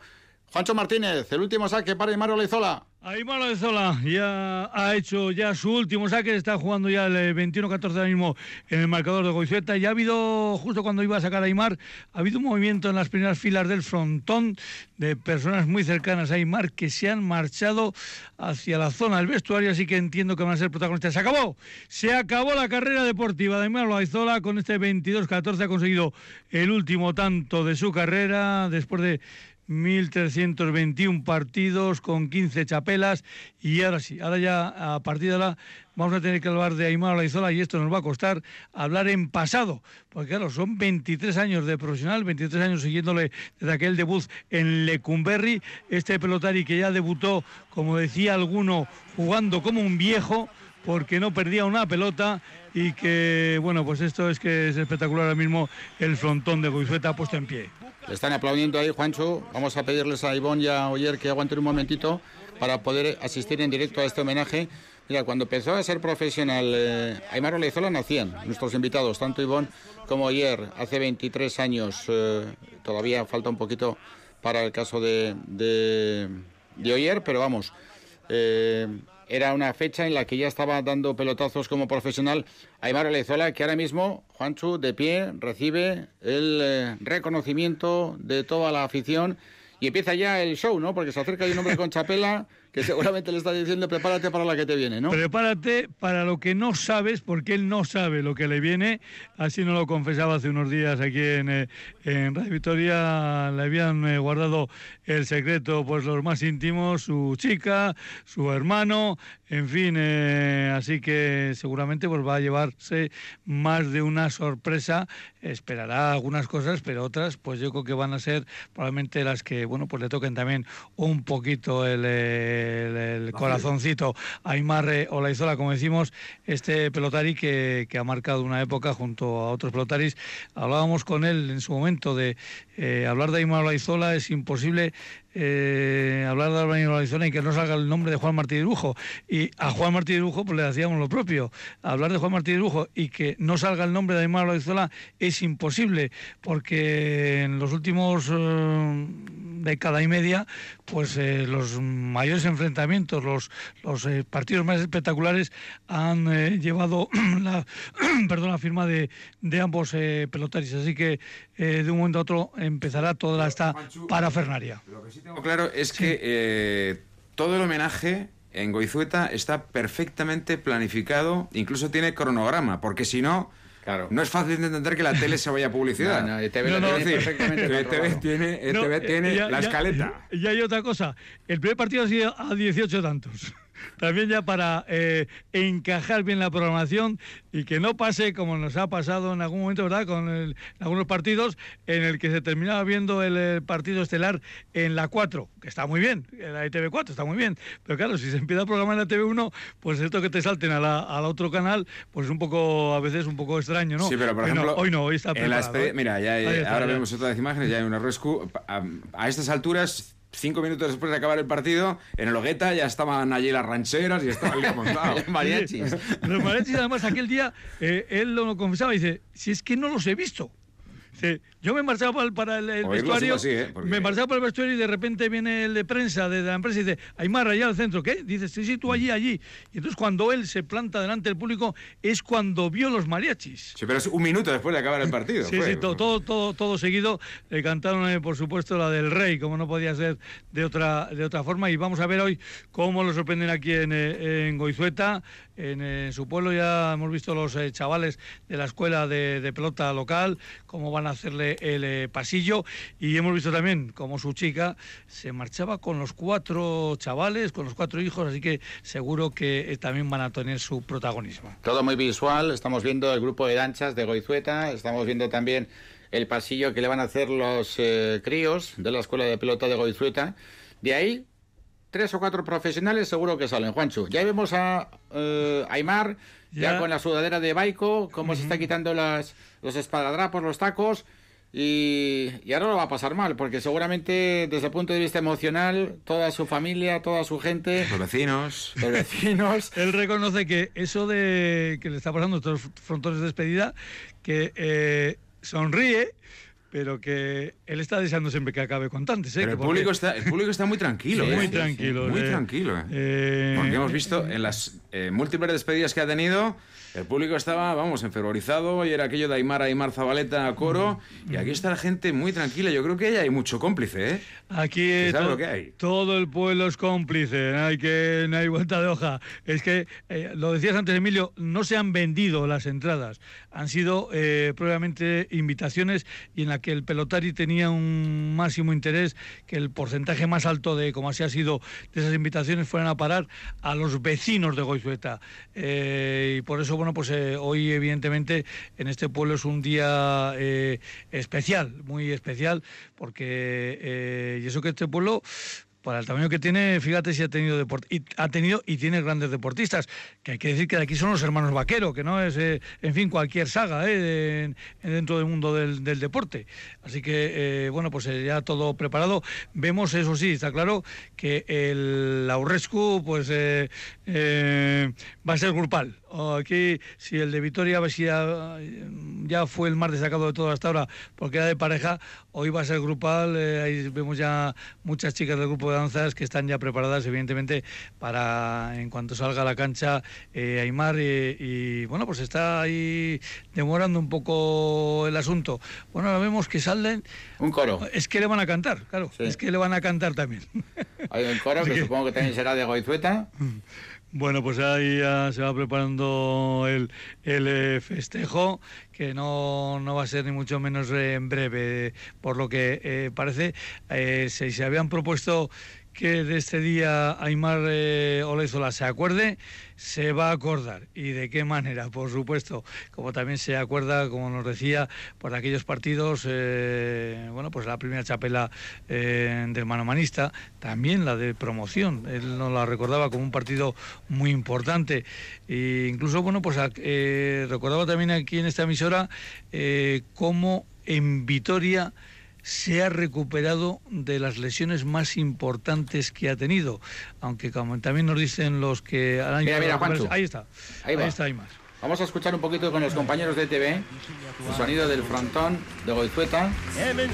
Juancho Martínez, el último saque para Aymar Olaizola. Aymar Olaizola ya ha hecho ya su último saque, está jugando ya el 21-14 ahora mismo en el marcador de Goizueta. Y ha habido, justo cuando iba a sacar a Aymar, ha habido un movimiento en las primeras filas del frontón de personas muy cercanas a Aymar que se han marchado hacia la zona del vestuario, así que entiendo que van a ser protagonistas. Se acabó, se acabó la carrera deportiva de Aymar Olaizola con este 22-14, ha conseguido el último tanto de su carrera después de 1.321 partidos con 15 chapelas. Y ahora sí, ahora ya a partir de ahora vamos a tener que hablar de Aymar Olaizola y esto nos va a costar hablar en pasado, porque claro, son 23 años de profesional, 23 años siguiéndole desde aquel debut en Lecumberri, este pelotari que ya debutó, como decía alguno, jugando como un viejo, porque no perdía una pelota y que, bueno, pues esto es que es espectacular ahora mismo el frontón de Goizueta puesto en pie. Están aplaudiendo ahí, Juancho. Vamos a pedirles a Ivonne y a Oyer que aguanten un momentito para poder asistir en directo a este homenaje. Mira, cuando empezó a ser profesional, eh, Aymar nacían nuestros invitados, tanto Ivonne como Oyer, hace 23 años. Eh, todavía falta un poquito para el caso de, de, de Oyer, pero vamos. Eh, era una fecha en la que ya estaba dando pelotazos como profesional Aymar Olezola, que ahora mismo, Juanchu, de pie, recibe el eh, reconocimiento de toda la afición y empieza ya el show, ¿no? Porque se acerca un hombre con chapela que seguramente le está diciendo prepárate para la que te viene, ¿no? Prepárate para lo que no sabes, porque él no sabe lo que le viene. Así nos lo confesaba hace unos días aquí en, eh, en Radio Victoria. Le habían eh, guardado el secreto, pues los más íntimos, su chica, su hermano, en fin. Eh, así que seguramente pues va a llevarse más de una sorpresa. Esperará algunas cosas, pero otras, pues yo creo que van a ser probablemente las que, bueno, pues le toquen también un poquito el el, corazoncito Aymar Olaizola, como decimos, este pelotari que, que, ha marcado una época junto a otros pelotaris. Hablábamos con él en su momento de eh, hablar de Aymar Olaizola, es imposible eh, hablar de Álvaro Olaizola y que no salga el nombre de Juan Martí de Lujo. Y a Juan Martí de Lujo pues le hacíamos lo propio. Hablar de Juan Martí de Lujo y que no salga el nombre de Aymar Olaizola es imposible, porque en los últimos eh, década y media, pues eh, los mayores enfrentamientos, los, los partidos más espectaculares han llevado la, perdón, la firma de, de ambos pelotaris. Así que de un momento a otro empezará toda esta parafernaria. Lo que sí tengo claro es que todo el homenaje en Goizueta está perfectamente planificado, incluso tiene cronograma, porque si no Claro. No es fácil de entender que la tele se vaya a publicidad. No, no, ETV no, no, tiene perfectamente ETV tiene, ETV tiene la escaleta. Y hay otra cosa. El primer partido ha sido a 18 tantos también ya para eh, encajar bien la programación y que no pase como nos ha pasado en algún momento, ¿verdad? Con algunos partidos en el que se terminaba viendo el, partido estelar en la 4, que está muy bien, la ITV 4 está muy bien, pero claro, si se empieza a programar en la TV 1, pues esto que te salten a la, al otro canal, pues es un poco, a veces un poco extraño, ¿no? Sí, pero por ejemplo, hoy no, hoy está preparado, ¿eh? Mira, ya, ahora vemos otras imágenes, ya hay una rescue. a estas alturas cinco minutos después de acabar el partido, en el Hogueta ya estaban allí las rancheras y estaban los mariachis. los mariachis, además, aquel día, eh, él lo confesaba y dice, si es que no los he visto. Yo me marchaba para el, vestuario, ¿eh? me marchaba para el vestuario y de repente viene el de prensa de la empresa y dice, Aymar, allá al centro, ¿qué? Dice, sí, sí, tú allí, allí. Y entonces cuando él se planta delante del público es cuando vio los mariachis. Sí, pero es un minuto después de acabar el partido. sí, sí, todo, todo, todo, seguido. Le cantaron, eh, por supuesto, la del rey, como no podía ser de otra, de otra forma. Y vamos a ver hoy cómo lo sorprenden aquí en, eh, en Goizueta. En, su pueblo ya hemos visto los chavales de la escuela de, de pelota local, cómo van a hacerle el eh, pasillo y hemos visto también como su chica se marchaba con los cuatro chavales, con los cuatro hijos, así que seguro que eh, también van a tener su protagonismo. Todo muy visual, estamos viendo el grupo de danchas de Goizueta, estamos viendo también el pasillo que le van a hacer los eh, críos de la escuela de pelota de Goizueta. De ahí tres o cuatro profesionales seguro que salen, Juancho. Ya vemos a Aymar, ya. con la sudadera de Baico, cómo se está quitando las, los espadadrapos, los tacos. Y, ahora lo va a pasar mal, porque seguramente desde el punto de vista emocional, toda su familia, toda su gente... Los vecinos. Los vecinos. Él reconoce que eso de que le está pasando estos frontones de despedida, que eh, sonríe, pero que él está deseando siempre que acabe con tantos. ¿eh? Pero el porque- público, está, el público está muy tranquilo. Sí, ¿eh? muy tranquilo, Muy eh. tranquilo. ¿eh? Eh, Porque hemos visto en las eh, múltiples despedidas que ha tenido, el público estaba, vamos, enfervorizado y era aquello de Aymar, Aymar, Zabaleta, a coro. Y aquí está la gente muy tranquila. Yo creo que ahí hay mucho cómplice, ¿eh? Aquí eh, to- lo que hay. todo el pueblo es cómplice, no hay, que, no hay vuelta de hoja. Es que, eh, lo decías antes, Emilio, no se han vendido las entradas, han sido eh, previamente invitaciones y en la que el pelotari tenía un máximo interés que el porcentaje más alto de, como así ha sido, de esas invitaciones fueran a parar a los vecinos de Goizueta. Eh, y por eso, bueno, pues eh, hoy evidentemente en este pueblo es un día eh, especial, muy especial, porque y eso que este pueblo para el tamaño que tiene, fíjate si ha tenido y ha tenido y tiene grandes deportistas, que hay que decir que de aquí son los hermanos Vaquero, que no es, eh, en fin, cualquier saga eh, en- en- dentro del mundo del, deporte. Así que, eh, bueno, pues ya todo preparado. Vemos, eso sí, está claro que el Aurrescu, pues va a ser grupal. O Aquí, si el de Vitoria si ya, ya fue el más destacado de todo hasta ahora, porque era de pareja, hoy va a ser grupal. eh, ahí vemos ya muchas chicas del grupo de danzas que están ya preparadas, evidentemente, para en cuanto salga a la cancha eh, Aymar. Y, y, bueno, pues está ahí demorando un poco el asunto. Bueno, ahora vemos que salen. Un coro. Es que le van a cantar, claro. Es que le van a cantar también. Hay un coro que supongo que también será de Goizueta. Bueno, pues ahí ya se va preparando el, el eh, festejo, que no, no va a ser ni mucho menos eh, en breve, por lo que eh, parece. eh, se, se habían propuesto que de este día Aymar eh, Olezola se acuerde, se va a acordar. ¿Y de qué manera? Por supuesto, como también se acuerda, como nos decía, por aquellos partidos, eh, bueno, pues la primera chapela eh, del manomanista, también la de promoción. Él nos la recordaba como un partido muy importante. E incluso, bueno, pues eh, recordaba también aquí en esta emisora eh, cómo en Vitoria se ha recuperado de las lesiones más importantes que ha tenido, aunque como también nos dicen los que han Mira, mira, Juancho. Ahí está, Ahí ahí, está Aymar. Vamos a escuchar un poquito con los compañeros de TV el sonido del frontón de Goizueta,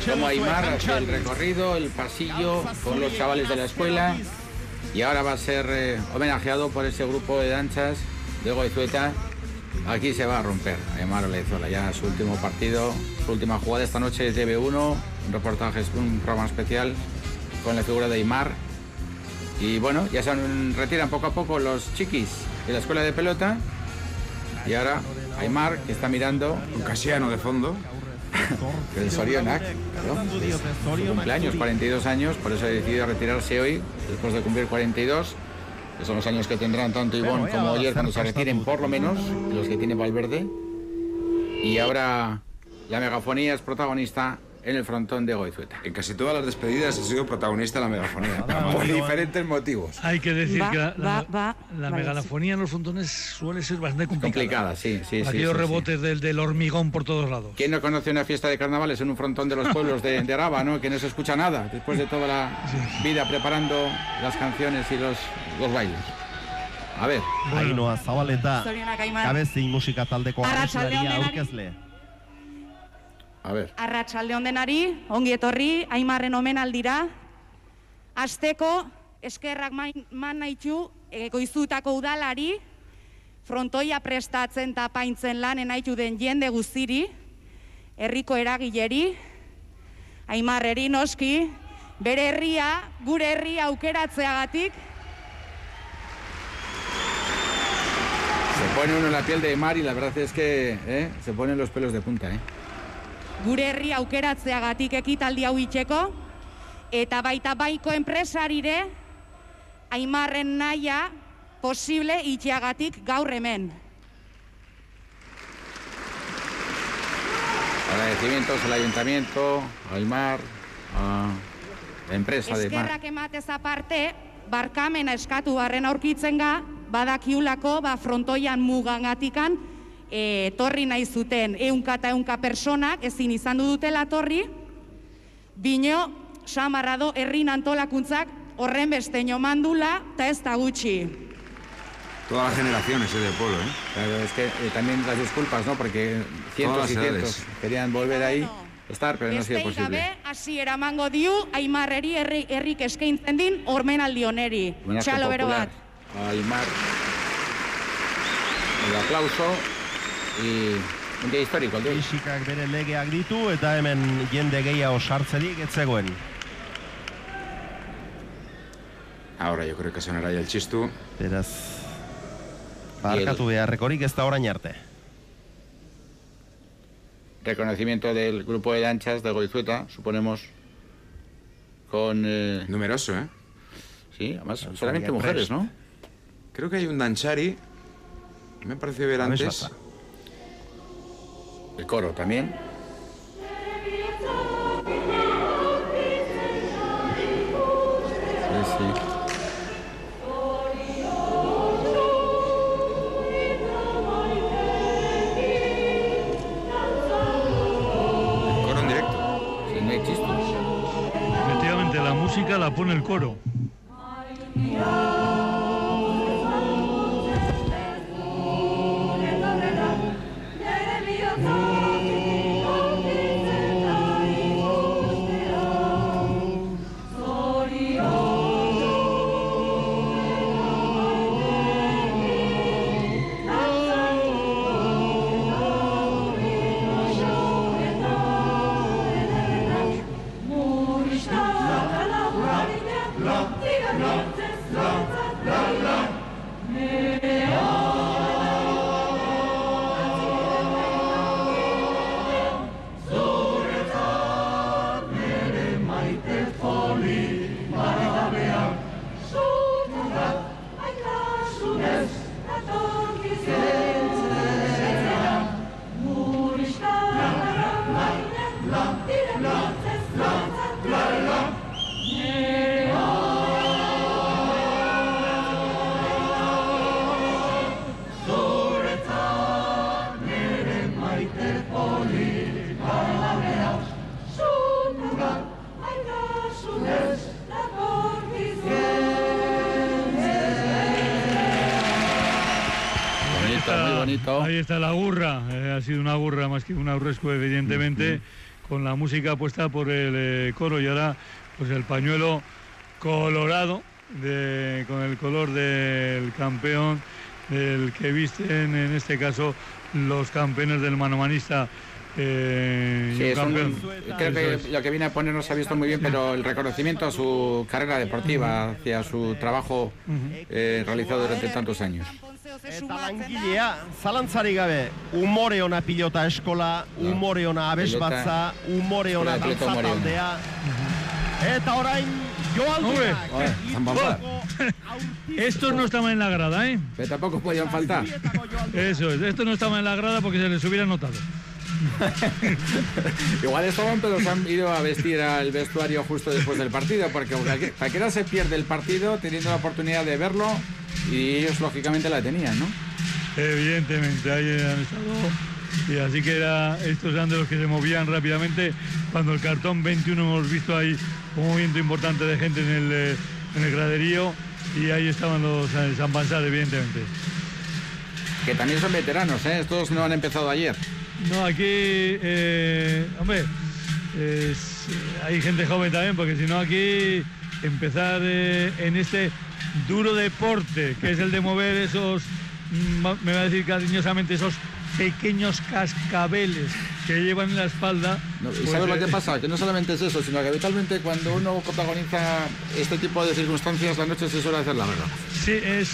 como Aymar hace el recorrido, el pasillo con los chavales de la escuela y ahora va a ser eh, homenajeado por ese grupo de danzas de Goizueta. Aquí se va a romper Aymar Olezola, ya su último partido, su última jugada esta noche de TV1, un reportaje, un programa especial con la figura de Aymar. Y bueno, ya se retiran poco a poco los chiquis de la escuela de pelota. Y ahora Aymar, que está mirando. Un casiano de fondo. El Sorionac, claro. Su cumpleaños, 42 años, por eso ha decidido retirarse hoy, después de cumplir 42. Que son los años que tendrán tanto Ivón como ayer cuando se retiren, por lo menos, los que tiene Valverde. Y ahora la megafonía es protagonista en el frontón de Goizueta. En casi todas las despedidas ha sido protagonista la megafonía. por diferentes motivos. Hay que decir Va, que la, va, va, la vale, megalofonía en los frontones suele ser bastante complicada. Complicada, sí, sí, sí. Aquellos sí, sí. rebotes Del, del hormigón por todos lados. ¿Quién no conoce una fiesta de carnavales en un frontón de los pueblos de, de Araba, ¿no? que no se escucha nada después de toda la vida preparando las canciones y los, los bailes? A ver. Ainhoa Zabaleta, Zorionak Aimar. Gabezin musika taldeko abeslaria aurkezle. A ver. Arratsalde denari, ongi etorri, Aimarren omenaldira. Asteko eskerrak main- man nahitu e, goizutako udalari, frontoia prestatzen eta paintzen lanen haitu den jende guztiri, herriko eragileri, Aimarreri noski, bere herria, gure herria aukeratzeagatik, Se pone uno en la piel de Aymar y la verdad es que ¿eh? se ponen los pelos de punta. ¿eh? Gure herria aukeratzeagatik ekitaldi hau itxeko, eta baita baiko enpresarire, Aimarren naia posible itxeagatik gaur hemen. Agradecimientos al ayuntamiento, a Aymar, a la empresa de Aymar. Eskerrak ematez aparte, barkamena eskatu barren aurkitzen ga, badakiulako, ba, frontoian mugangatikan, e, torri nahi zuten eunka eta eunka personak, ezin izan du dutela torri, bino, samarrado, herrin antolakuntzak, horren beste mandula, eta ez da gutxi. Todas las generaciones eh, del pueblo, ¿eh? Claro, es que eh, también las disculpas, ¿no? Porque cientos y cientos querían volver ahí Estar, pero no ha sido posible. gabe, hasiera emango diu, Aimarreri herri, herrik eskaintzen din ormenaldi oneri. Homenaje Txalo bero bat. a Aymar. El aplauso y un día histórico. el de hoy. Fisikak bere legeak ditu eta hemen jende gehiago sartzerik ez zegoen. Ahora yo creo que sonará ya el chistu. Beraz, barkatu beharrekorik ez da orain arte. Reconocimiento del grupo de lanchas de Goizueta, suponemos, con... eh, Numeroso, ¿eh? Sí, además solamente mujeres, ¿no? Creo que hay un Danchari. Me A ver, antes. El coro también. Sí, sí. Coro en directo. No hay chistes. Efectivamente, la música la pone el coro. Música puesta por el eh, coro y ahora pues el pañuelo colorado de- con el color del campeón, del que visten en este caso los campeones del manomanista. Eh, Sí, es un- creo que lo que viene a poner no se ha visto muy bien, pero el reconocimiento a su carrera deportiva, hacia su trabajo eh, realizado durante tantos años. Eta langilea, zalantzarik gabe, umore ona pilota eskola, umore ona abesbatza, umore ona Eskola de Atleto dantza Umore ona. taldea. Eta orain, joaldunak. Zambampa. Estos no estaban en la grada, ¿eh? Pero tampoco podían faltar. Eso es, estos no estaban en la grada porque se les hubiera notado. Igual estaban, pero se han ido a vestir al vestuario justo después del partido, porque cualquier- cualquiera se pierde el partido teniendo la oportunidad de verlo y ellos lógicamente la tenían, ¿no? Evidentemente, ahí han estado. Y así que era, estos eran de los que se movían rápidamente. Cuando el cartón 21 hemos visto ahí un movimiento importante de gente en el, eh, en el graderío y ahí estaban los eh, San Pansar, evidentemente. Que también son veteranos, ¿eh? Estos no han empezado ayer. No, aquí, eh, hombre, es- hay gente joven también, porque si no aquí empezar eh, en este duro deporte, que es el de mover esos, mm, me va a decir cariñosamente, esos pequeños cascabeles que llevan en la espalda. No, ¿Y pues, sabes lo eh, que pasa? Que no solamente es eso, sino que habitualmente cuando uno protagoniza este tipo de circunstancias, la noche se suele hacer larga. Sí, es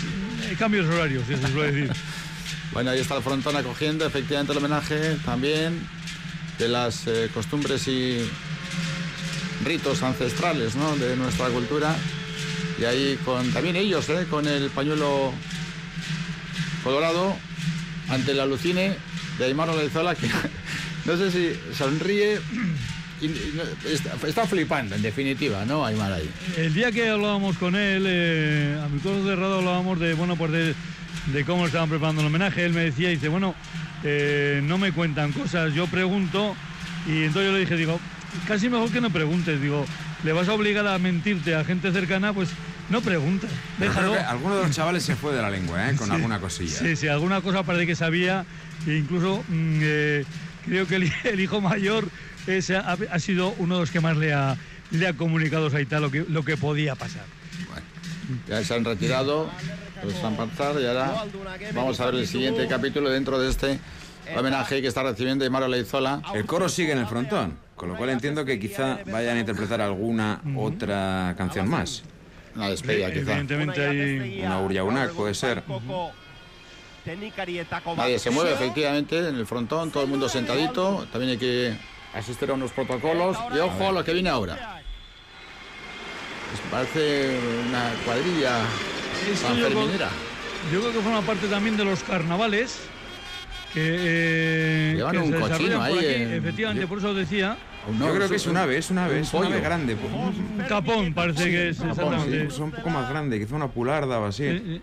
eh, cambios horarios, eso suele decir. Bueno, ahí está el frontón acogiendo efectivamente el homenaje también de las eh, costumbres y ritos ancestrales ¿no? de nuestra cultura. Y ahí con también ellos, ¿eh? con el pañuelo colorado ante el alucine de Aymar Olaizola, que no sé si sonríe está, flipando en definitiva, ¿no, Aymar ahí? El día que hablábamos con él, eh, a mi codo cerrado hablábamos de, bueno, pues de, de cómo estaban preparando el homenaje. Él me decía, dice, bueno, eh, no me cuentan cosas, yo pregunto. Y entonces yo le dije, digo, casi mejor que no preguntes, digo, le vas a obligar a mentirte a gente cercana, pues no preguntes, Pero déjalo. creo que alguno de los chavales se fue de la lengua, ¿eh? Con Sí. alguna cosilla. Sí, sí, alguna cosa parece que sabía, e incluso mm, eh, creo que el, el hijo mayor es, ha, ha sido uno de los que más le ha, le ha comunicado a Saita lo que, lo que podía pasar. Ya se han retirado los San Panzar y ahora vamos a ver el siguiente capítulo dentro de este homenaje que está recibiendo Aymar Leizola. El coro sigue en el frontón, con lo cual entiendo que quizá vayan a interpretar alguna otra canción más. Una despedida, quizá. Evidentemente hay... Una Uriaunak, puede ser. Nadie se mueve, efectivamente, en el frontón, todo el mundo sentadito. También hay que asistir a unos protocolos. Y ojo a lo que viene ahora. Pues parece una cuadrilla Esto yo, yo creo que forma parte también de los carnavales que, eh, Llevan que un se cochino desarrollan por ahí aquí. en- Efectivamente, por eso os decía. Yo creo que es un ave, es un ave, un es un ave pollo. grande. Un capón parece que es exactamente. Es un poco más grande, quizá una pularda o así.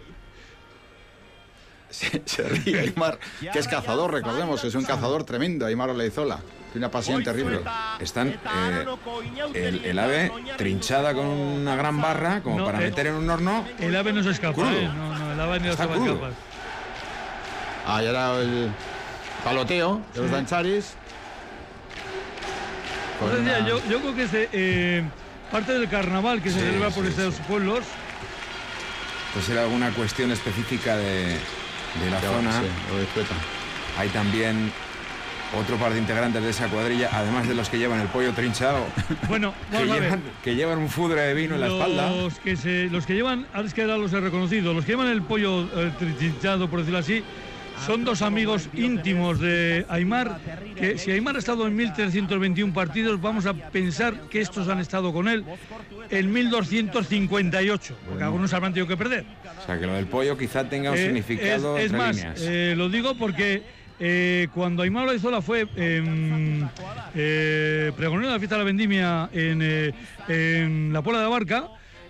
Se, se ríe Aymar, que es cazador, recordemos, es un cazador tremendo, Aymar Oleizola. Tiene una pasión terrible. Están eh, el, el ave trinchada con una gran barra como No, para meter en un horno. El ave no se escapa, Crudo. ¿eh? No, no, el ave Está se va a escapar. Ah, y ahora el paloteo de los Sí. dancharis. Una- yo, yo creo que es eh, parte del carnaval que se Sí, celebra por sí, estos pueblos. Pues era alguna cuestión específica de, de la Ya, zona. sí, lo disfrutan. Hay también otro par de integrantes de esa cuadrilla, además de los que llevan el pollo trinchado, Bueno, que llevan, que llevan un fudre de vino en la espalda. Los que, se, los que llevan, ahora es que ahora los he reconocido, los que llevan el pollo eh, trinchado, por decirlo así, son dos amigos íntimos de Aymar, que si Aymar ha estado en 1321 partidos, vamos a pensar que estos han estado con él en 1258, porque algunos habrán tenido que perder. O sea, que lo del pollo quizá tenga un Eh, significado es, es entre más, líneas. eh, lo digo porque eh, cuando Aymar Olaizola fue em, eh, pregonero de la fiesta de la vendimia en, eh, en la Puebla de la Barca,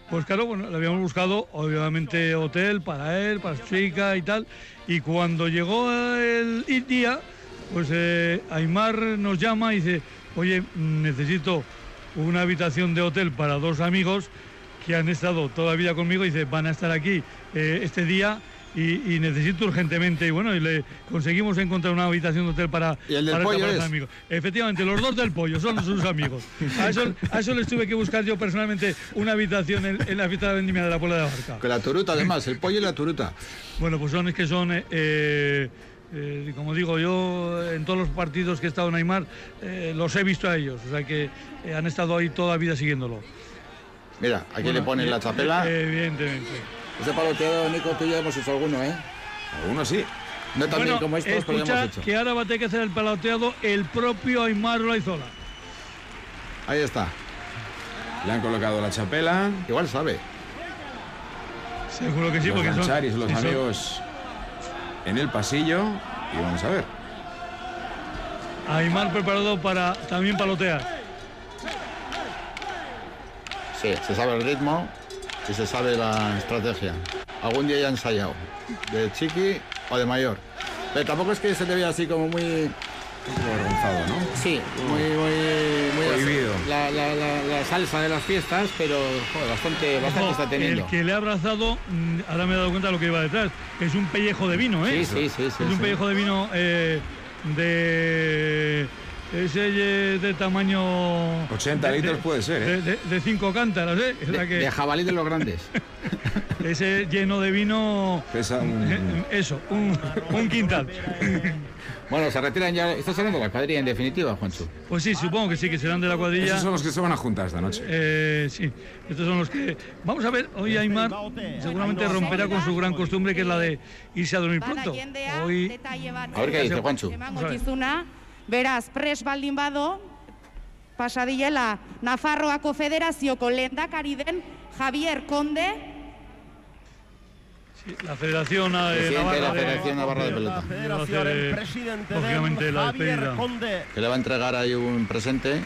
pues claro, bueno, le habíamos buscado obviamente hotel para él, para su chica y tal. Y cuando llegó el día, pues eh, Aymar nos llama y dice, oye, necesito una habitación de hotel para dos amigos que han estado toda la vida conmigo y dice, van a estar aquí eh, este día y, y necesito urgentemente. Y bueno, y le conseguimos encontrar una habitación de hotel para, ¿Y el del para esta pollo es? amigos. Efectivamente, los dos del pollo son sus amigos. A eso, a eso les tuve que buscar yo personalmente una habitación en, en la fiesta de la vendimia de la Puebla de la Barca. Con la turuta, además, el pollo y la turuta. Bueno, pues son es que son, eh, eh, eh, como digo yo, en todos los partidos que he estado en Aymar, eh, los he visto a ellos, o sea que han estado ahí toda la vida siguiéndolo. Mira, aquí Bueno, le ponen la chapela. evidentemente. Ese paloteo, Nico, tú ya hemos hecho alguno, ¿eh? Algunos sí. No tan bien Bueno, como estos, pero ya escucha hemos hecho. que ahora va a tener que hacer el paloteado el propio Aymar Olaizola. Ahí está. Le han colocado la chapela. Igual sabe. Seguro que sí, los porque son, los sí, son- amigos en el pasillo. Y vamos a ver. Aymar preparado para también palotear. Sí, se sabe el ritmo y se sabe la estrategia. Algún día ya ha ensayado. De chiqui o de mayor. Pero tampoco es que se te vea así como muy... Avergonzado, ¿no? Sí, muy, muy, muy Prohibido. La, la- la- la salsa de las fiestas, pero joder, bastante, bastante está teniendo. el que le ha abrazado, mm, ahora me he dado cuenta de lo que iba detrás, es un pellejo de vino, ¿eh? Sí, sí, sí, sí, Es un sí. pellejo de vino eh, de... Ese eh, de tamaño... 80 de- litros de- puede ser, ¿eh? De, de- de cinco cántaras, ¿eh? Es la De, que- de jabalí de los grandes. ese lleno de vino... Pesa un... Eso, un, un quintal. Bueno, se retiran ya. Estás hablando de la cuadrilla en definitiva, Juancho. Pues sí, supongo que sí, que serán de la cuadrilla. Esos son los que se van a juntar esta noche. Eh, sí, estos son los que... Vamos a ver, hoy Aymar seguramente romperá con su gran costumbre, que es la de irse a dormir pronto. Hoy... A ver qué dice Juancho. Beraz, pres baldin bado, pasadiela Nafarroako Federazioko lehendakari den Javier Conde, Sí, La Federación eh, Presidente de la Navarra Federación Navarra de Pelota. Federazioaren presidente den lógicamente la Javier. Conde Que le va a entregar ahí un presente.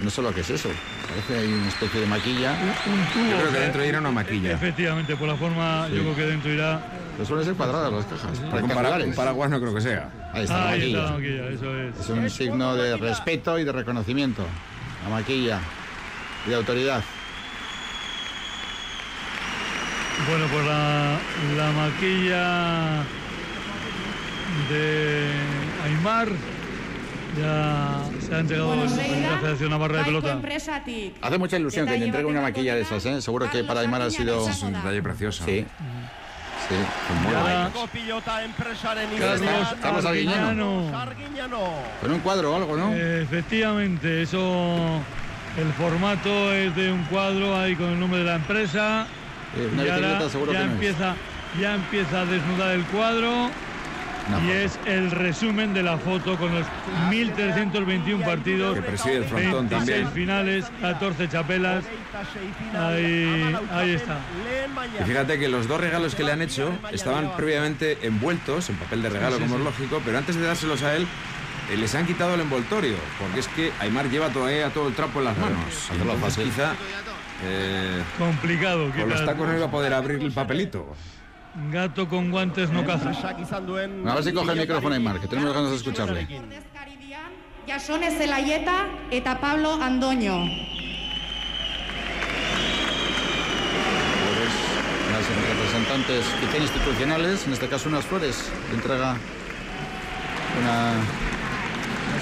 No sé lo que es eso. Parece ahí una especie de maquilla. Un tubo. Yo creo que dentro irá una maquilla. Efectivamente, por la forma, Sí. yo creo que dentro irá... Pero suelen ser cuadradas las cajas. Un, para- rectangulares. un paraguas no creo que sea. Ahí está la Ahí está maquilla. la maquilla, eso es. Es un signo de respeto y de reconocimiento. La maquilla y de autoridad. Bueno, pues la, la maquilla de Aymar. Ya se ha entregado Bueno, en seida, la Federación Navarra de Pelota. Hace mucha ilusión que te entregue una maquilla de esas, ¿eh? Seguro que para Aymar ha sido... Es un detalle precioso. Sí. Sí, muy Y ahora- Carlos-. Arguiñano. Con un cuadro o algo, ¿no? Efectivamente, eso. El formato es de un cuadro ahí con el nombre de la empresa. Eh, una y ahora bicicleta seguro ya que no es. empieza, ya empieza a desnudar el cuadro. y es el resumen de la foto con los 1.321 partidos, Que preside el frontón 26 también. finales, 14 chapelas. Ahí, ahí está. Y fíjate que los dos regalos que le han hecho estaban previamente envueltos en papel de regalo, Sí, como sí. es lógico, pero antes de dárselos a él, eh, les han quitado el envoltorio, porque es que Aymar lleva todavía todo el trapo en las manos. Hacerlo entonces quizá eh, Complicado. con los tacos no iba a poder abrir el papelito. Gato con guantes no caza. A ver si coge el micrófono Aymar, que tenemos ganas de escucharle. Jasone Zelaieta eta Pablo Andoño. Las representantes quizá institucionales, en este caso unas flores, que entrega una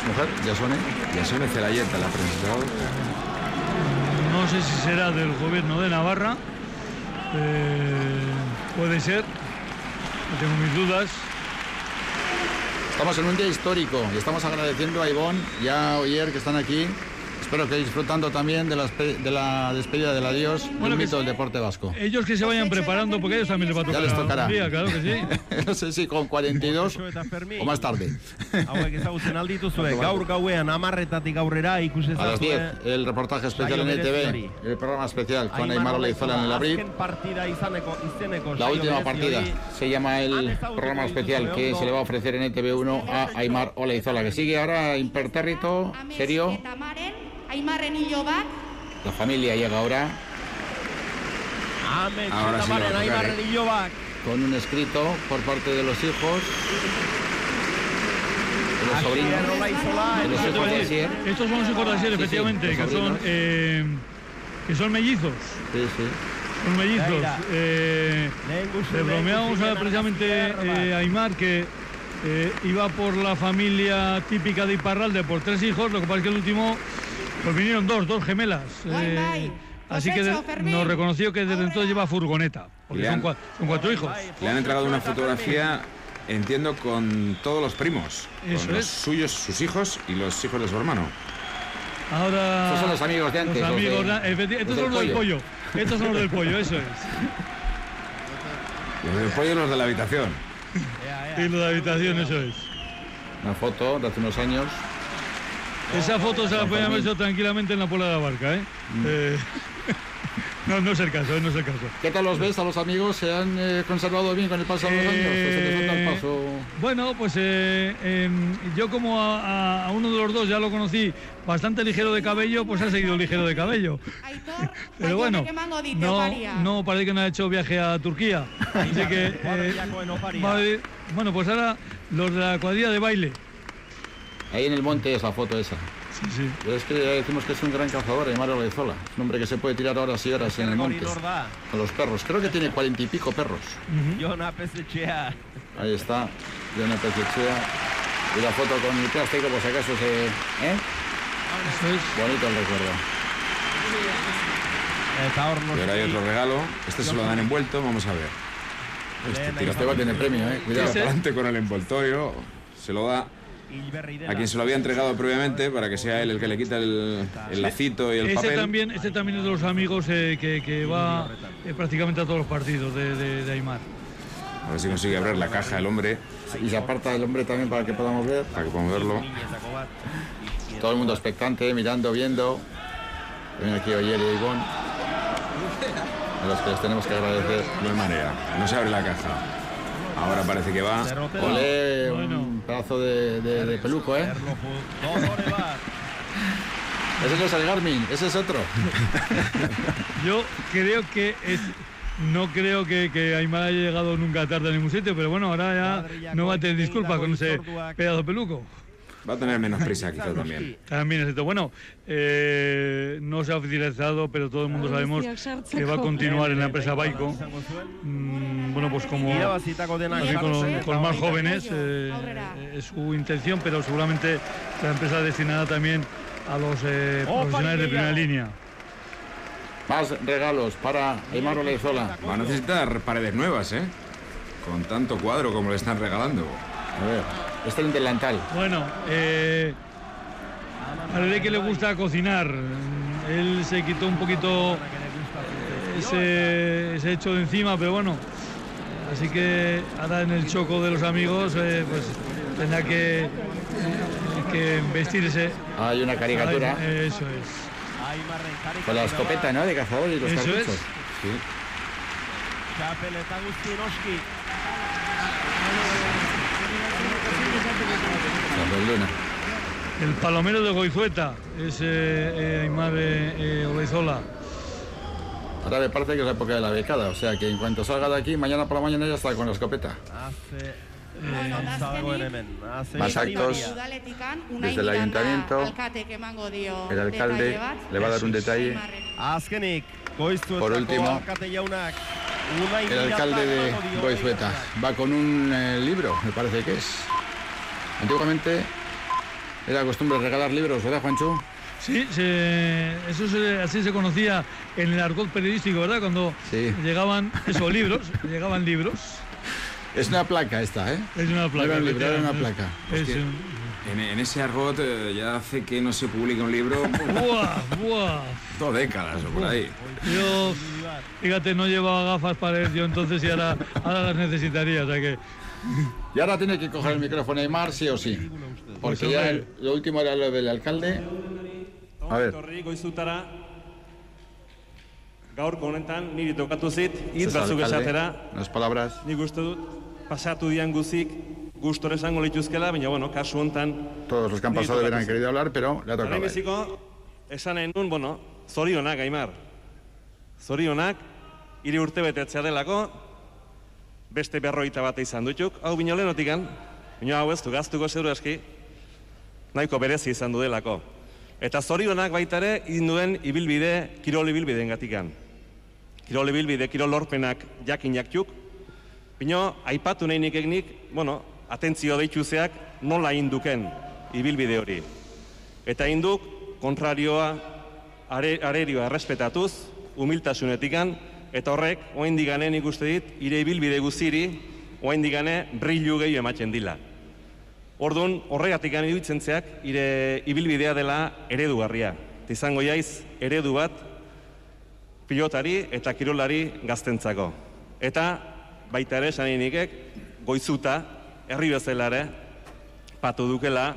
mujer, Yasone. Yasone Celayeta, la presentadora. No sé si será del gobierno de Navarra. Eh, puede ser. No tengo mis dudas. Estamos en un día histórico y estamos agradeciendo a Ivonne y a Oyer que están aquí. Espero que disfrutando también de la, de la despedida del adiós Bueno, del mito deporte vasco. Ellos que se vayan preparando porque a ellos también les va a Ya tocar. les tocará. un día, claro que sí. no sé si con 42 o más tarde. Hauek ezagutzen aldituzue, gaur gauean amarretatik aurrera ikusi A las 10, ezazue. el reportaje especial en ETV, el programa especial con Aymar Olaizola en el abril. La última partida se llama el programa especial que se le va a ofrecer en ETV1 a Aymar Olaizola, que sigue ahora impertérrito, serio. Aimarren hilo bat, La familia llega ahora Amets Ahora sí a Aimarren eh. ilobak. con un escrito por parte de los hijos, de los sobrinos, de los hijos de Asier. Estos son los hijos de Asier, Sí, sí, efectivamente, que son eh, que son mellizos. Sí, sí. Son mellizos. Eh, le bromeamos a precisamente ziren, eh, a Aymar que eh, iba por la familia típica de Iparralde por tres hijos, lo que pasa es que el último, pues vinieron dos, dos gemelas. Bai, eh, bai. así que de- nos reconoció que desde entonces lleva furgoneta, porque son, han- cua- son cuatro hijos. Le han entregado una fotografía, entiendo, con todos los primos. Eso con los es. suyos, sus hijos y los hijos de su hermano. Ahora. Estos son los amigos de antes, Los los de- amigos de- los estos del son los del pollo. pollo. Estos son los del pollo, eso es. Los del pollo y los de la habitación. Y los de habitación, eso es. Una foto de hace unos años. Esa foto se la pueden haber hecho tranquilamente en la pola de la barca, ¿eh? Eh, no, no es el caso, ¿eh? no es el caso. ¿Qué tal los ves a los amigos? ¿Se han eh, conservado bien con el paso de los años? ¿O se el paso? Bueno, pues eh, em, yo como a, a- a uno de los dos ya lo conocí bastante ligero de cabello, pues ha seguido ligero de cabello. Pero bueno, no, parece que no ha hecho viaje a Turquía. Así que, eh, bueno, pues ahora los de la cuadrilla de baile. Ahí en el monte es la foto esa. Sí, sí. Pero es que ya decimos que es un gran cazador, Aymar Olaizola. Es un hombre que se puede tirar horas y horas en el monte. Con los perros. Creo que tiene cuarenta y pico perros. Ahí está, Diana Pezechea. Y la foto con el plástico, pues acaso se... ¿Eh? Bonito el recuerdo. Hor Y ahora hay otro regalo. Este se lo dan envuelto, vamos a ver. Este Este va a tener premio, ¿eh? Cuidado. Adelante con el envoltorio. Se lo da a quien se lo había entregado previamente para que sea él el que le quita el, el lacito y el Este papel. también, este también es de los amigos eh, que, que va eh, prácticamente a todos los partidos de, de- de Aymar. A ver si consigue abrir la caja el hombre. Y se aparta el hombre también para que podamos ver. Para que podamos verlo. Todo el mundo expectante, mirando, viendo. Ven aquí Oyer y Ivonne. A los que les tenemos que agradecer. No hay manera, no se abre la caja. Ahora parece que va. Olé, un pedazo de, de- de peluco, ¿eh? Ese no es el Garmin, ese es otro. Yo creo que es. No creo que, que Aymar haya llegado nunca tarde a ningún sitio, pero bueno, ahora ya no va a tener disculpas con ese pedazo de peluco. Va a tener menos prisa quizá también. También es cierto. Bueno, eh, no se ha oficializado, pero todo el mundo sabemos que va a continuar en la empresa Baico. Mm, bueno, pues como así con, con más jóvenes eh, es su intención, pero seguramente la empresa destinada también a los eh, profesionales de primera línea. Más regalos para Aymar Olezola. Va a necesitar paredes nuevas, ¿eh? Con tanto cuadro como le están regalando. A ver, este es un delantal. Bueno, eh, parece que le gusta cocinar. Él se quitó un poquito ese, ese hecho de encima, pero bueno. Así que ahora en el choco de los amigos, eh, pues tendrá que, que vestirse. Hay una caricatura. Ay, Eso es. Con la escopeta, ¿no? De cazador y los Eso cartuchos. es. Sí. El palomero de Goizueta es eh, eh, Aymar eh, eh, Olaizola. Ahora me parece que es la época de la becada, o sea que en cuanto salga de aquí, mañana por la mañana ya está con la escopeta. Hace... Hace Más actos desde el ayuntamiento. El alcalde le va a dar un detalle. Por último, El alcalde de Goizueta va con un eh, libro, me parece que es. Antiguamente era costumbre regalar libros, ¿verdad, Juancho? Sí, se- eso se- así se conocía en el argot periodístico, ¿verdad? Cuando Sí. llegaban esos libros, llegaban libros. Es una placa esta, ¿eh? Es una placa. era un libro, era una placa. Es que- un- En, en ese argot eh, ya hace que no se publique un libro ¡Buah! ¡Buah! dos décadas o por ahí. Yo, fíjate, no llevaba gafas para yo entonces y ahora, ahora las necesitaría, o sea que... Y ahora tiene que coger el micrófono Aymar, sí o sí. Porque ya el- lo último era lo del alcalde. A ver. Gaurko honetan niri tokatu zit hitz batzuk esatera. Unas palabras. Nik uste dut pasatu dian guzik gustore esango lituzkela, baina bueno, kasu hontan Todos los que han pasado hubieran querido hablar, pero le ha tocado. Lehenbiziko esan nahi nun, bueno, zorionak, Aimar. Zorionak, hiri urte betetzea delako, beste berroita bat izan dutuk. Hau bino lehenotikan, bino hau ez du gaztuko zeru eski, nahiko berezi izan du delako. Eta zorionak baita ere, induen ibilbide, kirol ibilbideen gatikan. Kirol ibilbide, kirol lorpenak jakin jaktuk, Bino, aipatu nahi nik nik, bueno, atentzio deituzeak nola induken ibilbide hori. Eta induk, kontrarioa, are, arerioa errespetatuz, humiltasunetikan, eta horrek, oain diganen ikuste dit, ire ibilbide guziri, oain digane, brillu gehiago ematen dila. Orduan, horregatik gane iruditzen zeak, ire ibilbidea dela eredugarria. Izango jaiz, eredu bat, pilotari eta kirolari gaztentzako. Eta baita ere, esan nikek, goizuta, herri bezala ere, patu dukela,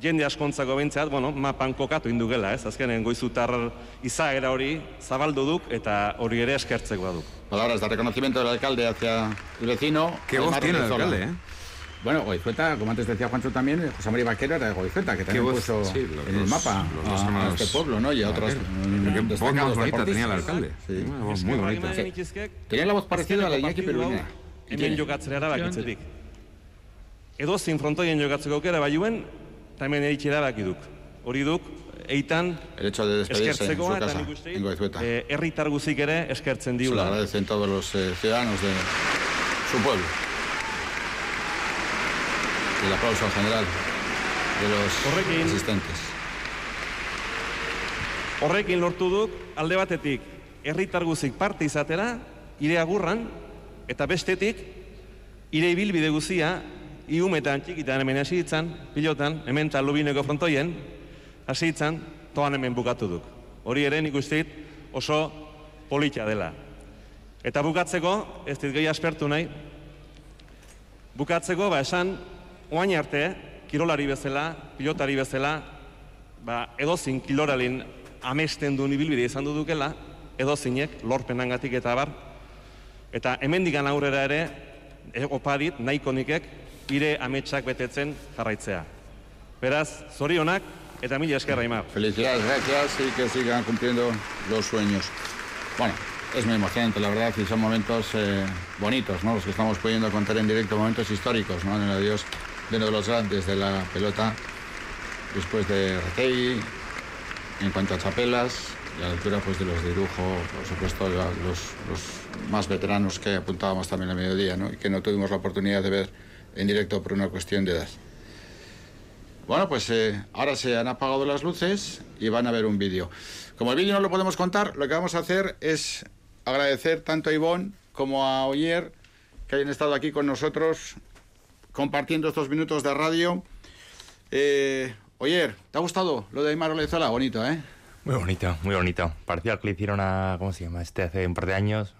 jende askontzako behintzat, bueno, mapan kokatu indukela, ez? Azkenen goizutar izaera hori zabaldu duk eta hori ere eskertzekoa duk. Palabras de reconocimiento del alcalde hacia el vecino. Qué voz Aymar tiene el alcalde, ¿eh? Bueno, Goizueta, como antes decía Juancho también, eh, José María Vaquero era de Goizueta, que también voz, puso sí, los en el mapa los a, a hermanos este pueblo, ¿no? Y a otros Qué voz más bonita tenía el alcalde. Sí. Una voz muy bonita. Sí. Tenía la voz parecida a la de Iñaki Perulina. Y Hemen jokatzera erabakitzetik. Edo zin frontoien jokatzeko aukera baiuen, eta hemen eritxe erabaki duk. Hori duk, eitan de despedirse en su eskertzekoa eta casa, nik uste eh, herritar guzik ere eskertzen Se diula. agradecen todos los eh, ciudadanos de su pueblo. El aplauso en general de los Horrekin- asistentes. Horrekin lortu duk, alde batetik, herritar guzik parte izatera, ire agurran, eta bestetik, ire ibilbide guzia, iumetan txikitan hemen hasi ditzan, pilotan, hemen eta lubineko frontoien, hasi ditzan, toan hemen bukatu duk. Hori ere nik uste oso politxa dela. Eta bukatzeko, ez dit gehi aspertu nahi, bukatzeko, ba esan, oain arte, kirolari bezala, pilotari bezala, ba, edozin kiloralin amesten duen ibilbide izan du dukela, edozinek lorpenangatik eta bar. Eta hemendikan aurrera ere, e, opa dit, nahiko nikek, ire ametsak betetzen jarraitzea. Beraz, zorionak eta mila eskerra Aimar. Felicidades, gracias y que sigan cumpliendo los sueños. Bueno, es muy emocionante, la verdad, y son momentos eh, bonitos, ¿no? Los que estamos pudiendo contar en directo, momentos históricos, ¿no? En el adiós de uno de los grandes de la pelota después de Retegui, en cuanto a chapelas, y a la altura pues, de los de Irujo, por supuesto los, los más veteranos que apuntábamos también a mediodía, ¿no? y que no tuvimos la oportunidad de ver en directo por una cuestión de edad. Bueno, pues eh, ahora se han apagado las luces y van a ver un vídeo. Como el vídeo no lo podemos contar, lo que vamos a hacer es agradecer tanto a Ivonne como a Oyer que hayan estado aquí con nosotros compartiendo estos minutos de radio. Eh, Oyer, ¿te ha gustado lo de Aymar Olezola? Bonito, ¿eh? Muy bonito, muy bonito. Parecía que le hicieron a, ¿cómo se llama? Este hace un par de años.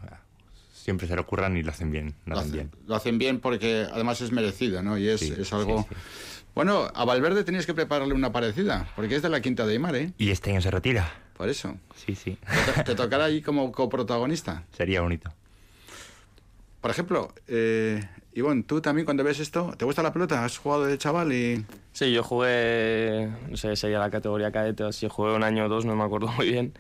Siempre se lo ocurran y lo hacen bien. Lo, hacen bien. Lo hacen bien porque además es merecido, ¿no? Y es, es algo... Bueno, a Valverde tenías que prepararle una parecida, porque es de la quinta de Aymar, ¿eh? Y este año se retira. Por eso. Sí, sí. ¿Te, te tocará ahí como coprotagonista? Sería bonito. Por ejemplo, eh, Ivonne, tú también cuando ves esto, ¿te gusta la pelota? ¿Has jugado de chaval y...? Sí, yo jugué, no sé, sería la categoría cadete, así jugué un año o dos, no me acuerdo muy bien.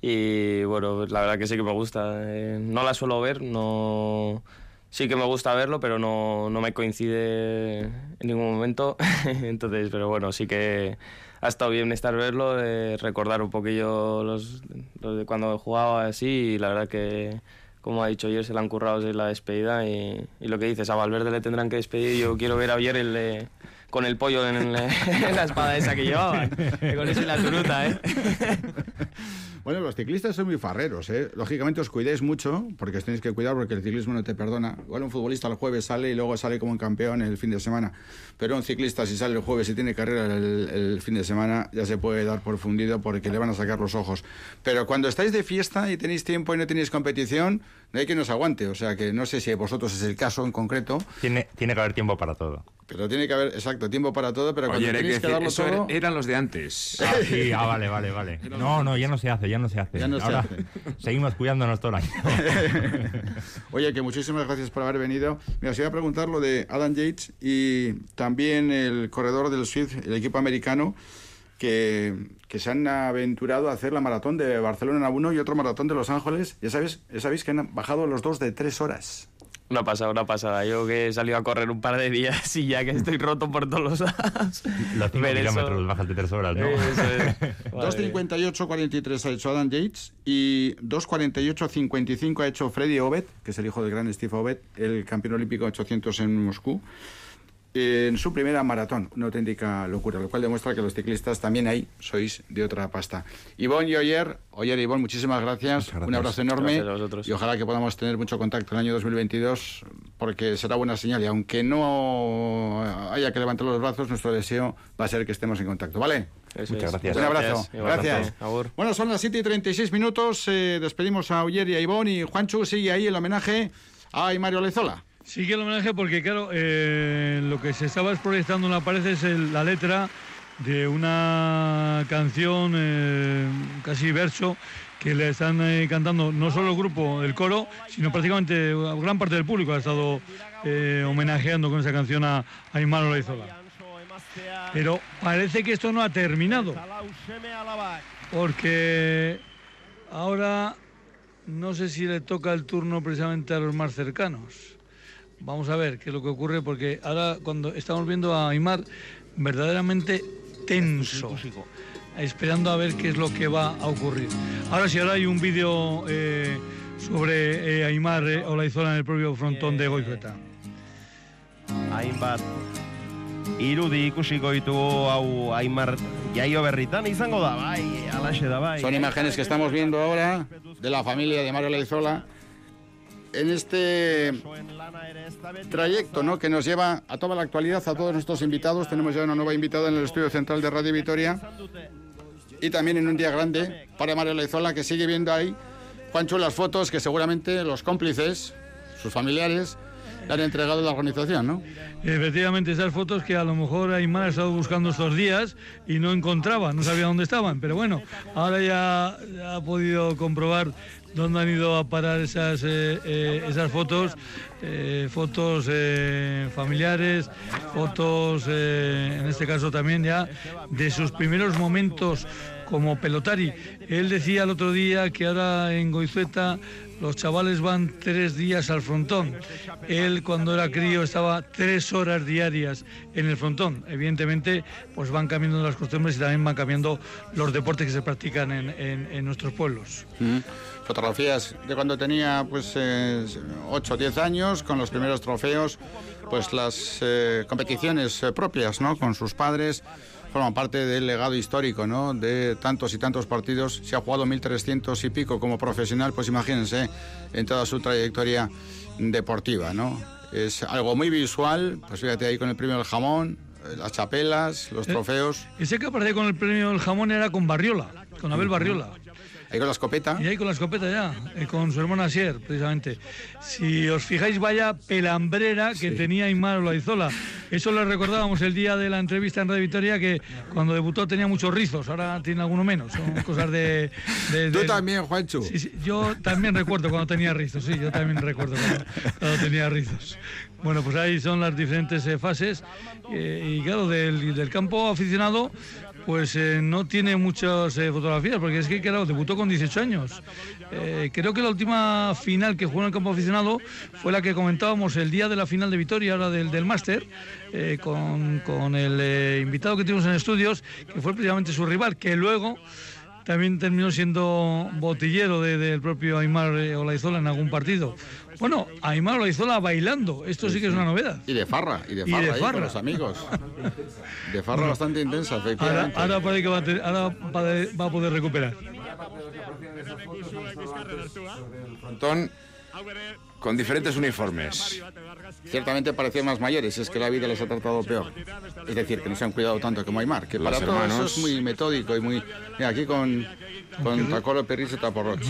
Y bueno, la verdad que sí que me gusta. Eh, no la suelo ver, no... Sí que me gusta verlo, pero no, no me coincide en ningún momento. Entonces, pero bueno, sí que ha estado bien estar verlo, eh, recordar un poquillo los, los, de cuando jugaba así y la verdad que, como ha dicho ayer, se le han currado desde la despedida y, y, lo que dices, a Valverde le tendrán que despedir. Yo quiero ver a ayer el... Eh, con el pollo en, en, la espada esa que llevaban, con eso y la turuta, ¿eh? Bueno, los ciclistas son muy farreros, ¿eh? Lógicamente os cuidéis mucho, porque os tenéis que cuidar porque el ciclismo no te perdona. Igual un futbolista el jueves sale y luego sale como un campeón el fin de semana. Pero un ciclista si sale el jueves y tiene carrera el, el fin de semana, ya se puede dar por fundido porque le van a sacar los ojos. Pero cuando estáis de fiesta y tenéis tiempo y no tenéis competición, no hay que nos aguante. O sea que no sé si vosotros es el caso en concreto. Tiene, tiene que haber tiempo para todo. Pero tiene que haber, exacto, tiempo para todo, pero cuando tenéis que, que darlo eso todo... eran los de antes. Ah, sí, ah, vale, vale, vale. No, no, ya no se hace, ya no se hace. Ya no Ahora se hace. seguimos cuidándonos todo el año. Oye, que muchísimas gracias por haber venido. Mira, os iba a preguntar lo de Adam Yates y también el corredor del Swift, el equipo americano, que, que se han aventurado a hacer la maratón de Barcelona 1 y otro maratón de Los Ángeles. Ya sabéis, ya sabéis que han bajado los dos de tres horas. Una pasada, una pasada. Yo que he salido a correr un par de días y ya que estoy roto por todos los lados. Los 5 kilómetros bajas de 3 horas, ¿no? Eso es. 2.58.43 ha hecho Adam Yates y 2.48.55 ha hecho Freddy Obed, que es el hijo del gran Steve Obed, el campeón olímpico 800 en Moscú, en su primera maratón. Una auténtica locura, lo cual demuestra que los ciclistas también ahí sois de otra pasta. Ivonne y Oyer, Oyer y Ivonne, muchísimas gracias. gracias. Un abrazo enorme. Gracias a vosotros. Y ojalá que podamos tener mucho contacto en el año 2022, porque será buena señal. Y aunque no haya que levantar los brazos, nuestro deseo va a ser que estemos en contacto. ¿Vale? Eso Muchas es. gracias. Un abrazo. Gracias. Agur. Bueno, son las 7 y 36 minutos. eh, despedimos a Oyer y a Ivonne. Y Juanchu sigue ahí el homenaje a Mario Lezola. Sí que el homenaje porque, claro, eh, lo que se estaba proyectando en la pared es la letra de una canción, eh, casi verso, que le están eh, cantando no solo el grupo, el coro, sino prácticamente gran parte del público ha estado homenajeando con esa canción a, a Aymar Olaizola. Pero parece que esto no ha terminado, porque ahora no sé si le toca el turno precisamente a los más cercanos. Vamos a ver qué es lo que ocurre, porque ahora cuando estamos viendo a Aymar verdaderamente tenso, esperando a ver qué es lo que va a ocurrir. Ahora sí, ahora hay un vídeo eh, sobre eh, Aymar eh, Olaizola en el propio frontón de Goizueta. hainbat irudi ikusiko ditugu hau Aimar jaio berritan izango da, bai, alaxe da, bai. Son imágenes que estamos viendo ahora de la familia de Mario Leizola en este trayecto ¿no? que nos lleva a toda la actualidad, a todos nuestros invitados. Tenemos ya una nueva invitada en el estudio central de Radio Vitoria y también en un día grande para Mario Leizola que sigue viendo ahí, Juancho, las fotos que seguramente los cómplices, sus familiares, le han entregado a la organización, ¿no? Efectivamente, esas fotos que a lo mejor Aymar ha estado buscando estos días y no encontraba, no sabía dónde estaban. Pero bueno, ahora ya ha podido comprobar dónde han ido a parar esas, eh, eh, esas fotos, eh, fotos familiares, fotos, en este caso también ya, de sus primeros momentos como pelotari. Él decía el otro día que ahora en Goizueta los chavales van tres días al frontón. Él cuando era crío estaba tres horas diarias en el frontón. Evidentemente, pues van cambiando las costumbres y también van cambiando los deportes que se practican en, en- en nuestros pueblos. Mm. Fotografías de cuando tenía pues eh, 8 o 10 años, con los primeros trofeos, pues las eh, competiciones eh, propias, ¿no? Con sus padres, forman parte del legado histórico, ¿no? De tantos y tantos partidos. Se ha jugado 1.300 y pico como profesional, pues imagínense, en toda su trayectoria deportiva, ¿no? Es algo muy visual, pues fíjate ahí con el premio del jamón, las chapelas, los Eh, trofeos. Ese que aparecía con el premio del jamón era con Barriola, con Abel Barriola. Ahí con la escopeta. Y ahí con la escopeta ya, eh, con su hermana Asier, precisamente. Si os fijáis, vaya pelambrera que tenía Aymar Olaizola. Eso le recordábamos el día de la entrevista en Radio Victoria, que cuando debutó tenía muchos rizos, ahora tiene alguno menos. Son cosas de... de- Tú de- también, Juancho. Sí, sí, yo también recuerdo cuando tenía rizos, sí, yo también recuerdo cuando, cuando tenía rizos. Bueno, pues ahí son las diferentes eh, fases. eh, y claro, del, del campo aficionado, pues eh, no tiene muchas eh, fotografías, porque es que, claro, debutó con 18 años. Eh, creo que la última final que jugó en el campo aficionado fue la que comentábamos el día de la final de Vitoria, ahora del, del máster, con, con el invitado que tuvimos en estudios, que fue precisamente su rival, que luego también terminó siendo botillero de- del propio Aymar eh, Olaizola en algún partido. Bueno, Aymar Olaizola bailando, esto sí que es una novedad. Y de farra, y de Y farra, de ahí farra. con los amigos. De farra Bueno. bastante intensa, Ahora, efectivamente. ahora parece que va a, ahora va a- va a poder recuperar. Frontón con diferentes uniformes. Ciertamente parecían más mayores, es que la vida les ha tratado peor. Es decir, que no se han cuidado tanto como Aymar, que para todo eso hermanos. es muy metódico y muy... Mira, aquí con, con Tacolo Perris y Taporroch.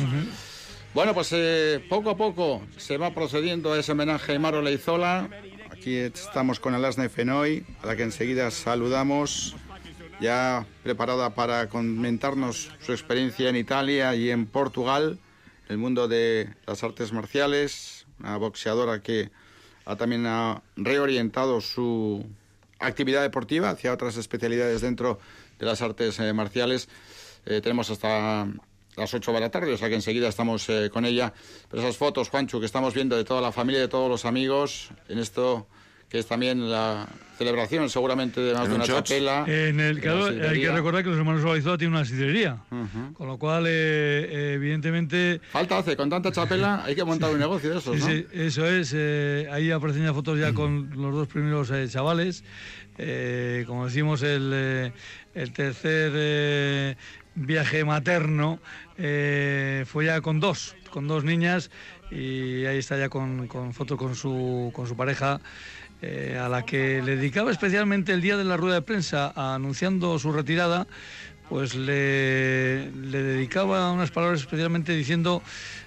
Bueno, pues eh, poco a poco se va procediendo a ese homenaje a Aymar Olaizola. Aquí estamos con Alasne Fenoy, a la que enseguida saludamos, ya preparada para comentarnos su experiencia en Italia y en Portugal, el mundo de las artes marciales, una boxeadora que ha también ha reorientado su actividad deportiva hacia otras especialidades dentro de las artes eh, marciales. Eh, tenemos hasta las 8 de la tarde, o sea que enseguida estamos eh, con ella. Pero esas fotos, Juancho, que estamos viendo de toda la familia, de todos los amigos, en esto que es también la celebración seguramente de más ¿En de un una shots? chapela. En el, claro, hay que recordar que los hermanos Olaizola tienen una sidrería. Con lo cual, eh, eh, evidentemente... Falta hace, con tanta chapela hay que montar un negocio de esos, Sí, ¿no? sí, eso es. eh, ahí aparecen ya fotos ya con los dos primeros eh, chavales. Eh, como decimos, el, eh, el tercer eh, viaje materno eh, fue ya con dos, con dos niñas. Y ahí está ya con, con foto con su, con su pareja. Eh, a la que le dedicaba especialmente el día de la rueda de prensa anunciando su retirada, pues le, le dedicaba unas palabras especialmente diciendo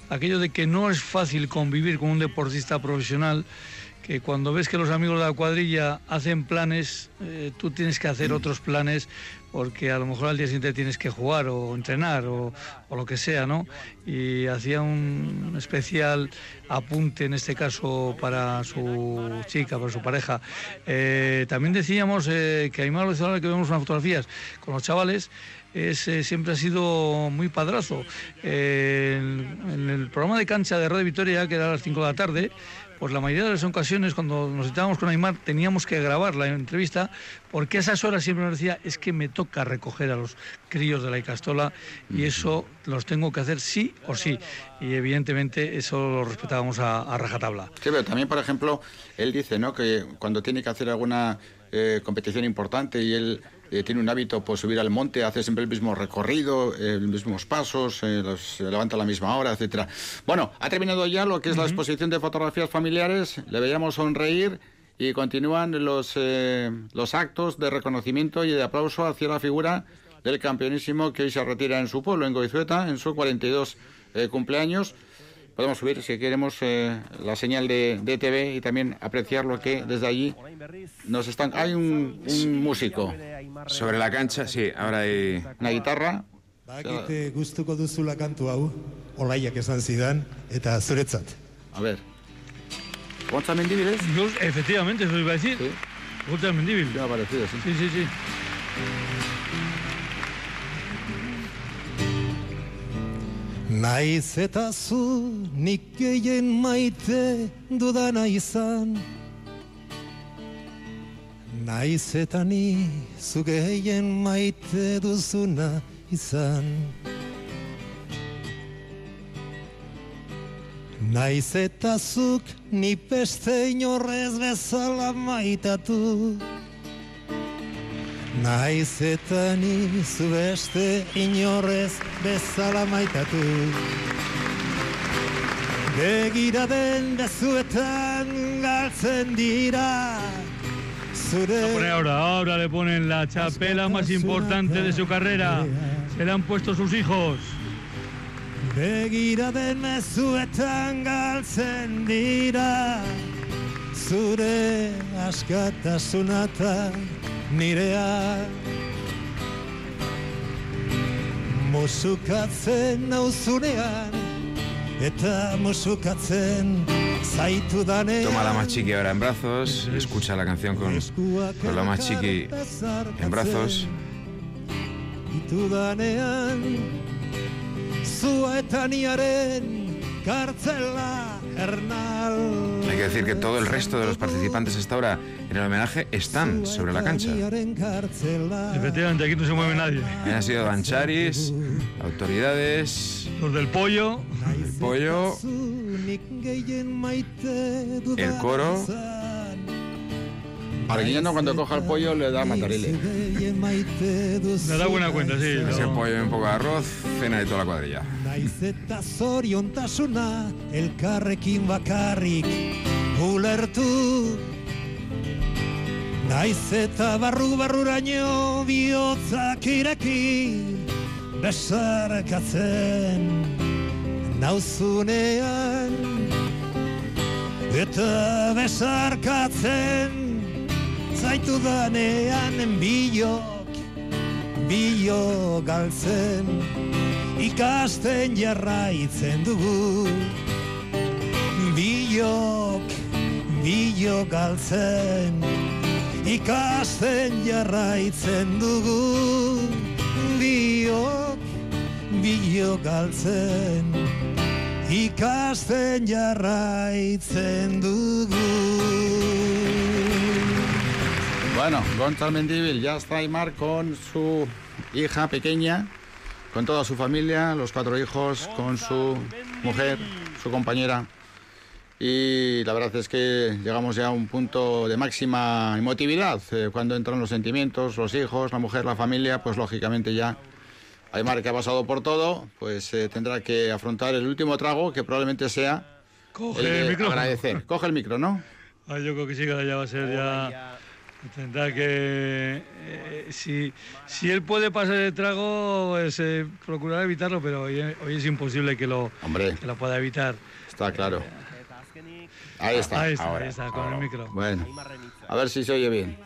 aquello de que no es fácil convivir con un deportista profesional, que cuando ves que los amigos de la cuadrilla hacen planes, eh, tú tienes que hacer otros planes porque a lo mejor al día siguiente tienes que jugar o entrenar o, lo que sea, ¿no? Y hacía un especial apunte en este caso para su chica, para su pareja. Eh, también decíamos eh, que Aymar Lozola, que vemos unas fotografías con los chavales, es, eh, siempre ha sido muy padrazo. Eh, en, en el programa de cancha de Radio Victoria, que era a las 5 de la tarde, pues la mayoría de las ocasiones cuando nos sentábamos con Aymar teníamos que grabar la entrevista porque a esas horas siempre nos decía es que me toca recoger a los críos de la Icastola y eso los tengo que hacer sí o sí y evidentemente eso lo respetábamos a, a rajatabla. Sí, pero también, por ejemplo, él dice ¿no? que cuando tiene que hacer alguna eh, competición importante y él eh, tiene un hábito, pues subir al monte, hace siempre el mismo recorrido, eh, los mismos pasos, eh, los, se levanta a la misma hora, etcétera. Bueno, ha terminado ya lo que es la exposición de fotografías familiares, le veíamos sonreír y continúan los, eh, los actos de reconocimiento y de aplauso hacia la figura del campeonísimo que hoy se retira en su pueblo, en Goizueta, en su 42 eh, cumpleaños. Podemos subir, si queremos, eh, la señal de, de TV y también apreciar lo que desde allí nos están... Hay un, un músico. Sobre la cancha, sí, ahora hay... Una guitarra. Bakite gustuko duzula kantu hau, olaiak esan zidan, eta zuretzat. A ver. ¿Gonza Mendíbiles? efectivamente, eso iba a decir. Gonza Mendíbil. Ya ha parecido, sí. Sí, sí, sí. Naiz eta zu nik gehien maite dudana izan. Naiz eta ni zu gehien maite duzuna izan. Naiz eta zuk ni beste inorrez bezala maitatu Naiz eta ni zu beste inorrez bezala maitatu Begira den bezuetan galtzen dira Zure Pone ahora, ahora le ponen la chapela más importante de su carrera. Se le han puesto sus hijos. Begira den mezuetan galtzen dira Zure askatasuna eta nirea Musukatzen nauzunean Eta musukatzen Toma la más chiqui ahora en brazos, escucha la canción con, con la más chiqui en brazos. Itu danean Zua eta niaren kartzela Hay que decir que todo el resto de los participantes hasta ahora en el homenaje están sobre la cancha. Efectivamente, aquí no se mueve nadie. Han sido Dancharis, autoridades, Los del pollo. el pollo, el coro. Arguiñano cuando coja el pollo le da Me da buena cuenta, sí. Ese no. pollo y un poco de arroz, cena de toda la cuadrilla. Naiz eta zoriontasuna elkarrekin bakarrik ulertu Naiz eta barru barruraino bihotzak ireki besarkatzen nauzunean eta besarkatzen zaitu danean bilok bilo galtzen ikasten jarraitzen dugu. Bilok bilo galtzen ikasten jarraitzen dugu. Biok bilo galtzen ikasten jarraitzen dugu Bueno, Gonzalo Mendívil, ya está Aymar con su hija pequeña, con toda su familia, los cuatro hijos, con su mujer, su compañera. Y la verdad es que llegamos ya a un punto de máxima emotividad. eh, cuando entran los sentimientos, los hijos, la mujer, la familia, pues lógicamente ya Aymar, que ha pasado por todo, pues eh, tendrá que afrontar el último trago, que probablemente sea Coge el el agradecer. Coge el micro, ¿no? Ah, yo creo que sí, que ya va a ser ya. Tendrá que. eh, si, si él puede pasar el trago, pues, eh, procurar evitarlo, pero hoy, hoy es imposible que lo, Hombre. que lo pueda evitar. Está claro. Ahí está. Ahí está, ahora, ahí está, con ahora. el micro. Bueno, a ver si se oye bien.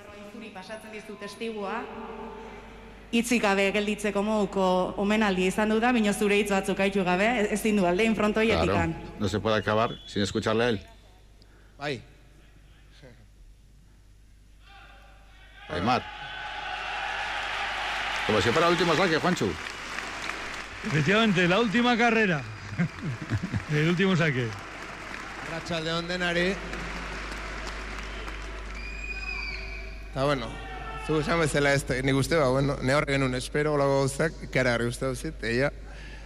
Itzik gabe gelditzeko moduko omenaldia izan du da, baina zure hitz batzuk haitu gabe, ezin du aldein Claro, frontoietikan. no se puede acabar sin escucharle a él. Bai, Aymar. Como si fuera el último saque, Juancho. Efectivamente, la última carrera. el último saque. Arratxalde denari. Eta bueno, zu esan bezala ez, nik uste, ba, bueno, ne horre genuen espero lago gauzak, ikara garri uste duzit, eia.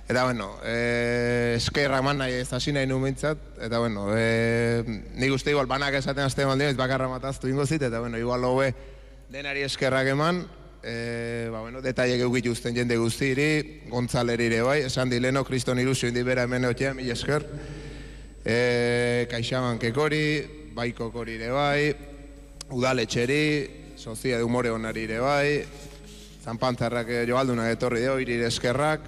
Eta bueno, eh, eskerrak man nahi ez hasi nahi nuen eta bueno, eh, nik uste igual banak esaten azte baldin, ez bakarra mataztu ingo zit, eta bueno, igual hobe denari eskerrak eman, eh, ba bueno, detaile usten jende guztiri, Gonzaleri ere bai, esan dileno, kriston ilusio indi bera hemen otea, mil esker, eh, kaixaman kekori, baiko kori ere bai, udaletxeri, sozia de humore onari ere bai, zanpantzarrak eh, joaldunak etorri deo, irire eskerrak,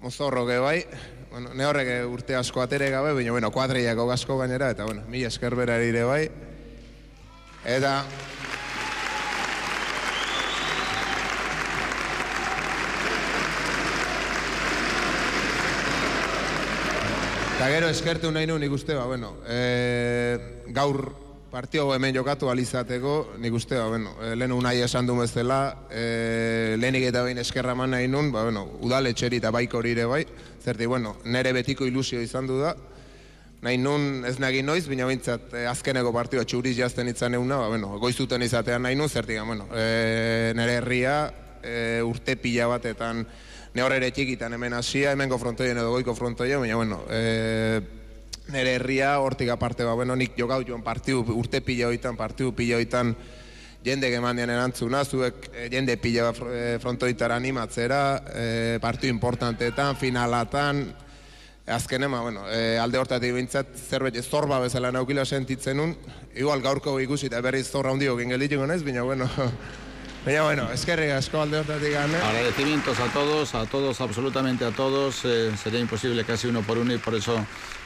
mozorro ge bai, bueno, ne horrek eh, urte asko atere gabe, baina, bueno, kuadriako gasko gainera, eta, bueno, mila esker berari ere bai. Eta, Eta gero eskertu nahi nuen ikuste, ba, bueno, e, gaur partio hemen jokatu alizateko, nik uste, ba, bueno, e, lehen unai esan du bezala, e, lehenik eta behin eskerra man nahi nun, ba, bueno, udaletxeri eta baiko ere bai, zerti, bueno, nere betiko ilusio izan du da, nahi nun ez nagin noiz, baina bintzat e, azkeneko partioa txuriz jazten itzan euna, ba, bueno, goizuten izatean nahi nun, zertik, bueno, e, nere herria e, urte pila batetan, ne horre ere txikitan hemen hasia, hemengo frontoien edo goiko frontoia, baina, bueno, e, nere herria hortik aparte, ba, bueno, nik jokau joan partiu, urte pila hoitan, partiu pila hoitan, jende gemandian erantzuna, zuek e, jende pila e, frontoitara animatzera, e, partiu importanteetan, finalatan, azken ema, bueno, e, alde hortatik bintzat, zerbait zorba bezala naukila sentitzen nun, igual gaurko ikusi eta berriz zorra hundio gengelitzen gonez, baina, bueno, Baina, bueno, eskerrik asko alde hortatik gane. Agradecimientos a todos, a todos, absolutamente a todos. Eh, sería imposible casi uno por uno y por eso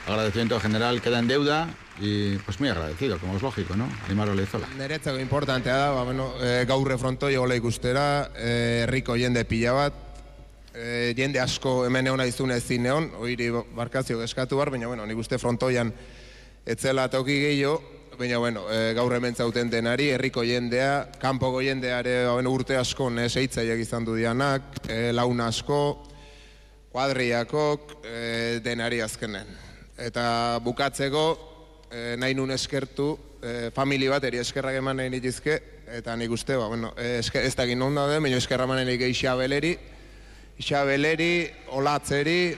agradecimiento general queda en deuda y pues muy agradecido, como es lógico, ¿no? Aymar Olezola. Neretzako importantea da, ba, bueno, e, gaur frontoi hola ikustera, herriko jende pila bat, e, jende asko hemen egon aizun ez zineon, oiri barkazio eskatu bar, baina, bueno, nik uste frontoian etzela toki gehiago, baina, bueno, e, gaur hemen zauten denari, herriko jendea, kanpoko jendeare ba, bueno, urte asko neseitzaiak izan du dianak, e, laun asko, kuadriakok, e, denari azkenen. Eta bukatzeko, e, nahi nun eskertu, e, famili bat eri eskerrak eman nahi nitizke, eta nik uste, ba, bueno, e, esker, ez dakit non daude, baina eskerra eman nahi Isabeleri, Isabeleri, Olatzeri,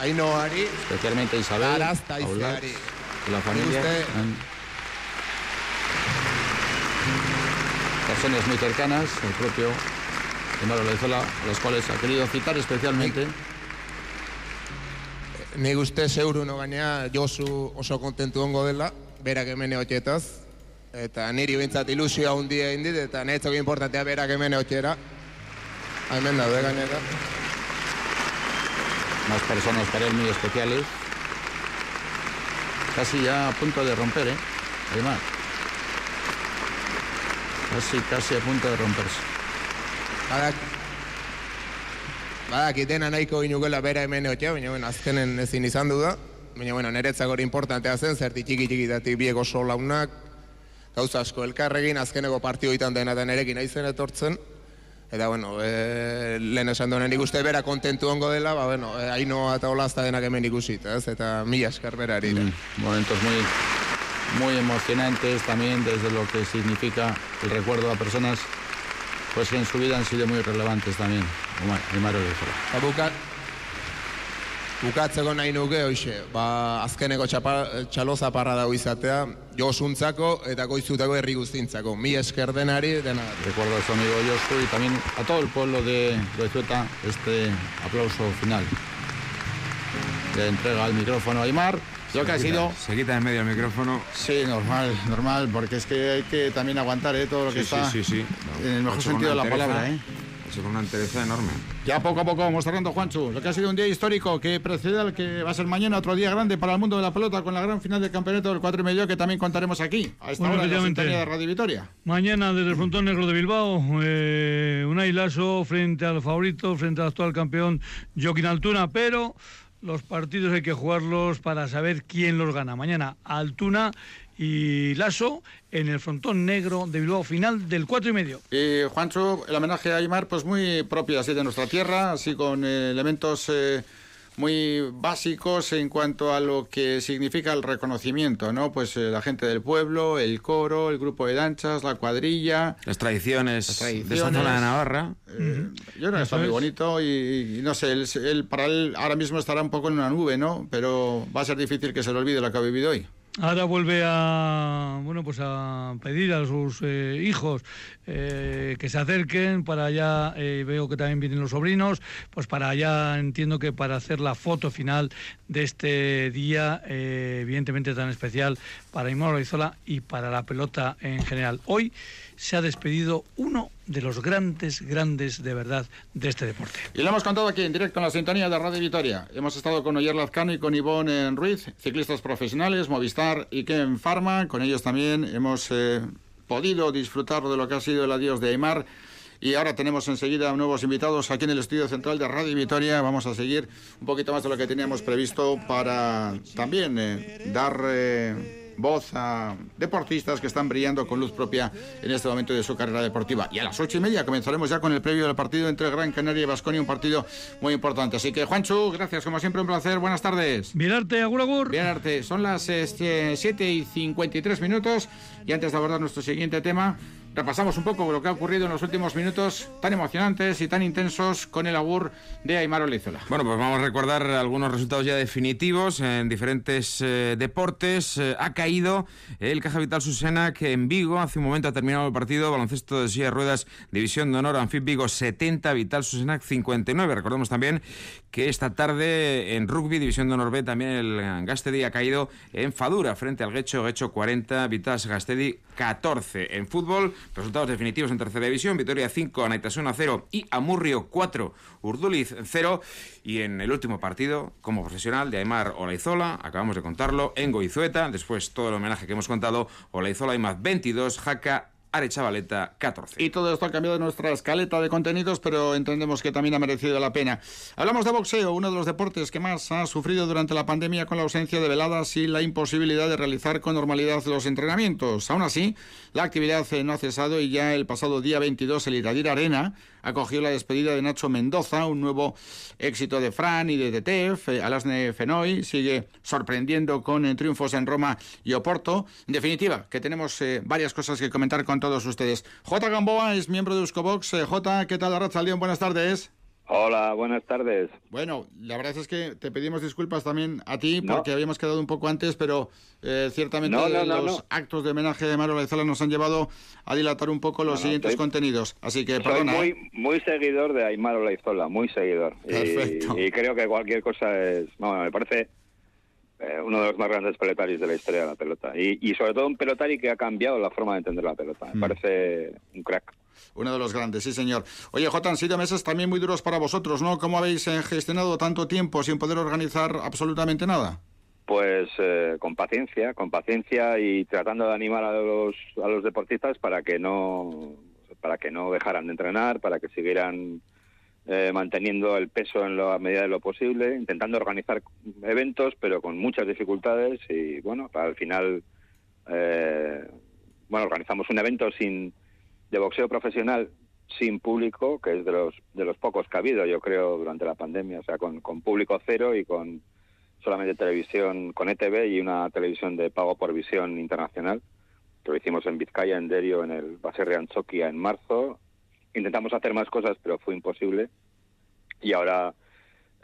Ainoari, Especialmente Isabel, Arazta Izeari. la familia. Uste, Personas muy cercanas, el propio Aymar Olezola, a los cuales ha querido citar especialmente. Nik uste zeuru no gainea Josu oso kontentu ongo dela, berak hemen eotxetaz, eta niri bintzat ilusioa hundia indit, eta netzako importantea berak hemen eotxera. Hemen daude gainera. Más personas para él muy especiales. Casi ya a punto de romper, ¿eh? Aymar. Casi, casi a punto de romperse. Badak, badakit dena nahiko inugela bera hemen eotxea, baina bueno, azkenen ezin izan du da. Baina bueno, niretzako hori importantea zen, zerti txiki txikitatik bieko oso launak, gauza asko elkarregin, azkeneko partio itan dena da nerekin aizen etortzen. Eta bueno, e, lehen esan duen nik uste bera kontentu ongo dela, ba bueno, e, ainoa eta olazta denak hemen ikusit, ez? Eta mila esker berari. Mm, momentos muy, muy emocionantes también desde lo que significa el recuerdo a personas pues que en su vida han sido muy relevantes también. Olezola. Eta buka, bukatzeko nahi nuke, hoxe, ba, azkeneko txapa, txaloza parra dago izatea, josuntzako eta goizutako herri guztintzako. Mi esker denari, dena. Recuerdo a su amigo Josu y también a todo el pueblo de Goizueta este aplauso final. Le entrega el micrófono a Aymar. Lo que ha sido... Se quita en medio el micrófono. Sí, normal, normal, porque es que hay que también aguantar ¿eh? todo lo que Sí, está sí, sí, sí. en el mejor sentido de la entereza, palabra. ¿eh? Con una entereza enorme. Ya poco a poco vamos cerrando, Juanchu. Lo que ha sido un día histórico que precede al que va a ser mañana otro día grande para el mundo de la pelota con la gran final del campeonato del 4 y medio que también contaremos aquí, a esta Bueno, hora en la de Radio Vitoria. Mañana desde el frontón negro de Bilbao, eh, Unai Lasso frente al favorito, frente al actual campeón Joaquín Altuna, pero los partidos hay que jugarlos para saber quién los gana. Mañana Altuna y Lasso en el frontón negro de Bilbao, final del cuatro y medio. Y Juancho, el homenaje a Aymar, pues muy propio así de nuestra tierra, así con eh, elementos eh, muy básicos en cuanto a lo que significa el reconocimiento, ¿no? Pues eh, la gente del pueblo, el coro, el grupo de danchas, la cuadrilla. Las tradiciones, Las de esta tradiciones. zona de Navarra. Eh, Yo creo que está muy bonito y, y no sé, él, él- para él ahora mismo estará un poco en una nube, ¿no? Pero va a ser difícil que se le olvide lo que ha vivido hoy. Ahora vuelve a bueno pues a pedir a sus eh, hijos eh, que se acerquen para allá eh, veo que también vienen los sobrinos pues para allá entiendo que para hacer la foto final de este día evidentemente tan especial para Imar Orizola y para la pelota en general. Hoy se ha despedido uno de los grandes grandes de verdad de este deporte Y lo hemos contado aquí en directo en la sintonía de Radio Vitoria. Hemos estado con Oyer Lazcano y con Ivonne Ruiz, ciclistas profesionales, Movistar y Ken Pharma. Con ellos también hemos eh, podido disfrutar de lo que ha sido el adiós de Aymar. Y ahora tenemos enseguida nuevos invitados aquí en el estudio central de Radio Vitoria. Vamos a seguir un poquito más de lo que teníamos previsto para también eh, dar eh, voz a deportistas que están brillando con luz propia en este momento de su carrera deportiva. Y a las ocho y media comenzaremos ya con el previo del partido entre Gran Canaria y Vasconia, un partido muy importante. Así que, Juancho, gracias, como siempre, un placer. Buenas tardes. Mirarte, agur, agur. Mirarte, son las este, 7 y 53 minutos. Y antes de abordar nuestro siguiente tema, repasamos un poco lo que ha ocurrido en los últimos minutos tan emocionantes y tan intensos con el agur de Aymar Olizola. Bueno, pues vamos a recordar algunos resultados ya definitivos en diferentes eh, deportes. Eh, ha caído el Caja Vital Susena, que en Vigo hace un momento ha terminado el partido. Baloncesto de silla de ruedas, División de Honor, Anfib Vigo 70, Vital Susena 59. Recordemos también que esta tarde en Rugby, División de Honor B, también el Gastedi ha caído en Fadura frente al Guecho, Guecho 40, Vitas Gastedi 14. En fútbol, resultados definitivos en tercera división, Vitoria 5, Anaitasuna 0 y Amurrio 4, Urduliz 0. Y en el último partido, como profesional de Aymar Olaizola, acabamos de contarlo, en Goizueta, después todo el homenaje que hemos contado, Olaizola Aymar 22, Jaca Arechavaleta 14. Y todo esto ha cambiado nuestra escaleta de contenidos, pero entendemos que también ha merecido la pena. Hablamos de boxeo, uno de los deportes que más ha sufrido durante la pandemia con la ausencia de veladas y la imposibilidad de realizar con normalidad los entrenamientos. Aún así, la actividad no ha cesado y ya el pasado día 22 el Iradir Arena acogió la despedida de Nacho Mendoza, un nuevo éxito de Fran y de Tetef. Eh, Alasne Fenoy sigue sorprendiendo con eh, triunfos en Roma y Oporto. En definitiva, que tenemos eh, varias cosas que comentar con ustedes. J. Gamboa es miembro de Euskobox. J, ¿qué tal, Arraza León? Buenas tardes. Hola, buenas tardes. Bueno, la verdad es que te pedimos disculpas también a ti porque habíamos quedado un poco antes, pero eh, ciertamente los actos de homenaje de Mario Laizala nos han llevado a dilatar un poco los siguientes contenidos. Así que, perdona. Soy ¿eh? muy, muy seguidor de Aymar Olaizola, muy seguidor. Perfecto. Y, creo que cualquier cosa es. Bueno, me parece eh, uno de los más grandes pelotarios de la historia de la pelota. Y, y sobre todo un pelotari que ha cambiado la forma de entender la pelota. Me Mm. parece un crack. Uno de los grandes, sí, señor. Oye, Jota, han sido meses también muy duros para vosotros, ¿no? ¿Cómo habéis eh, gestionado tanto tiempo sin poder organizar absolutamente nada? Pues eh, con paciencia, con paciencia y tratando de animar a los, a los deportistas para que no para que no dejaran de entrenar, para que siguieran eh, manteniendo el peso en la medida de lo posible, intentando organizar eventos, pero con muchas dificultades y bueno, al final, eh, bueno, organizamos un evento sin de boxeo profesional sin público, que es de los de los pocos que ha habido, yo creo, durante la pandemia, o sea, con, con público cero y con solamente televisión con ETV y una televisión de pago por visión internacional. Lo hicimos en Vizcaya, en Derio, en el Baserri Anchoquia en marzo. Intentamos hacer más cosas, pero fue imposible. Y ahora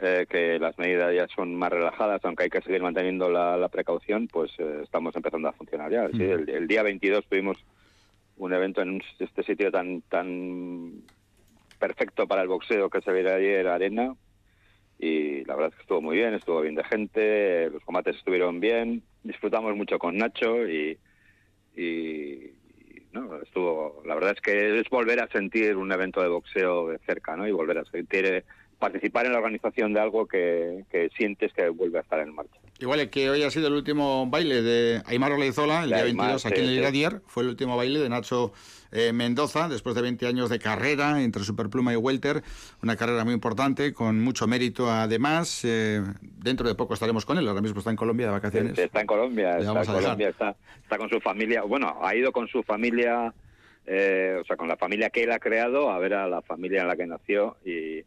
eh, que las medidas ya son más relajadas, aunque hay que seguir manteniendo la, la precaución, pues eh, estamos empezando a funcionar ya. Sí, el, el día 22 tuvimos un evento en un- este sitio tan tan perfecto para el boxeo que se ve ayer Arena y la verdad es que estuvo muy bien, estuvo bien de gente, los combates estuvieron bien, disfrutamos mucho con Nacho y, y, no, estuvo, la verdad es que es volver a sentir un evento de boxeo de cerca, ¿no? Y volver a sentir eh, participar en la organización de algo que, que sientes que vuelve a estar en marcha. Igual que hoy ha sido el último baile de Aymar Olaizola, el De día Aymar, 22 aquí sí, en el. Iradier. Fue el último baile de Nacho eh, Mendoza, después de 20 años de carrera entre Superpluma y Welter. Una carrera muy importante, con mucho mérito además. Eh, dentro de poco estaremos con él, ahora mismo está en Colombia de vacaciones. Está en Colombia, está en. Colombia, está, está con su familia. Bueno, ha ido con su familia, eh, o sea, con la familia que él ha creado, a ver a la familia en la que nació y,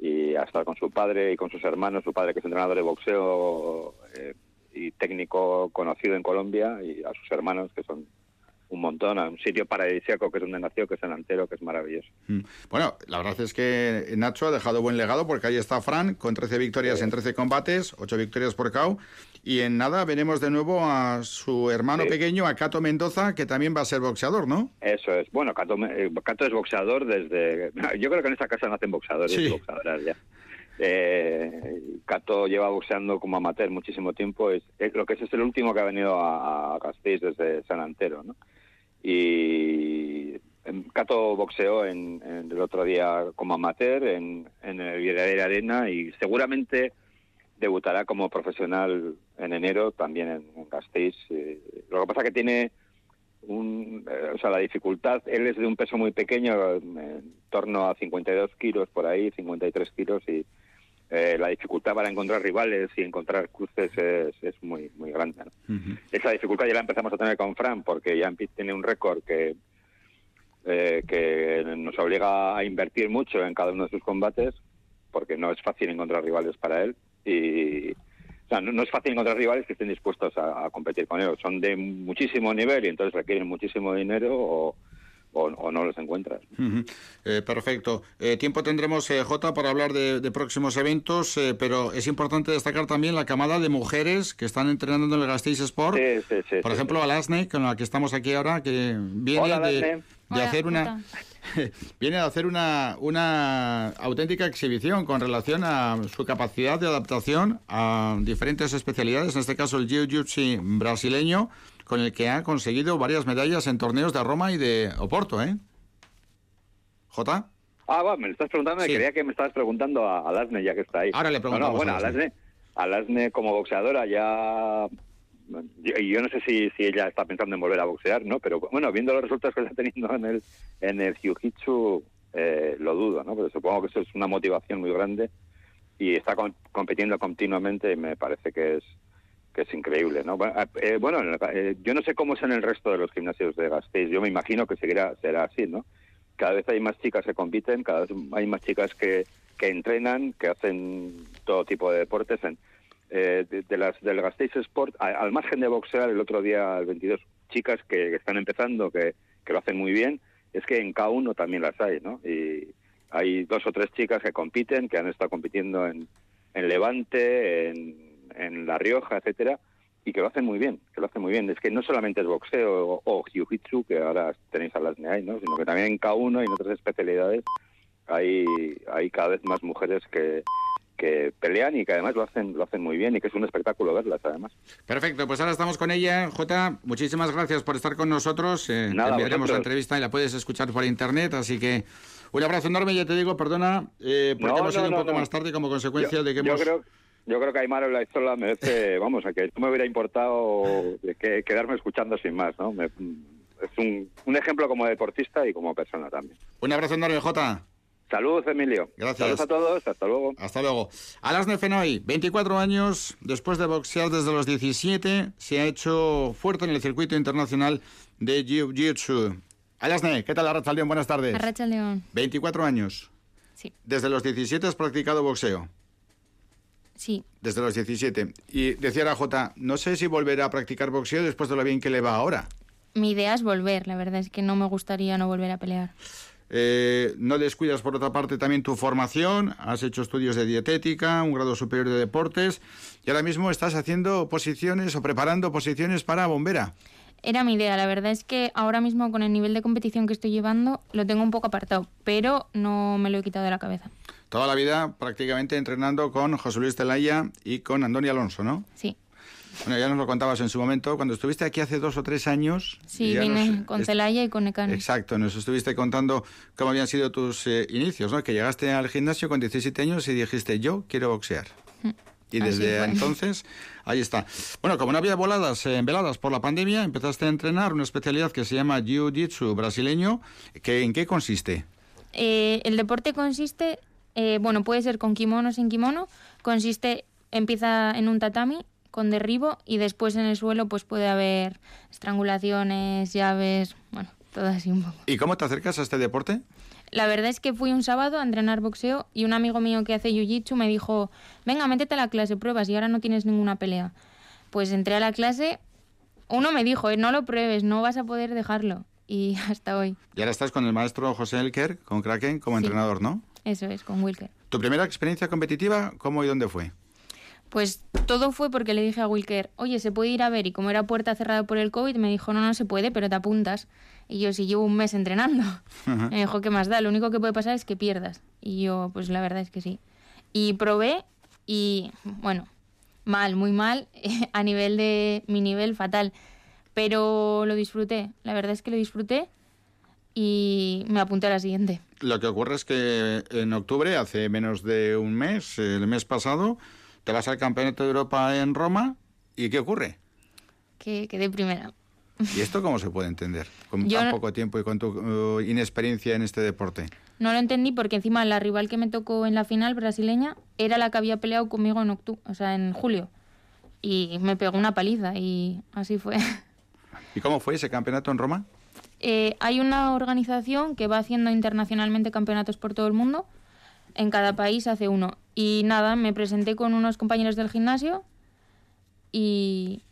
y a estar con su padre y con sus hermanos, su padre que es entrenador de boxeo eh, y técnico conocido en Colombia, y a sus hermanos que son un montón, a un sitio paradisíaco que es donde nació, que es en Antero, que es maravilloso. Mm. Bueno, la verdad es que Nacho ha dejado buen legado porque ahí está Fran con 13 victorias en 13 combates, 8 victorias por KO. Y en nada veremos de nuevo a su hermano Sí. pequeño, a Cato Mendoza, que también va a ser boxeador, ¿no? Eso es. Bueno, Cato, eh, Cato es boxeador desde... Yo creo que en esta casa nacen boxeadores Sí. y boxeadoras ya. Eh, Cato lleva boxeando como amateur muchísimo tiempo. Es, es- lo que es, es el último que ha venido a, a desde San Antero, ¿no? Y em, Cato boxeó en, en el otro día como amateur en, en el Villarreal Arena y seguramente debutará como profesional en enero también en, en Gasteiz. Eh, lo que pasa que tiene un, eh, o sea, la dificultad, él es de un peso muy pequeño, en torno a 52 kilos por ahí, 53 kilos, y, eh, la dificultad para encontrar rivales y encontrar cruces es, es muy muy grande. ¿no? Esa dificultad ya la empezamos a tener con Fran porque ya tiene un récord que eh, que nos obliga a invertir mucho en cada uno de sus combates porque no es fácil encontrar rivales para él y o sea, no, no es fácil encontrar rivales que estén dispuestos a, a competir con él. Son de muchísimo nivel y entonces requieren muchísimo dinero o, o, o no los encuentras. Eh, perfecto. Eh, tiempo tendremos, eh, Jota, para hablar de, de próximos eventos, eh, pero es importante destacar también la camada de mujeres que están entrenando en el Gasteiz Sport. Sí, sí, sí, Por sí, ejemplo, Alasne, con la que estamos aquí ahora, que viene Hola, de, Alasne. de hacer una viene a hacer una, una auténtica exhibición con relación a su capacidad de adaptación a diferentes especialidades, en este caso el Jiu-Jitsu brasileño, con el que ha conseguido varias medallas en torneos de Roma y de Oporto, ¿eh? ¿Jota? Ah, va, me lo estás preguntando, Sí. creía que me estabas preguntando a Alasne ya que está ahí. Ahora le No, preguntamos no, bueno. Alasne, Alasne como boxeadora ya... Yo, yo no sé si, si ella está pensando en volver a boxear, ¿no? Pero bueno, viendo los resultados que está teniendo en el, en el Jiu-Jitsu, eh, lo dudo, ¿no? Pero supongo que eso es una motivación muy grande y está com- compitiendo continuamente y me parece que es que es increíble, ¿no? Bueno, eh, bueno, en el- eh, yo no sé cómo es en el resto de los gimnasios de Gasteiz. Yo me imagino que seguirá será así, ¿no? Cada vez hay más chicas que compiten, cada vez hay más chicas que, que entrenan, que hacen todo tipo de deportes. En, eh, de, las del Gasteiz Sport, al margen de boxear, el otro día, el 22, chicas que, que están empezando, que, que lo hacen muy bien, es que en K1 también las hay, ¿no? Y hay dos o tres chicas que compiten, que han estado compitiendo en, en Levante, en, en La Rioja, etcétera, y que lo hacen muy bien, que lo hacen muy bien. Es que no solamente es boxeo o, o jiu-jitsu, que ahora tenéis a las NEAI, ¿no? Sino que también en K1 y en otras especialidades hay, hay cada vez más mujeres que, que pelean y que además lo hacen, lo hacen muy bien y que es un espectáculo verlas además. Perfecto, pues ahora estamos con ella. Jota, muchísimas gracias por estar con nosotros. Eh, Nada, te enviaremos la vosotros. entrevista y la puedes escuchar por internet, así que un abrazo enorme. Ya te digo, perdona, eh, porque No, hemos no, ido un no, poco no. más tarde como consecuencia yo, de que yo hemos... creo yo creo que Aymar Olaizola merece, vamos, a que no me hubiera importado que, quedarme escuchando sin más, ¿no? Me- es un, un ejemplo como deportista y como persona también. Un abrazo enorme, Jota. Saludos, Emilio. Gracias. Saludos a todos, hasta luego. Hasta luego. Alasne Fenoy, 24 años, después de boxear desde los 17, se ha hecho fuerte en el circuito internacional de Jiu-Jitsu. Alasne, ¿qué tal, Arrachaldeón? Buenas tardes. Arracha León. 24 años. Sí. Desde los 17 has practicado boxeo. Sí. Desde los 17. Y decía la Jota, no sé si volverá a practicar boxeo después de lo bien que le va ahora. Mi idea es volver, la verdad es que no me gustaría no volver a pelear. Eh, no descuidas, por otra parte, también tu formación. Has hecho estudios de dietética, un grado superior de deportes. Y ahora mismo estás haciendo posiciones o preparando posiciones para bombera. Era mi idea, la verdad es que ahora mismo con el nivel de competición que estoy llevando lo tengo un poco apartado, pero no me lo he quitado de la cabeza. Toda la vida prácticamente entrenando con José Luis Telaya y con Antonio Alonso, ¿no? Sí. Bueno, ya nos lo contabas en su momento, cuando estuviste aquí hace dos o tres años. Sí, vine nos- con Celaya y con Necane. Exacto, nos estuviste contando cómo habían sido tus eh, inicios, ¿no? Que llegaste al gimnasio con 17 años y dijiste, yo quiero boxear. Y Así desde entonces, ahí está. Bueno, como no había voladas, eh, veladas por la pandemia, empezaste a entrenar una especialidad que se llama Jiu-Jitsu brasileño. Que, ¿En qué consiste? Eh, el deporte consiste, eh, bueno, puede ser con kimono, sin kimono, consiste, empieza en un tatami con derribo y después en el suelo pues puede haber estrangulaciones, llaves, bueno, todo así un poco. ¿Y cómo te acercas a este deporte? La verdad es que fui un sábado a entrenar boxeo y un amigo mío que hace jiu-jitsu me dijo, venga, métete a la clase, pruebas y ahora no tienes ninguna pelea. Pues entré a la clase, uno me dijo, "Eh, no lo pruebes, no vas a poder dejarlo. Y hasta hoy, Y ahora estás con el maestro José Elker, con Kraken, como Sí. entrenador, ¿no? eso es, con Wilker. ¿Tu primera experiencia competitiva, cómo y dónde fue? Pues todo fue porque le dije a Wilker, oye, ¿se puede ir a ver? Y como era puerta cerrada por el COVID, me dijo, no, no se puede, pero te apuntas. Y yo, si llevo un mes entrenando. Me dijo, ¿qué más da? Lo único que puede pasar es que pierdas. Y yo, pues la verdad es que sí. Y probé y, bueno, mal, muy mal, a nivel de mi nivel fatal. Pero lo disfruté, la verdad es que lo disfruté y me apunté a la siguiente. Lo que ocurre es que en octubre, hace menos de un mes, el mes pasado, te vas al Campeonato de Europa en Roma. ¿Y qué ocurre? Que quedé primera. ¿Y esto cómo se puede entender? Con Yo tan no- poco tiempo y con tu uh, inexperiencia en este deporte. No lo entendí porque encima la rival que me tocó en la final brasileña era la que había peleado conmigo en octubre, o sea, en julio. Y me pegó una paliza y así fue. ¿Y cómo fue ese campeonato en Roma? Eh, hay una organización que va haciendo internacionalmente campeonatos por todo el mundo. En cada país hace uno. Y nada, me presenté con unos compañeros del gimnasio y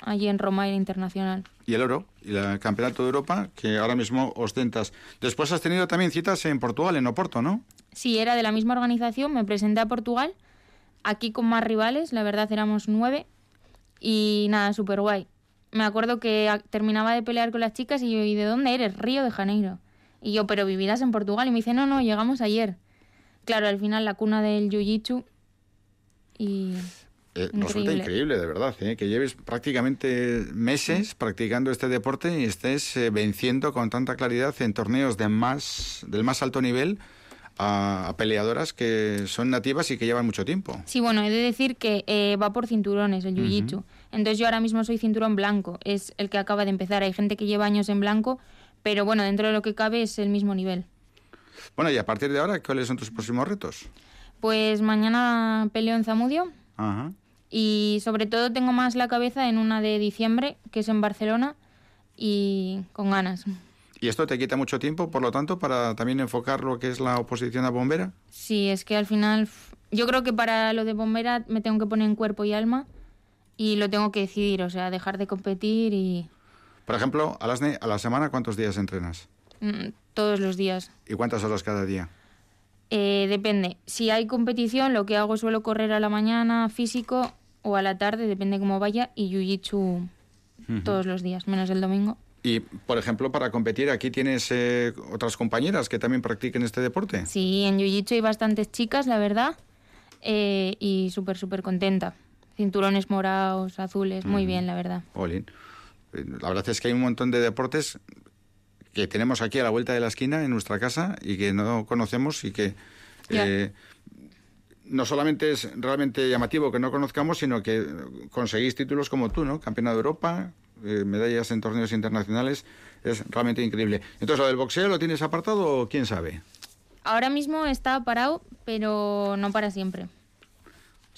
allí en Roma era internacional. Y el oro, y el campeonato de Europa, que ahora mismo ostentas. Después has tenido también citas en Portugal, en Oporto, ¿no? Sí, era de la misma organización, me presenté a Portugal, aquí con más rivales, la verdad éramos nueve, y nada, súper guay. Me acuerdo que terminaba de pelear con las chicas y yo, ¿y de dónde eres? Río de Janeiro. Y yo, pero vivirás en Portugal. Y me dice, no, no, llegamos ayer. Claro, al final la cuna del jiu-jitsu y... Eh, resulta Increíble. de verdad, ¿eh? que lleves prácticamente meses practicando este deporte y estés eh, venciendo con tanta claridad en torneos de más, del más alto nivel a, a peleadoras que son nativas y que llevan mucho tiempo. Sí, bueno, he de decir que eh, va por cinturones el jiu-jitsu. Entonces yo ahora mismo soy cinturón blanco, es el que acaba de empezar. Hay gente que lleva años en blanco, pero bueno, dentro de lo que cabe es el mismo nivel. Bueno, y a partir de ahora, ¿cuáles son tus próximos retos? Pues mañana peleo en Zamudio Ajá. y sobre todo tengo más la cabeza en una de diciembre, que es en Barcelona, y con ganas. ¿Y esto te quita mucho tiempo, por lo tanto, para también enfocar lo que es la oposición a bombera? Sí, es que al final yo creo que para lo de bombera me tengo que poner en cuerpo y alma y lo tengo que decidir, o sea, dejar de competir y Por ejemplo, a, las a la semana, ¿cuántos días entrenas? Todos los días. ¿Y cuántas horas cada día? Eh, depende. Si hay competición, lo que hago suelo correr a la mañana físico o a la tarde, depende cómo vaya, y jiu-jitsu todos los días, menos el domingo. Y, por ejemplo, para competir, aquí tienes eh, otras compañeras que también practiquen este deporte. Sí, en jiu-jitsu hay bastantes chicas, la verdad, eh, y súper, súper contenta. Cinturones morados, azules, muy bien, la verdad. Olin. La verdad es que hay un montón de deportes que tenemos aquí a la vuelta de la esquina en nuestra casa y que no conocemos y que eh, no solamente es realmente llamativo que no conozcamos, sino que conseguís títulos como tú, ¿no? Campeona de Europa, eh, medallas en torneos internacionales, es realmente increíble. Entonces, ¿lo del boxeo lo tienes apartado o quién sabe? Ahora mismo está parado, pero no para siempre.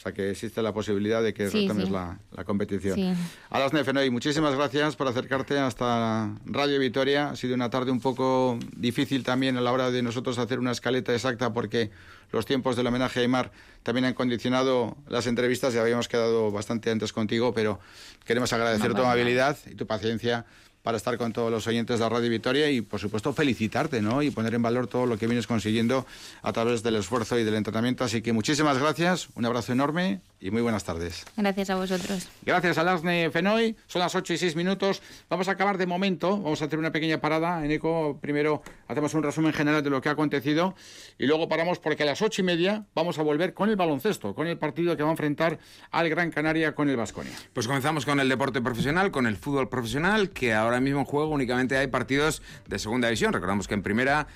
Sea, que existe la posibilidad de que Sí, retomes sí. La, la competición. Sí. Alasne Fenoy, muchísimas gracias por acercarte hasta Radio Vitoria. Ha sido una tarde un poco difícil también a la hora de nosotros hacer una escaleta exacta porque los tiempos del homenaje a Aymar también han condicionado las entrevistas. Ya habíamos quedado bastante antes contigo, pero queremos agradecer No tu amabilidad y tu paciencia para estar con todos los oyentes de Radio Vitoria y, por supuesto, felicitarte ¿no? y poner en valor todo lo que vienes consiguiendo a través del esfuerzo y del entrenamiento. Así que muchísimas gracias, un abrazo enorme y muy buenas tardes. Gracias a vosotros. Gracias a Lasne Fenoy. Son las 8 y 6 minutos. Vamos a acabar de momento. Vamos a hacer una pequeña parada. En ECO, primero hacemos un resumen general de lo que ha acontecido y luego paramos porque a las 8 y media vamos a volver con el baloncesto, con el partido que va a enfrentar al Gran Canaria con el Vasconia. Pues comenzamos con el deporte profesional, con el fútbol profesional, que ahora mismo en juego únicamente hay partidos de segunda división. Recordamos que en primera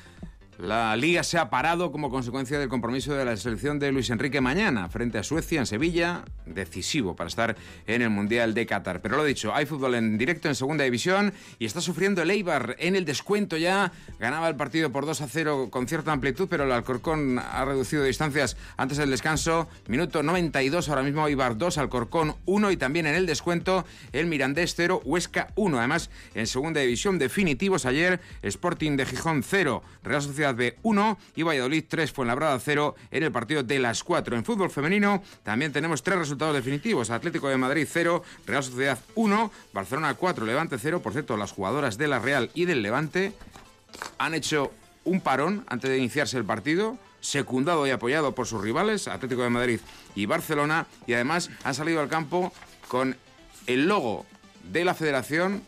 la liga se ha parado como consecuencia del compromiso de la selección de Luis Enrique mañana frente a Suecia en Sevilla, decisivo para estar en el Mundial de Qatar. Pero lo dicho, hay fútbol en directo en segunda división y está sufriendo el Eibar en el descuento ya. Ganaba el partido por 2 a 0 con cierta amplitud, pero el Alcorcón ha reducido distancias antes del descanso. Minuto 92, ahora mismo Eibar 2, Alcorcón 1 y también en el descuento el Mirandés 0, Huesca 1. Además, en segunda división definitivos ayer, Sporting de Gijón 0, Real Sociedad B 1 y Valladolid 3, Fuenlabrada 0 en el partido de las 4. En fútbol femenino también tenemos tres resultados definitivos. Atlético de Madrid 0, Real Sociedad 1, Barcelona 4, Levante 0. Por cierto, las jugadoras de la Real y del Levante han hecho un parón antes de iniciarse el partido, secundado y apoyado por sus rivales, Atlético de Madrid y Barcelona, y además han salido al campo con el logo de la federación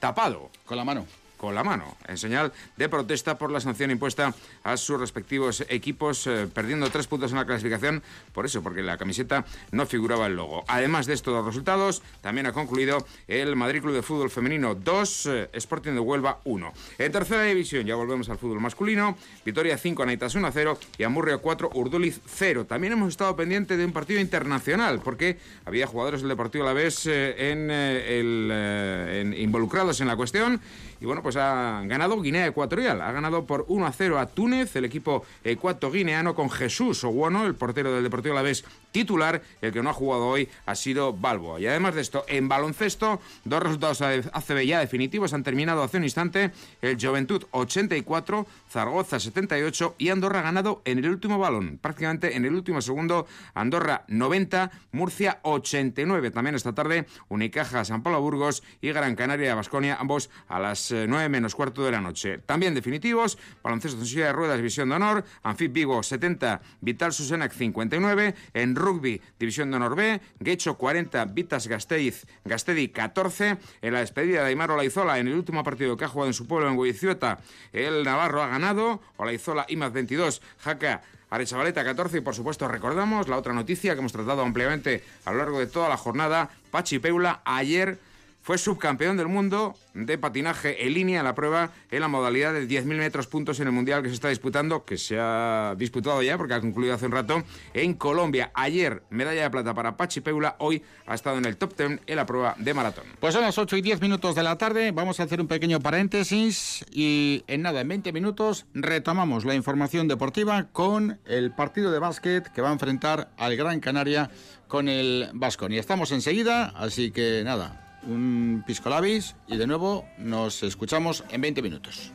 tapado. Con la mano. Con la mano, en señal de protesta por la sanción impuesta a sus respectivos equipos, eh, perdiendo tres puntos en la clasificación, por eso, porque la camiseta no figuraba el logo. Además de estos dos resultados, también ha concluido el Madrid Club de Fútbol Femenino 2, eh, Sporting de Huelva 1. En tercera división, ya volvemos al fútbol masculino, Vitoria 5, Anaitas 1 0 y Amurrio 4, Urduliz 0. También hemos estado pendiente de un partido internacional, porque había jugadores del Deportivo Alavés eh, en, eh, el, eh, en- involucrados en la cuestión, Y bueno, pues ha ganado Guinea Ecuatorial. Ha ganado por 1 a 0 a Túnez, el equipo ecuatoguineano con Jesús Oguono, el portero del Deportivo Alavés titular. El que no ha jugado hoy ha sido Balboa. Y además de esto, en baloncesto, dos resultados ACB ya definitivos han terminado hace un instante. El Juventud 84, Zaragoza 78 y Andorra ha ganado en el último balón. Prácticamente en el último segundo, Andorra 90, Murcia 89. También esta tarde, Unicaja San Pablo Burgos y Gran Canaria Basconia, ambos a las 9 menos cuarto de la noche. También definitivos, baloncesto en silla de ruedas, división de honor, Anfib Vigo 70, Vital Susenac 59, en rugby, división de honor B, Guecho 40, Vitas Gasteiz, Gastedi 14, en la despedida de Aymar Olaizola en el último partido que ha jugado en su pueblo en Guiciota, el Navarro ha ganado, Olaizola IMAZ 22, Jaca Arechavaleta 14 y por supuesto recordamos la otra noticia que hemos tratado ampliamente a lo largo de toda la jornada, Pachi Peula ayer fue subcampeón del mundo de patinaje en línea en la prueba en la modalidad de 10.000 metros puntos en el Mundial que se está disputando, que se ha disputado ya porque ha concluido hace un rato en Colombia. Ayer medalla de plata para Pachi Peula, hoy ha estado en el top 10 en la prueba de maratón. Pues son las 8 y 10 minutos de la tarde, vamos a hacer un pequeño paréntesis y en nada, en 20 minutos retomamos la información deportiva con el partido de básquet que va a enfrentar al Gran Canaria con el Vascon. Y estamos enseguida, así que nada, un pisco labis y de nuevo nos escuchamos en 20 minutos.